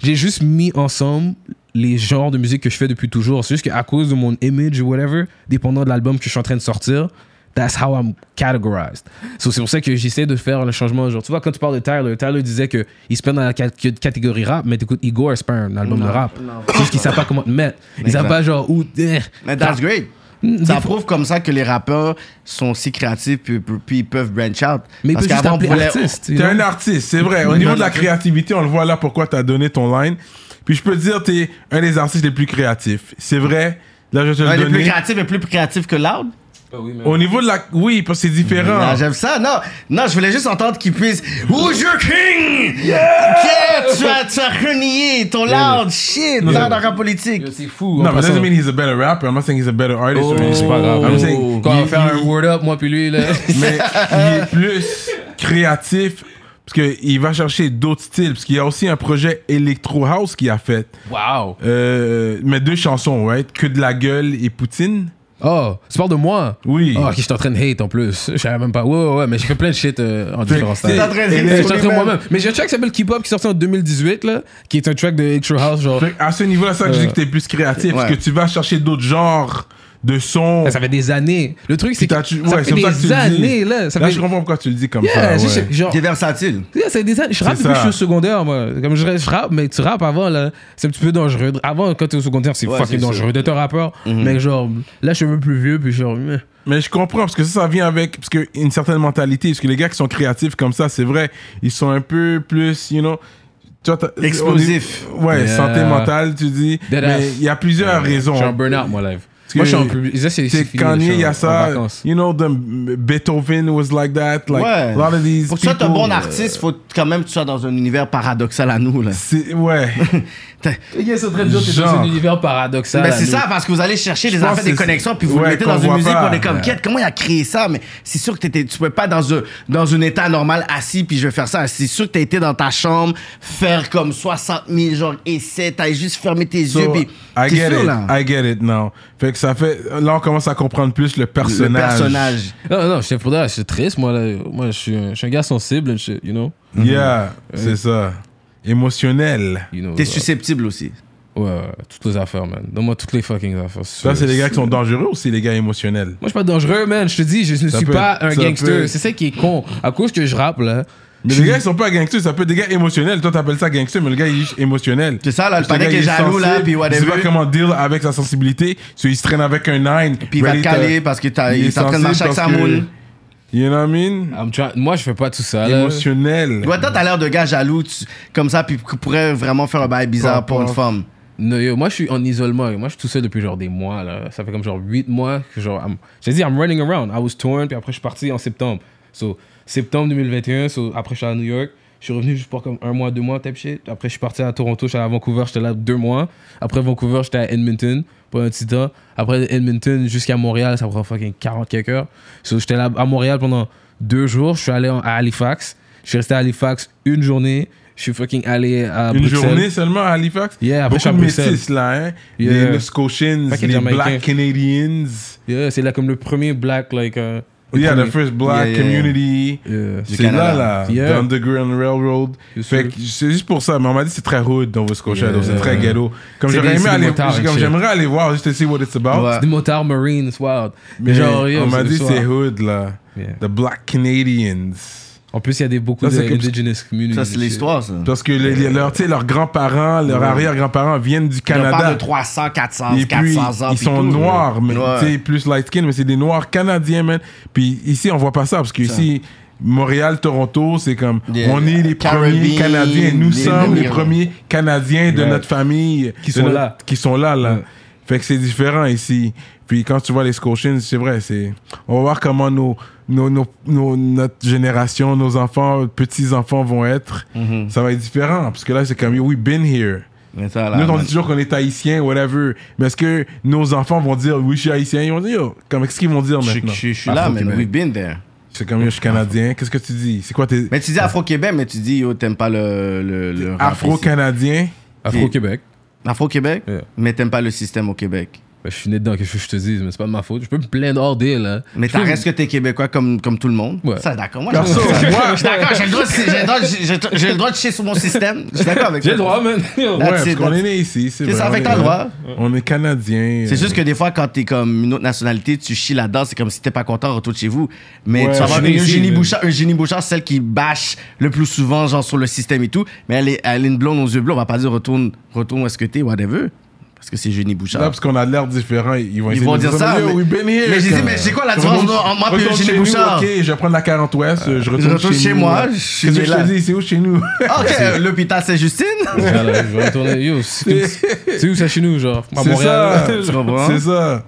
J'ai juste mis ensemble les genres de musique que je fais depuis toujours. C'est juste qu'à cause de mon image ou whatever, dépendant de l'album que je suis en train de sortir, that's how I'm categorized. So, c'est pour ça que j'essaie de faire le changement. Genre, tu vois, quand tu parles de Tyler, Tyler disait qu'il se met dans la cat- catégorie rap, mais écoute, Igor, c'est pas un album Non, de rap. non. C'est juste qu'ils savent pas comment te mettre. Ils savent pas genre où. eh. Mais that's great. Mm, Ça des fois- prouve comme ça que les rappeurs sont si créatifs puis, puis- ils peuvent branch out. Mais Parce qu'avant, on voulait- artiste. T'es un artiste, c'est vrai. Au Ouais, niveau de la créativité, on le voit là pourquoi t'as donné ton line. Puis je peux te dire, t'es un des artistes les plus créatifs. C'est vrai? Là, je te Ouais, le les plus créatifs et plus créatifs que Loud? Au niveau de la. Oui, parce que c'est différent. Ah, J'aime ça. Non, non, je voulais juste entendre qu'ils puissent. Who's your king? Yeah! Tu as, tu as renié ton Loud. Shit, Loud en rap politique. Yo, C'est fou. No, en but that doesn't mean he's a better rapper. I'm not saying he's a better artist. Oh, c'est pas grave. I'm saying Quand on va il- faire un word up, moi puis lui, là. mais il est plus créatif parce qu'il va chercher d'autres styles. Parce qu'il y a aussi un projet Electro House qu'il a fait. Wow. Euh, mais deux chansons, right? Que de la gueule et Poutine. Oh, tu parles de moi? Oui. Oh, ok, je suis en train de hate en plus. Je savais même pas. Ouais, ouais, ouais, mais j'ai fait plein de shit euh, en différents c'est- styles. T'es en train de Je suis en train moi-même. Mais j'ai un track qui s'appelle Keep Up qui est sorti en 2018, là, qui est un track de Extra House, genre. Fait à ce niveau-là, ça que je dis que t'es plus créatif. Parce que tu vas chercher d'autres genres de sons. Ça fait des années. Le truc, c'est que tu- ça ouais, fait ça tu des années, là. Ça Là, fait... je comprends pourquoi tu le dis comme Yeah, ça. ouais. genre, T'es versatile. Yeah, c'est des années. Je rappe depuis que je suis au secondaire, moi. Comme je, je rappe, mais tu rappes avant, là, c'est un petit peu dangereux. Avant, quand t'es au secondaire, c'est Ouais, fucking dangereux d'être un rappeur. Mhm. Mais genre, là, je suis un peu plus vieux, puis genre. Mais je comprends parce que ça, ça vient avec parce que une certaine mentalité. Parce que les gars qui sont créatifs comme ça, c'est vrai, ils sont un peu plus, you know. tu vois, t'as- Explosif. Ouais, Yeah. santé mentale, tu dis. Dead mais il y a plusieurs raisons. Je suis en burn-out, moi, live. Moi, je suis en public. Ça, c'est Kanye, il y a ça. You know, the, Beethoven was like that. Like, Ouais. a lot of these Pour que tu sois un bon euh, artiste, faut quand même que tu sois dans un univers paradoxal à nous. Là. c'est- Ouais. Les gars sont très durs, t'es dans un univers paradoxal. Ben, c'est ça, parce que vous allez chercher affaires, des connexions, puis vous ouais, le mettez dans une musique, pas. on est comme, Ouais. quête, comment il a créé ça? Mais c'est sûr que t'étais- tu pouvais pas dans un, dans un état normal assis, puis je vais faire ça. C'est sûr que t'as été dans ta chambre, faire comme 60 000 genre essais, t'as juste fermé tes So, yeux, puis I get sûr, it. là. I get it now. Fait que ça fait. Là, on commence à comprendre plus le Le personnage. personnage. Non, non, dire, j'étais triste, moi. Là. Moi, je suis, un, je suis un gars sensible, and shit, you know? Yeah, c'est ça. Émotionnel. You know T'es susceptible aussi. Ouais, ouais, toutes les affaires, man. Donne-moi toutes les fucking affaires. Ça, c'est les gars qui sont dangereux ou c'est les gars émotionnels Moi, je suis pas dangereux, man. Je te dis, je ne Ça suis peut- pas un ça gangster. C'est ça qui est con. À cause que je rappe, là. Mais les gars, ils sont pas gangsters, ça peut être des gars émotionnels. Toi, t'appelles ça gangster, mais le gars, il est émotionnel. C'est ça, là, le Parce que panais gars, qui est il jaloux, là, puis Il whatever. sait pas comment deal avec sa sensibilité. So, il se traîne avec un nine. Puis il va te caler parce que t'as- il il est est en train de marcher sensible avec sa moule. You know what I mean? I'm try- Moi, je fais pas tout ça, là. Émotionnel. Ouais, toi, t'as l'air de gars jaloux, tu- comme ça, puis qui pourrait vraiment faire un bail bizarre pour une femme. Non, yo, moi, je suis en isolement. Moi, je suis tout seul depuis genre des mois. Là. Ça fait comme genre 8 mois que genre. I'm- J'ai dit, I'm running around. I was torn, puis après, je suis parti en septembre. So, septembre 2021, so, après, je suis à New York. Je suis revenu juste pour comme un mois, deux mois, type shit. Après, je suis parti à Toronto, je suis allé à Vancouver, j'étais là deux mois. Après Vancouver, j'étais à Edmonton pour un petit temps. Après Edmonton jusqu'à Montréal, ça prend fucking 40 quelques heures. So, j'étais là à Montréal pendant deux jours. Je suis allé à Halifax. Je suis resté à Halifax une journée. Je suis fucking allé à Une Bruxelles. journée seulement à Halifax? Yeah, après, je suis à Beaucoup de métis, là, hein? Yeah. Les Nova Scotians, Paquet de les. Black Canadians. Yeah, c'est là comme le premier black, like. euh, Yeah, premier. the first black Yeah, yeah. community. Yeah. C'est là, là, Yeah. the Underground Railroad. Fait c'est juste pour ça, mais on m'a dit que c'est très hood dans Nova Scotia, donc c'est très ghetto. Comme des aller, j'aimerais aller voir juste to see what it's about. Ouais. C'est des motards marines, wild. Mais genre, yo, on m'a dit c'est hood là. Yeah. The Black Canadians. En plus, il y a des, beaucoup Ça, de indigenous communities. Ça, c'est l'histoire, ça. Parce que les, les- leurs, grands-parents, leurs arrière-grands-parents viennent du Canada. de 300, 400, Et puis, 400 ans. ils sont tout, noirs, mais Ouais. plus light skin, mais c'est des noirs canadiens, man. Puis ici, on voit pas ça, parce que ici, Montréal, Toronto, c'est comme, Yeah. on est les premiers Canadiens. Nous les sommes les premiers Canadiens de Ouais. notre famille. Qui sont notre- là. Qui sont là, là. Ouais. Fait que c'est différent ici. Puis quand tu vois les Scotians, c'est vrai, c'est... On va voir comment nos, nos, nos, nos- notre génération, nos enfants, petits-enfants vont être. Mhm. Ça va être différent, parce que là, c'est comme, we've been here. Mais ça, là, Nous, on dit toujours qu'on est haïtien, whatever. Mais est-ce que nos enfants vont dire, oui, je suis haïtien? Ils vont dire, yo, comme, qu'est-ce qu'ils vont dire Je- maintenant? je je suis là, man. Afro-Québec. We've been there. C'est comme, yo, je suis canadien. Qu'est-ce que tu dis? C'est quoi tes. Mais tu dis Afro-Québec, mais tu dis, yo, t'aimes pas le, le. Afro-canadien? Afro-Québec. Afro-Québec, Yeah. mais t'aimes pas le système au Québec. Je suis né dedans, qu'est-ce que je te dis, mais c'est pas de ma faute. Je peux me plaindre hors d'elle, là. Mais t'as peux- reste que t'es québécois comme, comme tout le monde. Ouais. Ça, d'accord. Moi, je- suis d'accord. J'ai le droit de- j'ai le droit de- j'ai- j'ai le droit de chier sur mon système. Je suis d'accord avec J'ai le droit, man. Ouais, parce qu'on est né ici. C'est ça, on fait que t'as le droit? On est canadien. C'est juste que des fois, quand t'es comme une autre nationalité, tu chies là-dedans, c'est comme si t'es pas content, retourne chez vous. Mais Ouais. tu vas avoir Eugénie. Bouchard, Eugénie Bouchard, celle qui bâche le plus souvent, genre sur le système et tout. Mais elle est, elle est une blonde aux yeux bleus, on va pas dire retourne, retourne où est-ce que t'es, whatever. Parce que c'est Eugénie Bouchard. Là, parce qu'on a l'air différent, ils vont Ils essayer vont de dire ça, mais- we've been here. mais j'ai dit, Comme- mais c'est quoi la différence Retourne- entre moi et chez nous, Bouchard? Ok, je vais prendre la 40 Ouest, je retourne, Je retourne chez nous. moi, je Qu'est-ce que je te dis C'est où chez nous? Ah, ok, l'hôpital Saint-Justine? Voilà, je vais retourner. Yo, c'est c'est où ça chez nous, genre À C'est Montréal. C'est ça.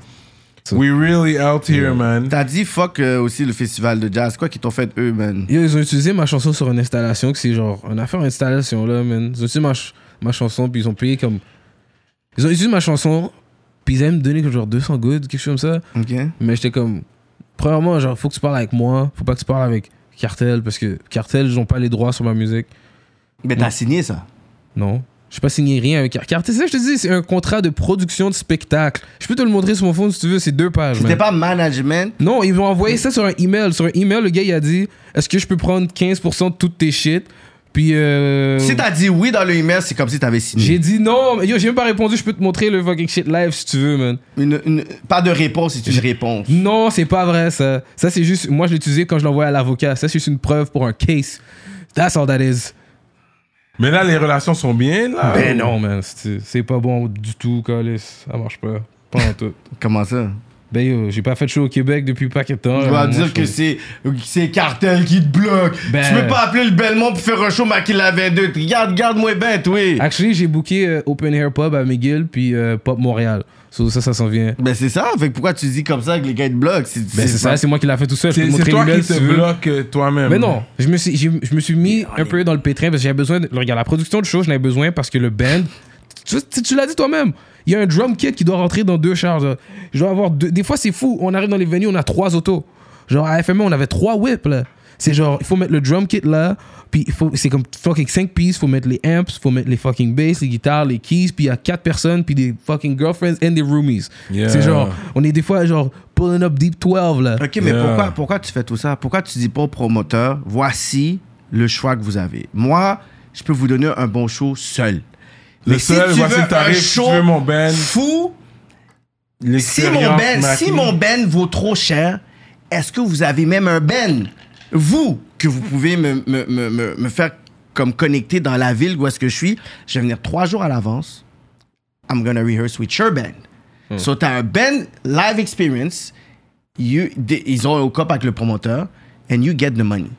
We really out here, man. T'as dit fuck euh, aussi le festival de jazz. Quoi qu'ils t'ont fait eux, man? Yo, ils ont utilisé ma chanson sur une installation, que c'est genre une affaire installation là, man. Ils ont utilisé ma, ch- ma chanson, puis ils ont payé comme. Ils ont utilisé ma chanson, puis ils allaient me donner comme genre 200 goods, quelque chose comme ça. Mais j'étais comme. Premièrement, genre, faut que tu parles avec moi, faut pas que tu parles avec Cartel, parce que Cartel, ils ont pas les droits sur ma musique. Mais t'as signé ça? Non. Je n'ai pas signé rien avec Cartel. C'est ça que je te dis, c'est un contrat de production de spectacle. Je peux te le montrer sur mon phone si tu veux, c'est deux pages. C'était pas management? Non, ils m'ont envoyé ça sur un email. Sur un email, le gars, il a dit Est-ce que je peux prendre 15% de toutes tes shit? Puis. euh, Si t'as dit oui dans le email, c'est comme si t'avais signé. J'ai dit non, mais yo, j'ai même pas répondu. Je peux te montrer le fucking shit live si tu veux, man. Une, une- pas de réponse, c'est une réponse. Non, c'est pas vrai, ça. Ça, c'est juste. Moi, je l'ai utilisé quand je l'envoie à l'avocat. Ça, c'est juste une preuve pour un case. That's all that is. Mais là, les relations sont bien, là. Ben non, man. C'est c'est pas bon du tout, Calis. Ça marche pas. Pas en tout. Comment ça? Ben yo, j'ai pas fait de show au Québec depuis pas de temps. Tu Euh, vas moi, dire que c'est c'est Cartel qui te bloque. Ben- Tu peux pas appeler le Belmont pour faire un show, mais qu'il avait deux. Regarde, garde-moi bête, oui. Actually, j'ai booké euh, Open Air Pub à McGill puis euh, Pop Montréal. So, ça, ça s'en vient. Ben c'est ça, fait que pourquoi tu dis comme ça que les gars te bloquent? C'est Ben c'est ça, c'est moi qui l'ai fait tout seul. Je peux C'est toi qui te bloques euh, toi-même. Mais non, je me suis, je me suis mis un peu dans le pétrin parce que j'avais besoin. De, regarde, la production de show, j'en avais besoin parce que le band. Tu, tu- tu l'as dit toi-même. Il y a un drum kit qui doit rentrer dans deux charges. Je dois avoir deux. Des fois, c'est fou. On arrive dans les venues, on a trois autos. Genre, à FME, on avait trois whips, là. C'est genre, il faut mettre le drum kit là, puis il faut, c'est comme fucking 5 pieces, faut mettre les amps, faut mettre les fucking bass, les guitares, les keys, puis il y a 4 personnes, puis des fucking girlfriends and des roomies. Yeah. C'est genre, on est des fois genre pulling up deep 12 là. Ok, mais Yeah. pourquoi, pourquoi tu fais tout ça? Pourquoi tu dis pas au promoteur, voici le choix que vous avez? Moi, je peux vous donner un bon show seul. Le seul, voici le tarif, un si tu veux mon band, fou, si mon ben, si mon ben vaut trop cher, est-ce que vous avez même un ben, vous, que vous pouvez me, me, me, me, me faire comme connecter dans la ville où est-ce que je suis Je vais venir trois jours à l'avance. I'm gonna rehearse with your band. Hmm. So, t'as un band live experience. You, they- ils ont un cop avec le promoteur. And you get the money.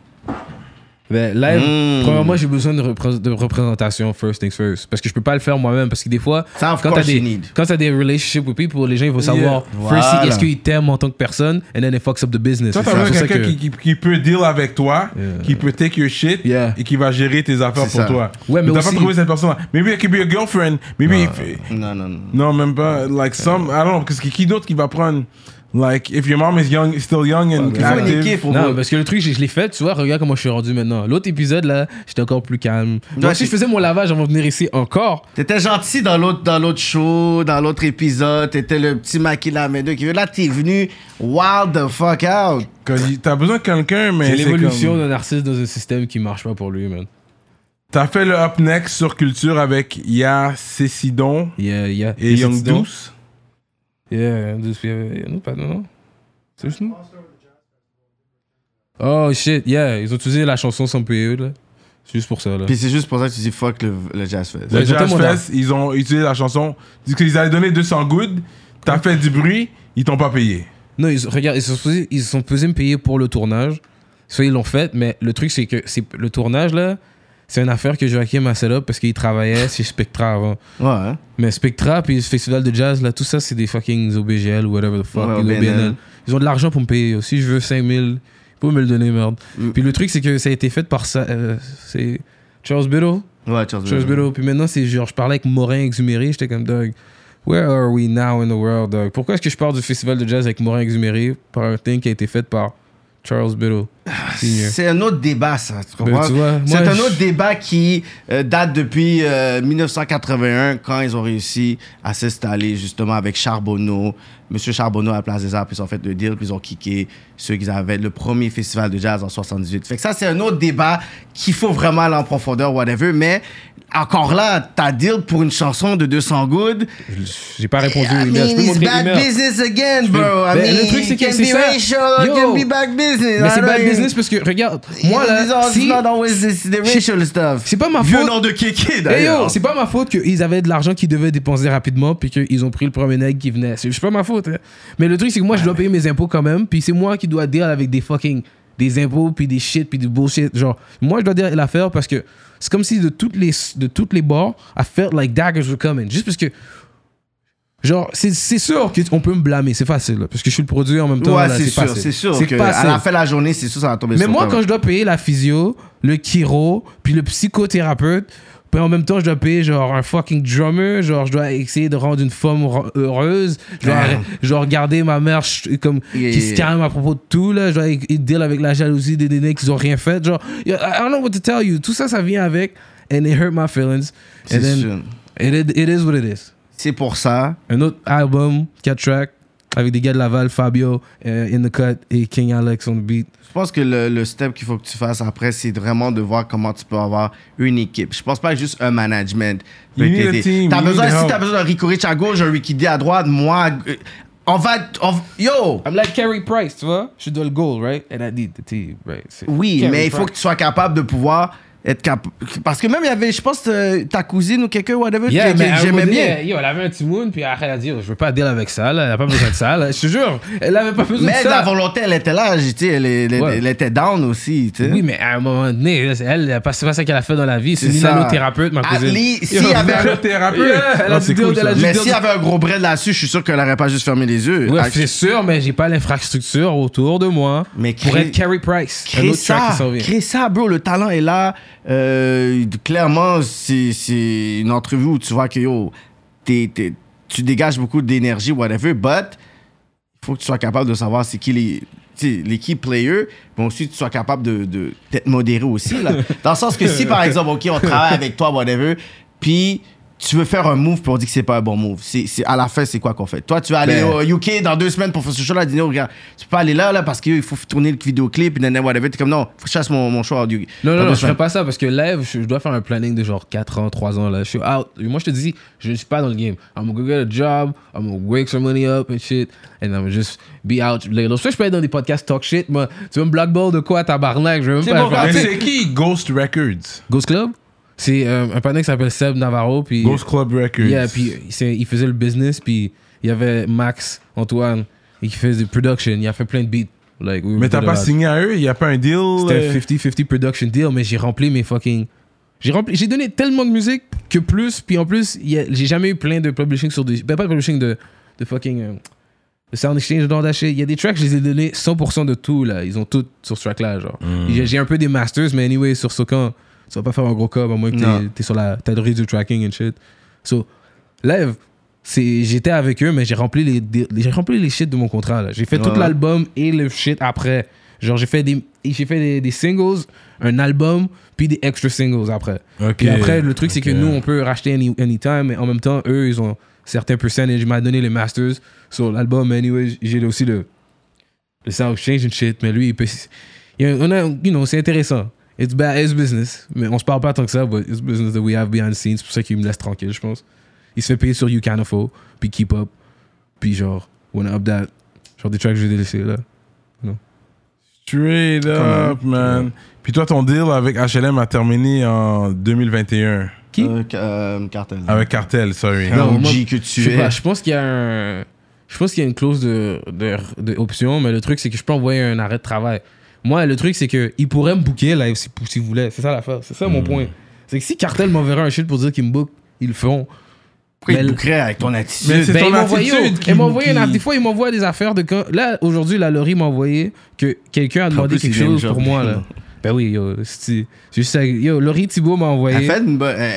Ben, live, Mm. premièrement, j'ai besoin de, repré- de représentation first things first. Parce que je peux pas le faire moi-même. Parce que des fois, Ça, quand t'as des, you need. quand t'as des relationships with people, les gens ils vont savoir Yeah. first Voilà. est-ce qu'ils t'aiment en tant que personne, and then it fucks up the business. Toi, C'est t'as quelqu'un que- qui, qui, qui peut deal avec toi, Yeah. qui peut take your shit Yeah. et qui va gérer tes affaires pour ça. toi. Ouais, mais t'as aussi- pas trouvé cette personne-là. Maybe it could be a girlfriend. Maybe. if- Non, non, non. non, même pas. Like some, I don't know, parce que qui d'autre qui va prendre. Like, if your mom is young, still young and Il faut une équipe pour Non, parce que le truc, je, je l'ai fait, tu vois, regarde comment je suis rendu maintenant. L'autre épisode, là, j'étais encore plus calme. Donc, Ouais, si je faisais mon lavage avant de venir ici encore, T'étais gentil dans l'autre dans l'autre show, dans l'autre épisode. T'étais le petit maquis la main qui veut. Là, t'es venu wild the fuck out. T'as besoin de quelqu'un, mais c'est l'évolution comme- d'un artiste dans un système qui marche pas pour lui, man. T'as fait le Up Next sur Culture avec Ya Cécidon Yeah, yeah. et Young Douce? Yeah, Douce, yeah, yeah, non, pas, non, non. C'est juste nous? Oh shit, yeah, ils ont utilisé la chanson sans payer, là. C'est juste pour ça, là. Puis c'est juste pour ça que tu dis fuck le, le Jazz Fest. Le Ouais, ils ont Jazz Fest, ils ont utilisé la chanson. Ils avaient donné 200 good. T'as fait du bruit, ils t'ont pas payé. Non, ils, regarde, ils sont supposés, ils sont supposés me payer pour le tournage. Soit ils l'ont fait, mais le truc, c'est que c'est, le tournage, là, c'est une affaire que Joachim a set up parce qu'il travaillait chez Spectra avant. Ouais. hein. Mais Spectra, puis le festival de jazz, là, tout ça, c'est des fucking OBGL ou whatever the fuck. Ouais, ils, ont OBNL. BNL. Ils ont de l'argent pour me payer. Si je veux 5000, ils peuvent me le donner, merde. Mm. Puis le truc, c'est que ça a été fait par ça. euh, c'est Charles Biddle. Ouais, Charles Charles Biddle. Biddle. Puis maintenant, c'est genre, je parlais avec Morin Exuméré, j'étais comme, dog, where are we now in the world, dog? Pourquoi est-ce que je parle du festival de jazz avec Morin Exuméré par un thing qui a été fait par Charles Biddle? C'est un autre débat, ça. Ben, c'est un autre débat qui euh, date depuis euh, 1981, quand ils ont réussi à s'installer justement avec Charbonneau. Monsieur Charbonneau à la Place des Arts, puis ils ont fait le deal, puis ils ont kické ceux qui avaient le premier festival de jazz en 78. Fait que ça, c'est un autre débat qu'il faut vraiment aller en profondeur, whatever. Mais encore là, t'as deal pour une chanson de 200 good. J'ai pas répondu I. Je mean, peux it's bad business again, bro. I Ben, mean, le truc, c'est it que can c'est ça. racial, it Yo. can be bad business. Mais c'est bad business parce que, regarde, moi là, si- c'est pas ma Vieux faute. nom de Kéké, Hey d'ailleurs. yo, c'est pas ma faute qu'ils avaient de l'argent qu'ils devaient dépenser rapidement puis qu'ils ont pris le premier nègre qui venait. C'est c'est pas ma faute. hein. Mais le truc, c'est que moi, je dois payer mes impôts quand même. Puis c'est moi qui dois deal avec des fucking. des impôts puis des shit puis du bullshit. Genre, moi, je dois dire l'affaire parce que c'est comme si de toutes les, de toutes les bords, I felt like daggers were coming. Juste parce que. Genre, c'est sûr qu'on peut me blâmer. C'est facile. parce que je suis le produit en même temps. Ouais, c'est sûr, c'est sûr. Que à la fin de la journée, c'est sûr, ça va tomber Mais sur moi, quand je dois payer la physio, le chiro, puis le psychothérapeute, puis en même temps, je dois payer genre un fucking drummer, genre je dois essayer de rendre une femme heure- heureuse, je dois, dois regarder ma mère comme Yeah, qui yeah, se calme à propos de tout, là, je dois deal avec la jalousie des nénés qui ont rien fait, genre, I don't know what to tell you. Tout ça, ça vient avec, and it hurt my feelings. C'est And then, sûr. it, it is what it is. C'est pour ça. Un autre album, 4 tracks, avec des gars de Laval, Fabio, euh, In the Cut et King Alex on the beat. Je pense que le, le step qu'il faut que tu fasses après, c'est vraiment de voir comment tu peux avoir une équipe. Je pense pas juste un management. peut You need a t'aider. team, T'as you besoin, need si t'as besoin d'un Rico Rich à gauche, un Ricky D à droite, moi, euh, on va, on- yo, I'm like Carey Price, tu vois? Je dois le goal, right? And I need the team, right? Oui, Carey mais il faut que tu sois capable de pouvoir être capable. Parce que même il y avait, je pense, euh, ta cousine ou quelqu'un, whatever, Yeah, que- mais que j'aimais bien. Yo, elle avait un petit moon, puis après, elle a dit, oh, je veux pas deal avec ça, là. Elle a pas besoin de ça, là. Je te jure, elle avait pas besoin Mais de la ça. volonté, elle était là, tu sais, elle, elle- Ouais. elle était down aussi, tu sais. Oui, mais à un moment donné, elle, elle c'est pas ça qu'elle a fait dans la vie. C'est une ça. nanothérapeute, ma cousine. least, s'il Yo, y avait un- Nanothérapeute? Yeah, elle a deal cool, la Mais s'il y avait un gros bread là-dessus, je suis sûr qu'elle aurait pas juste fermé les yeux. Ouais, c'est sûr, mais j'ai pas l'infrastructure autour de moi Mais pour être Carey Price. Un Crée autre track ça, qui s'en vient. crée ça, bro. Le talent est là. Euh, clairement, c'est une entrevue où tu vois que yo, t'es- tu dégages beaucoup d'énergie, whatever, but il faut que tu sois capable de savoir c'est qui les, les key players, mais aussi tu sois capable de, de d'être modéré aussi. Là. Dans le sens que si, par exemple, OK, on travaille avec toi, whatever, puis tu veux faire un move, on dit que c'est pas un bon move. C'est, c'est- à la fin, c'est quoi qu'on fait? Toi, tu vas aller Ben. au UK dans deux semaines pour faire ce show-là, dis regarde, tu peux pas aller là, là, parce qu'il faut tourner le vidéoclip, puis nanana, whatever. T'es comme, non, faut que je chasse mon, mon show UK. Non, non, non, je ferais semaines. pas ça parce que live, je, je dois faire un planning de genre 4 ans, 3 ans. Là. Je suis out. Et Moi, je te dis, je ne suis pas dans le game. I'm gonna go get a job, I'm gonna wake some money up and shit, and I'm just be out. later. Soit je peux être dans des podcasts talk shit, moi, tu veux me blackball de quoi, tabarnak? Je veux même C'est pas. bon, c'est qui Ghost Records? Ghost Club? C'est euh, un panneau qui s'appelle Seb Navarro. Puis, Ghost Club Records. Yeah, puis il faisait le business, puis il y avait Max, Antoine, et qui faisait production. Il a fait plein de beats. Like, we Mais t'as pas signé à eux? Il y a pas un deal C'était euh, un 50-50 production deal, mais j'ai rempli mes fucking. J'ai rempli, j'ai donné tellement de musique que plus, puis en plus, a- j'ai jamais eu plein de publishing sur des. Ben, pas de publishing de, de fucking. euh, de Sound Exchange, that shit. Il y a des tracks, je les ai donnés 100% de tout, là. Ils ont tout sur ce track-là, genre. J'ai, j'ai un peu des masters, mais anyway, sur Socan, tu vas pas faire un gros cob, à moins que t'es, t'es sur la. T'as du tracking and shit. So, live, c'est, j'étais avec eux, mais j'ai rempli les, des- j'ai rempli les shit de mon contrat, là. J'ai fait Ouais, tout l'album et le shit après. Genre, j'ai fait des, j'ai fait des, des singles, un album, puis des extra singles après. Ok. Puis après, le truc, c'est que nous, on peut racheter any, anytime, mais en même temps, eux, ils ont certains percentages. Ils m'ont donné les masters sur l'album, anyway, j'ai aussi le, le sound exchange and shit, mais lui, il peut. il on a, you know, c'est intéressant. It's bad, it's business. Mais on se parle pas tant que ça, but it's business that we have behind the scenes. C'est pour ça qu'il me laisse tranquille, je pense. Il se fait payer sur You Can Afford, puis Keep Up, puis genre, Wanna Up That. Genre des tracks que j'ai laissés là. Straight up, man. Puis toi, ton deal avec HLM a terminé en 2021. Qui? Euh, euh, cartel. Avec Cartel, sorry. Un Non, OG moi, que Je tu pas, je pense qu'il y a un. Je pense qu'il y a une clause de, de, de option, mais le truc, c'est que je peux envoyer un arrêt de travail. Moi, le truc, c'est qu'il pourrait me booker live si, s'il voulait. C'est ça l'affaire. C'est ça Hmm. mon point. C'est que si Cartel m'enverrait un shit pour dire qu'il me book, ils le font. Pourquoi Mais- te bouquerait avec ton attitude? Mais c'est Ben, ton attitude qui- Des fois, il m'envoie des affaires de. Là, aujourd'hui, la Laurie m'a envoyé que quelqu'un a demandé plus, quelque chose pour moi. Là. Ben oui, yo. c'est- c'est juste ça. Yo, Laurie Thibault m'a envoyé. Elle, fait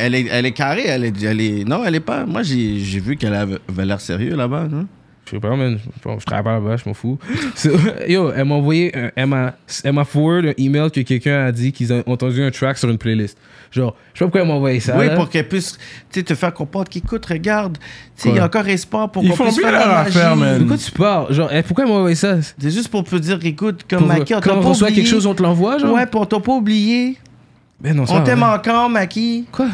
elle, est, elle est carrée, elle est, elle est- Non, elle est pas. Moi, j'ai j'ai vu qu'elle avait avait l'air sérieux là-bas. non? Je sais pas, man. Je, je travaille pas là-bas, je m'en fous. So, yo, elle m'a envoyé, un- elle m'a elle m'a forward un email que quelqu'un a dit qu'ils ont entendu un track sur une playlist. Genre, je sais pas pourquoi elle m'a envoyé ça. oui, là. pour qu'elle puisse te faire comprendre qu'écoute, regarde, il y a encore espoir pour Ils qu'on font puisse faire la leur magie. affaire, man. De quoi tu parles? Genre, eh, pourquoi elle m'a envoyé ça? C'est juste pour te dire, écoute, comme Pour- Maki, on t'a quand on pas reçoit oublié. quelque chose, on te l'envoie, genre? Ouais, on t'a pas oublié. Ben non, c'est On t'aime vrai. encore, Maki. Quoi?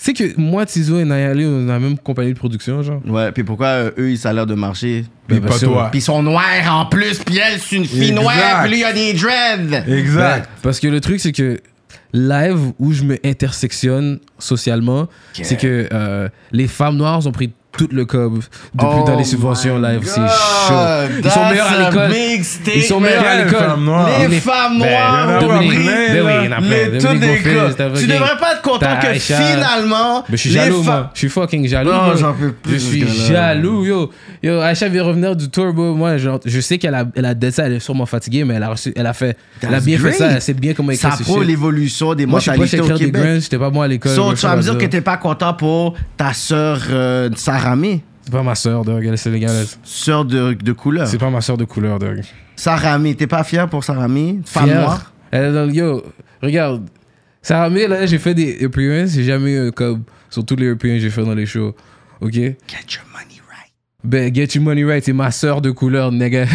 C'est que moi, Tizo et Nayali, on est dans la même compagnie de production, genre. Ouais, puis pourquoi euh, eux, ils ont l'air de marcher? Puis Ben, pas bien sûr. toi. Puis ils sont noirs en plus, puis elle, c'est une fille Exact. noire, puis lui, il a des dreads. Exact. Ouais, parce que le truc, c'est que live où je me intersectionne socialement, c'est que euh, les femmes noires ont pris tout le cob depuis Oh dans les subventions my live. C'est chaud. Ils sont meilleurs à l'école. Ils sont meilleurs à l'école. Les, Les- femmes Ben, noires Ben oui, il y en a plein. Dominique t'as Tu devrais pas être content que finalement. Mais je suis jaloux, moi. Je suis fucking jaloux. Non, j'en peux plus Je suis jaloux, yo. Yo, Aïcha vient revenir du tour, bro. Moi, genre, je sais qu'elle a, elle a dit ça, elle est sûrement fatiguée, mais elle a, reçu, elle a fait. elle a bien fait ça, elle sait bien comment écrire Ça prouve l'évolution des mentalités au Québec. j'étais pas moi à l'école. Tu vas me dire que t'es pas content pour ta sœur euh, C'est pas ma soeur, dog. Elle est sénégalaise. sœur de, de couleur. C'est pas ma soeur de couleur, dog. Saramé, t'es pas fier pour Saramé, femme Fier. noire? Elle. Yo, regarde. Sarah May, là, j'ai fait des appearances. J'ai jamais eu un cob sur tous les appearances que j'ai fait dans les shows. Ok? Get your money right. Ben, get your money right. C'est ma soeur de couleur, nigga.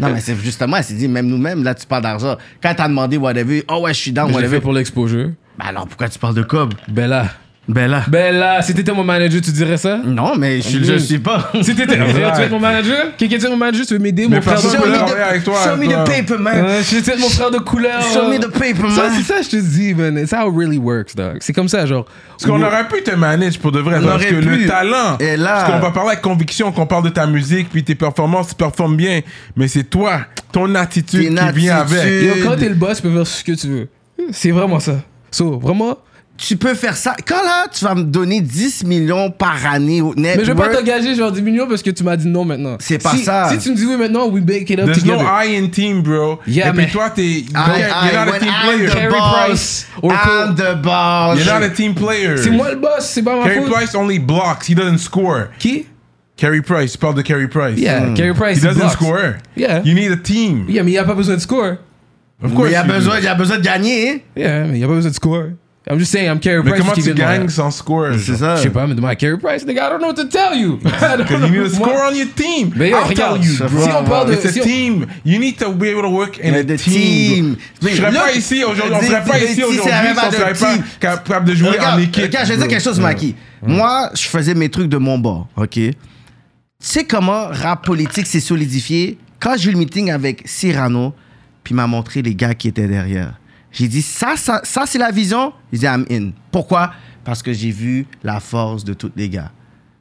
Non, mais c'est justement, elle s'est dit, même nous-mêmes, là, tu parles d'argent. Quand t'as demandé whatever, oh ouais, je suis dans l'ai whatever. fait pour l'exposure. Ben alors, pourquoi tu parles de cob? Ben là. Ben là. Ben là, si t'étais mon manager, tu dirais ça? Non, mais je, je suis pas. Si t'étais. tu veux être mon manager? Quelqu'un dit mon manager, tu veux m'aider, mon Mais frère de couleur? avec toi. Show me toi. the paper, man. Ouais, je suis mon frère de couleur. Show me the paper, Ça, man. c'est ça, je te dis, man. It's how it really works, dog. C'est comme ça, genre. Parce qu'on aurait pu te manage pour de vrai. On parce que pu. le talent. Et là- Parce qu'on va parler avec conviction, qu'on parle de ta musique, puis tes performances, tu performes bien. Mais c'est toi, ton attitude qui vient avec. Yo, quand t'es le boss, tu peux faire ce que tu veux. C'est vraiment ça. So, vraiment. Tu peux faire ça. Quand là, tu vas me donner 10 millions par année au net Mais je vais pas t'engager genre 10 millions parce que tu m'as dit non maintenant. C'est pas Si- ça. Si tu me dis oui maintenant, we bake it up There's no together. I in team, bro. Yeah, Et puis mais- toi, t'es. I, You're not a team I'm player. the Carey boss, I'm the boss. You're not a team player. C'est moi le boss, c'est pas ma Carey faute. Price only blocks, he doesn't score. Qui? Carey Price, tu parles de Carey Price. Yeah, Carey Price. He doesn't blocks. score. Yeah. You need a team. Yeah, mais il n'y a pas besoin de score. Of Mais course il a besoin, il a besoin de gagner. hein. Yeah, mais il n'y a pas besoin de score. I'm just saying, I'm Carey Mais Price. comment qui tu gagnes sans score? C'est ça. Je sais pas, mais demande à Carey Price, nigga, I don't know what to tell you. Because you need a score on your team. Mais yo, I'll regarde, tell you, bro. si on parle de. It's a si on- team. You need to be able to work in a The team. team. Je serais Look, pas ici aujourd'hui. On serait pas ici team, aujourd'hui si on serait pas capable de jouer en équipe. regarde, je vais dire quelque chose, Maki. Moi, je faisais mes trucs de mon bord, OK? Tu sais comment rap politique s'est solidifié? Quand j'ai eu le meeting avec Cyrano, puis il m'a montré les gars qui étaient derrière. J'ai dit, ça, ça, ça c'est la vision? Il dit, I'm in. Pourquoi? Parce que j'ai vu la force de tous les gars.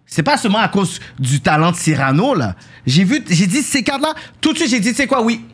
C'est pas seulement à cause du talent de Cyrano, là. J'ai vu, j'ai dit, ces cartes-là, tout de suite, j'ai dit, tu sais quoi, oui.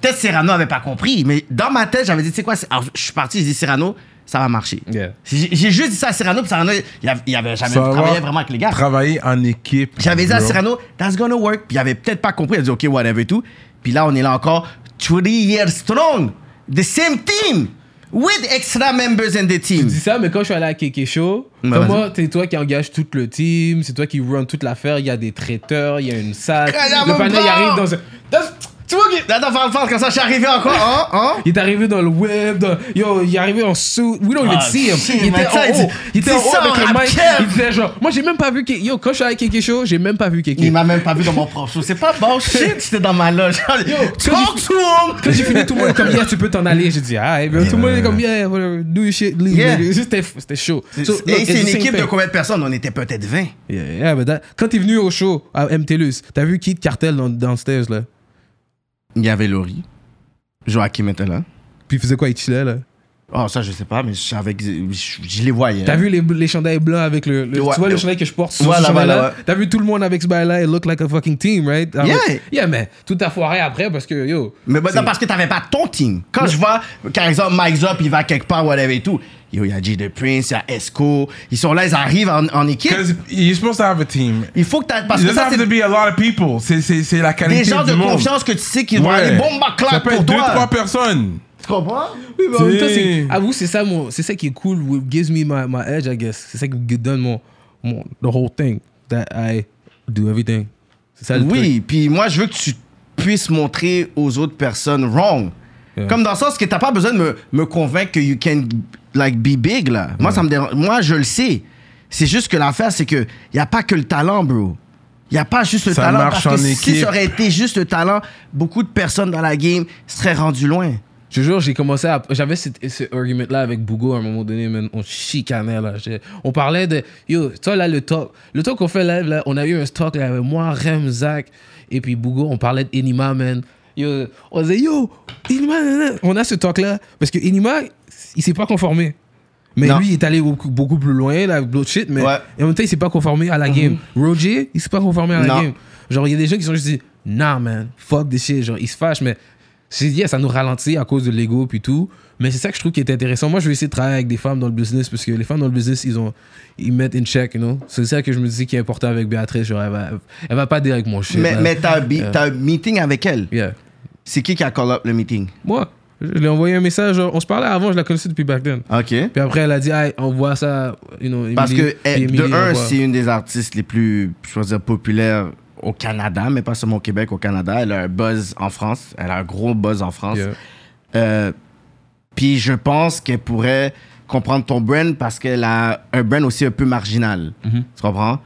Peut-être Cyrano avait pas compris, mais dans ma tête, j'avais dit, tu sais quoi, c'est- alors, je suis parti, j'ai dit, Cyrano, ça va marcher. Yeah. J'ai j'ai juste dit ça à Cyrano, puis Cyrano, il avait, il avait jamais travaillé vraiment avec les gars. Travailler en équipe. J'avais dit à. Cyrano, that's gonna work. Puis il avait peut-être pas compris. Il a dit, OK, whatever et tout. Puis là, on est là encore, three years strong. The same team. With extra members in the team. dis ça, mais quand je suis allé à Keke Show, vas-y. moi, c'est toi qui engage tout le team, c'est toi qui run toute l'affaire, il y a des traiteurs, il y a une salle. Le panel il arrive dans un. Dans- Tu vois qu'il Attends, parle fort, comme ça, je suis arrivé encore. Hein? Hein? il est arrivé dans le web, dans- yo, il est arrivé en suit. We don't even Ah, see him. shit, il était ça, en il haut. Il était en haut ça avec en le rap mic. cap. Il disait genre, moi j'ai même pas vu Keke. Yo, quand je suis allé à Keke Show, j'ai même pas vu Keke. Il m'a même pas vu dans mon propre show. C'est pas bon, shit, j'étais dans ma loge. quand Talk to him! Quand j'ai fini, tout le monde est comme, yeah, tu peux t'en aller. J'ai dit, ah, tout le monde est comme, yeah, whatever, do your shit, leave. Yeah. nigga. C'était c'était chaud. So, look, Et it's c'est une same équipe de thing. combien de personnes? On était peut-être 20. Yeah, yeah, but that- quand t'es venu au show à MTLUS, t'as vu Kid Cartel dans, downstairs là? Il y avait Laurie. Joachim était là. Puis il faisait quoi? Il chillait là? Oh, ça, je sais pas, mais je, je, je les voyais. T'as vu les, les chandails blancs avec le. le- Ouais. tu vois le chandail que je porte sur Voilà, ce ouais. T'as vu tout le monde avec ce bail-là? It look like a fucking team, right? Ah, Yeah. ouais. Yeah, mais tout a foiré après parce que yo. Mais bah, non, parce que t'avais pas ton team. Quand je vois, par exemple, Mike Zop, il va quelque part, whatever et tout. Yo, il y a J. The Prince, il y a Esco. Ils sont là, ils arrivent en, en équipe. Because you're supposed to have a team. Il faut que t'as. Parce It que doesn't ça, have to c'est be a lot of people. C'est- C'est c'est la qualité des gens du de monde. confiance que tu sais qu'ils vont Ouais. aller bomba Ça clap peut pour être deux, trois toi. personnes. Tu comprends? Oui, mais en même temps, C'est- c'est- avoue, c'est ça, mon- c'est ça qui est cool, what gives me my, my edge, I guess. C'est ça qui me donne mon, mon. The whole thing. That I do everything. C'est ça le truc. Oui, puis moi, je veux que tu puisses montrer aux autres personnes wrong. Yeah. Comme dans le sens que t'as pas besoin de me, me convaincre que you can like be big là. Moi, ça me dérange. Moi, je le sais. C'est juste que l'affaire, c'est que y a pas que le talent, bro. Y a pas juste le Ça talent. marche parce que en si équipe. ça aurait été juste le talent, beaucoup de personnes dans la game seraient rendues loin. Je jure, j'ai commencé à. J'avais ce, ce argument-là avec Bougo à un moment donné, man. On chicanait, là. On parlait de. Yo, toi, là, le talk. Le talk qu'on fait live, là, on a eu un talk, là, avec moi, Rem, Zach, et puis Bougo, on parlait d'Enima, man. Yo, on disait, yo, nan. on a ce talk-là. Parce que Enima, il s'est pas conformé. Mais Non. lui, il est allé beaucoup, beaucoup plus loin, là, avec d'autres shit, mais Ouais. et en même temps, il s'est pas conformé à la game. Roger, il s'est pas conformé à la Non. game. Genre, il y a des gens qui sont juste dit, nah, man, fuck this shit. Genre, ils se fâchent, mais c'est yeah, ça nous ralentit à cause de l'ego puis tout. Mais c'est ça que je trouve qui est intéressant. Moi, je vais essayer de travailler avec des femmes dans le business parce que les femmes dans le business, ils ont, ils mettent in check, you know. C'est ça que je me dis qui est important avec Béatrice. Genre, elle va, elle va pas dire avec mon shit. Mais, mais t'as un bi- Euh. t'as un meeting avec elle. Yeah. C'est qui qui a call up le meeting? Moi, je lui ai envoyé un message. on se parlait avant, je la connaissais depuis back then. OK. Puis après, elle a dit, hey, on voit ça, you know, Parce Emily. que, eh, Emily, de un, c'est une des artistes les plus, je veux dire, populaires au Canada, mais pas seulement au Québec, au Canada. Elle a un buzz en France. Elle a un gros buzz en France. Yeah. Euh, Puis je pense qu'elle pourrait comprendre ton brand parce qu'elle a un brand aussi un peu marginal. Mm-hmm. Tu comprends?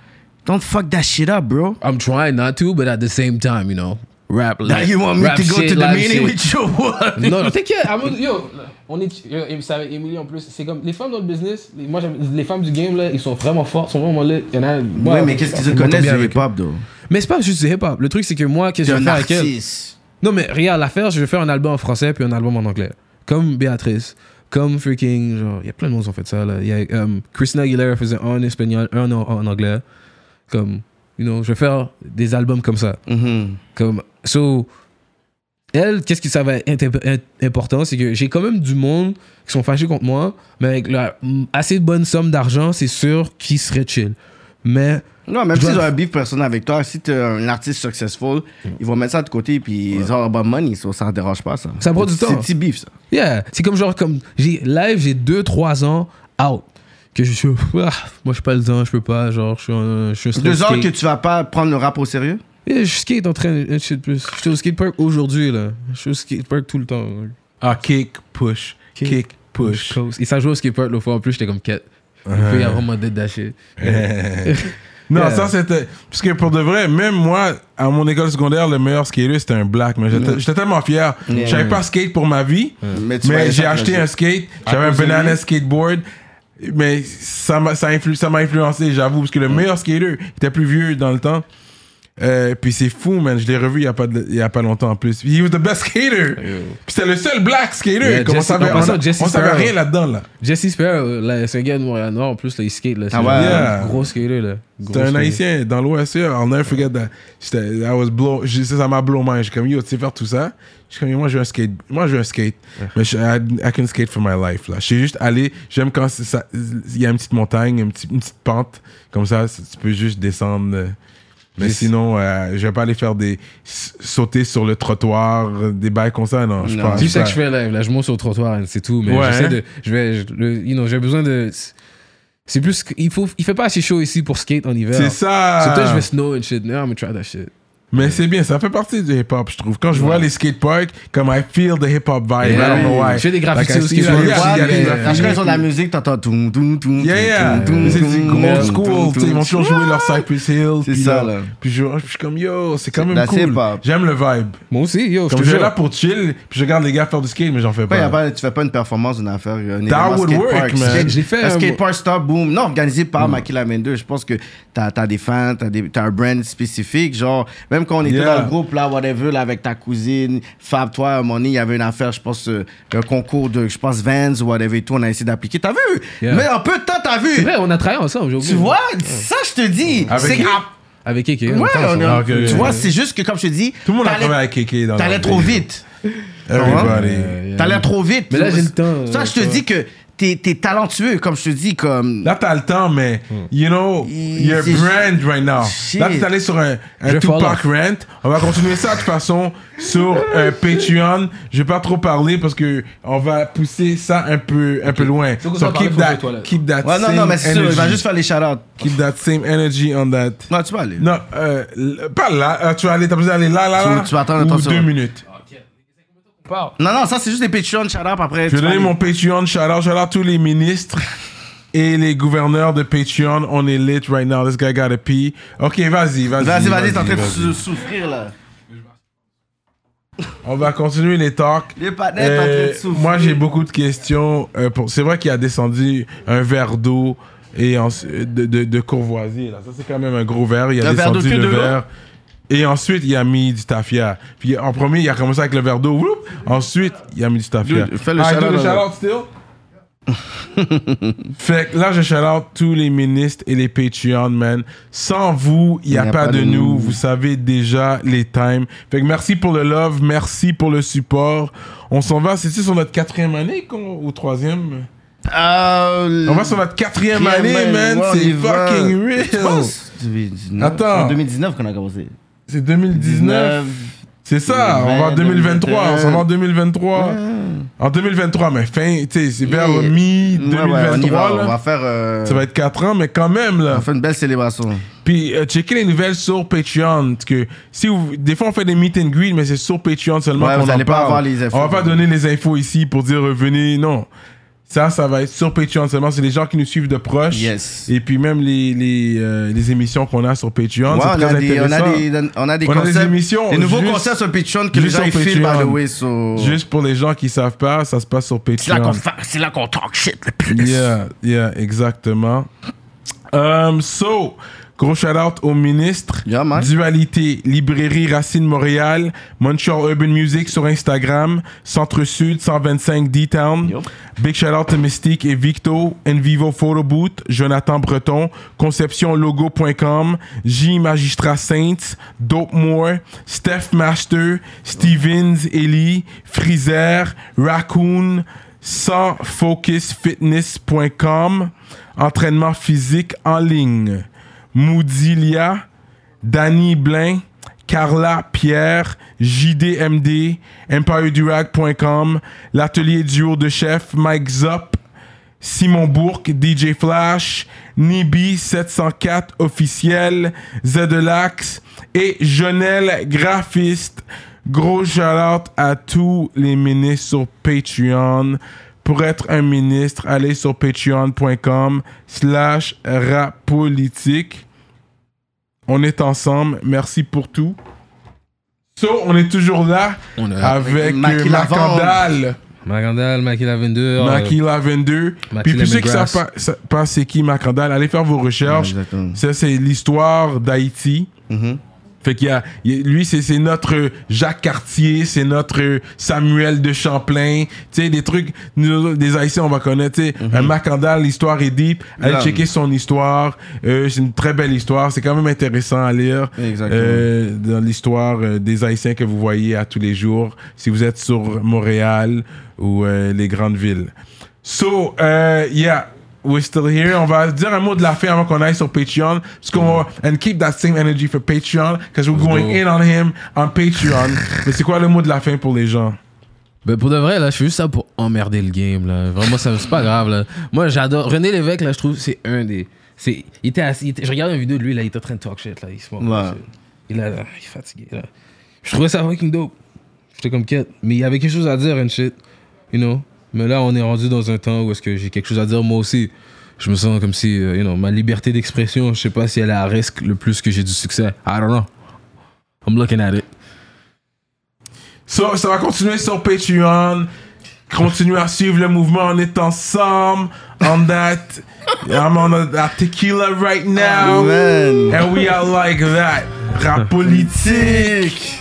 Don't fuck that shit up, bro. I'm trying not to, but at the same time, you know, rap Now like, you want me rap to go shit, to the meeting shit. with what? Non, non, t'inquiète. Yo, on est. yo, Emily en plus. C'est comme les femmes dans le business. les- moi, les femmes du game là, ils sont vraiment fortes, sont vraiment lit. Il y en a. moi, Ouais, mais qu'est-ce qu'ils m'entends connaissent du eux. hip-hop, though? Mais c'est pas juste du hip hop. Le truc c'est que moi, qu'est-ce que je vais faire avec elle artiste. Non, mais regarde l'affaire, je vais faire un album en français puis un album en anglais. Comme Béatrice, comme freaking genre, il y a plein de monde qui ont fait ça là. Il y a um, Christina Aguilera faisait un en espagnol, un en, en anglais. Comme, you know, je vais faire des albums comme ça. Mhm. Comme, so, elle, qu'est-ce qui ça va être imp- im- important, c'est que j'ai quand même du monde qui sont fâchés contre moi, mais avec la, mm, assez bonne somme d'argent, c'est sûr qu'ils seraient chill. Mais, Non, même s'ils ont un beef personnel avec toi, si t'es un artiste successful, ils vont mettre ça de côté puis ils ont about money, so ça ne dérange pas, ça. Ça prend du temps. C'est petit beef, ça. yeah, c'est comme genre, comme, j'ai, live, j'ai 2-3 ans out. que je suis. Ah, moi, je pas le temps, je peux pas. Genre, je suis un, je suis un Deux ans que tu vas pas prendre le rap au sérieux? Je skate en train de shit plus. Je suis au skatepark aujourd'hui, là. Je suis au skatepark tout le temps. Ah, kick, push, Kick, kick, push. Coast. Et ça joue au skatepark l'autre fois en plus, j'étais comme quête. Il y a vraiment des dashés. Non, Yeah. ça c'était. Parce que pour de vrai, même moi, à mon école secondaire, le meilleur skater c'était un black. Mais j'étais tellement fier. Yeah. Je savais pas skate pour ma vie, Mais, j'ai acheté un skate. J'avais un banana skateboard. Mais ça m'a ça influ- ça influencé, j'avoue. Parce que le meilleur skater était plus vieux dans le temps. Euh, puis c'est fou, man. Je l'ai revu il y, a pas de- il y a pas longtemps en plus. He was the best skater. Puis c'était le seul black skater. Yeah, Comment Jesse- savait- on, savait Sparrow. rien là-dedans, là. Jesse Sparrow, là, c'est un gars de Montréal-Nord en plus, là, il skate. Là, c'est Ah ouais? un Yeah. gros skater. là. C'était un haïtien dans l'Ouest. yeah. I'll never forget that. I was blow, j'ai- ça m'a blow mind. J'étais comme, yo, tu sais faire tout ça? J'étais comme, yo, moi, je veux un skate. Moi, je veux un skate. Mais je, I, I can skate for my life, là. Je juste aller. J'aime quand il y a une petite montagne, une petite, une petite pente. Comme ça, tu peux juste descendre. Mais sinon, euh, je vais pas aller faire des. sauter sur le trottoir, des bails comme ça, non. Je Non. pense ça pas. que je fais live. Là, je monte sur le trottoir, c'est tout. Mais Ouais, j'essaie hein? de. Je vais. je- le- you know, j'ai besoin de. C'est plus. Il, faut, il fait pas assez chaud ici pour skate en hiver. C'est ça. So, peut-être je vais snow and shit. Now I'm gonna try that shit. Mais c'est bien, ça fait partie du hip-hop, je trouve. Quand je vois les skateparks, comme I feel the hip-hop vibe. I don't know why. Je fais des graffitis Like I aussi see sur that, le yeah, quad, il y a des mais- graffitis. Quand je sur de la musique, t'entends tout, tout, tout. Yeah, yeah. c'est du old school. Ils vont toujours jouer leur Cypress Hill. C'est ça, là. Puis je, suis comme, yo, c'est quand même cool. J'aime le vibe. Moi aussi, yo, Comme je suis là pour chill, puis je regarde les gars faire du skate, mais j'en fais pas. tu fais pas une performance d'une affaire That would skatepark? work, man. J'ai fait un un- skatepark stop boom non organisé par Maki Lamender je pense que t'as as des fans t'as un brand spécifique genre même quand on était Yeah. dans le groupe là whatever là avec ta cousine Fab toi à un moment donné il y avait une affaire je pense euh, un concours de je pense Vans ou whatever et tout on a essayé d'appliquer t'as vu? Yeah. mais en peu de temps t'as vu? C'est vrai, on a travaillé ensemble aujourd'hui. tu vois? Ça je te dis c'est Avec Keke. ouais on a Ah, ok, tu vois c'est juste que comme je te dis Tout le monde a travaillé avec Kéké dans t'allais trop vite Everybody. T'allais trop vite. Mais là, j'ai le temps, Ça, je te dis que t'es t'es talentueux, comme je te dis, comme. Là, t'as le temps, mais, you know, you're c'est- brand right now. Shit. Là, t'es allé sur un, un Je vais Tupac rant. On va continuer ça de toute façon sur euh, Patreon. Je vais pas trop parler parce que on va pousser ça un peu, un peu loin. So keep that, keep that Ouais, non, same non, mais c'est sûr, il va energy. juste faire les shout-outs. Keep that same energy on that. Non, tu vas aller. Non, euh, pas là. Euh, tu vas aller, t'as besoin d'aller là, là, Tu- là? tu vas attendre, ou deux minutes. Parle. Non, non, ça, c'est juste des Patreon shout-outs après. Je vais donner mon Patreon. Shout out, shout out tous les ministres et les gouverneurs de Patreon. On est lit right now. This guy got a pee. Ok, vas-y, vas-y. Vas-y, vas-y, t'es en train de souffrir, là. On va continuer les talks. Les panettes, t'es en train Euh, de souffrir. moi, j'ai beaucoup de questions. Euh, pour- c'est vrai qu'il a descendu un verre d'eau et en- de, de, de Courvoisier. Là. Ça, c'est quand même un gros verre. Il a Un verre descendu que le verre. Et ensuite, il a mis du tafia. Puis en premier, il a commencé avec le verre d'eau. Ensuite, il a mis du tafia. Dude, fais le Ah, shout-out, shout-out still? fait que là, je shout out tous les ministres et les Patreon, man. Sans vous, il n'y a, pas, de nous. Vous savez déjà les times. Fait que merci pour le love, merci pour le support. On s'en va, c'est-tu sur notre quatrième année ou troisième? Euh, On va sur notre quatrième année, man. c'est fucking real. penses? 2019. Attends. En 2019 qu'on a commencé. C'est 2019. C'est ça, on va en 20, 2023, on s'en va en 2023. Ouais. En 2023, mais fin, tu sais, c'est vers Yeah. mi-2023, Ouais, va. va faire. euh, Ça va être 4 ans, mais quand même, là. On fait une belle célébration. Puis, euh, checkez les nouvelles sur Patreon. Que si vous, des fois, on fait des meet and greet, mais c'est sur Patreon seulement Ouais, qu'on vous en allez pas parle. avoir les infos. On va pas donner les infos ici pour dire euh, venez. Non. Ça, ça va être sur Patreon seulement. C'est les gens qui nous suivent de proche. Yes. Et puis même les, les, euh, les émissions qu'on a sur Patreon. Ouais, c'est on, très a des, on, a intéressant. des, on a des On a des concepts. émissions Des nouveaux juste- concepts sur Patreon que les gens filent, by the Patreon. way. so- Juste pour les gens qui savent pas, ça se passe sur C'est là Patreon. qu'on c'est là qu'on talk shit le plus. Yeah, yeah, exactement. Um, so, gros shout out au ministre. Yeah. Dualité, Librairie Racine Montréal, Montreal Urban Music sur Instagram, Centre Sud 125 D-Town. Big shout out to Mystique et Victo, Envivo Photo Booth, Jonathan Breton, conceptionlogo.com, J Magistrat Saints, Dope More, Steph Master, Stevens Ellie, Freezer, Raccoon, sansfocusfitness.com, entraînement physique en ligne, Moudilia, Danny Blain, Carla Pierre, JDMD, EmpireDurag.com, l'atelier duo de chef Mike Zop, Simon Bourque, DJ Flash, Nibi 704 officiel, Zedelax et Jonel Graphiste. Gros shout-out à tous les ministres sur Patreon. Pour être un ministre, allez sur patreon.com slash rapolitique. On est ensemble. Merci pour tout. So, on est toujours là On avec Maki. Macandal. Macandal, Maki Lavender. Maki Lavender. Puis pour ceux qui Lemongrass. savent pas, c'est qui Macandal, allez faire vos recherches. Ça, c'est l'histoire d'Haïti. Mhm. Fait qu'il y a, lui, c'est, notre Jacques Cartier, c'est notre Samuel de Champlain. Tu sais, des trucs, nous, des Haïtiens, on va connaître. Tu sais, un Macandal, l'histoire est deep. Allez Là. checker son histoire. Euh, c'est une très belle histoire. C'est quand même intéressant à lire. Euh, dans l'histoire euh, des Haïtiens que vous voyez à tous les jours, si vous êtes sur Montréal ou euh, les grandes villes. So, yeah, we're still here. On va dire un mot de la fin avant qu'on aille sur Patreon. Parce qu'on va, and keep that same energy for Patreon, because we're going go. in on him on Patreon. Mais c'est quoi le mot de la fin pour les gens? Ben pour de vrai, là, je fais juste ça pour emmerder le game, là. Vraiment, ça, c'est pas grave, là. Moi, j'adore. René Lévesque, là, je trouve, c'est un des. C'est, il était assis, il était- je regardais une vidéo de lui, là, il était en train de talk shit, là. Il se moque, Ouais. Il, là, il est fatigué, là. Je trouvais ça fucking dope. J'étais comme quête. Mais il y avait quelque chose à dire, and shit. You know? Mais là, on est rendu dans un temps où est-ce que j'ai quelque chose à dire, moi aussi. Je me sens comme si, euh, you know, ma liberté d'expression, je sais pas si elle est à risque le plus que j'ai du succès. I don't know. I'm looking at it. So, ça va continuer sur Patreon. Continuez à suivre le mouvement. On est ensemble. On that. I'm on a, that tequila right now. Man. And we are like that. Rap politique.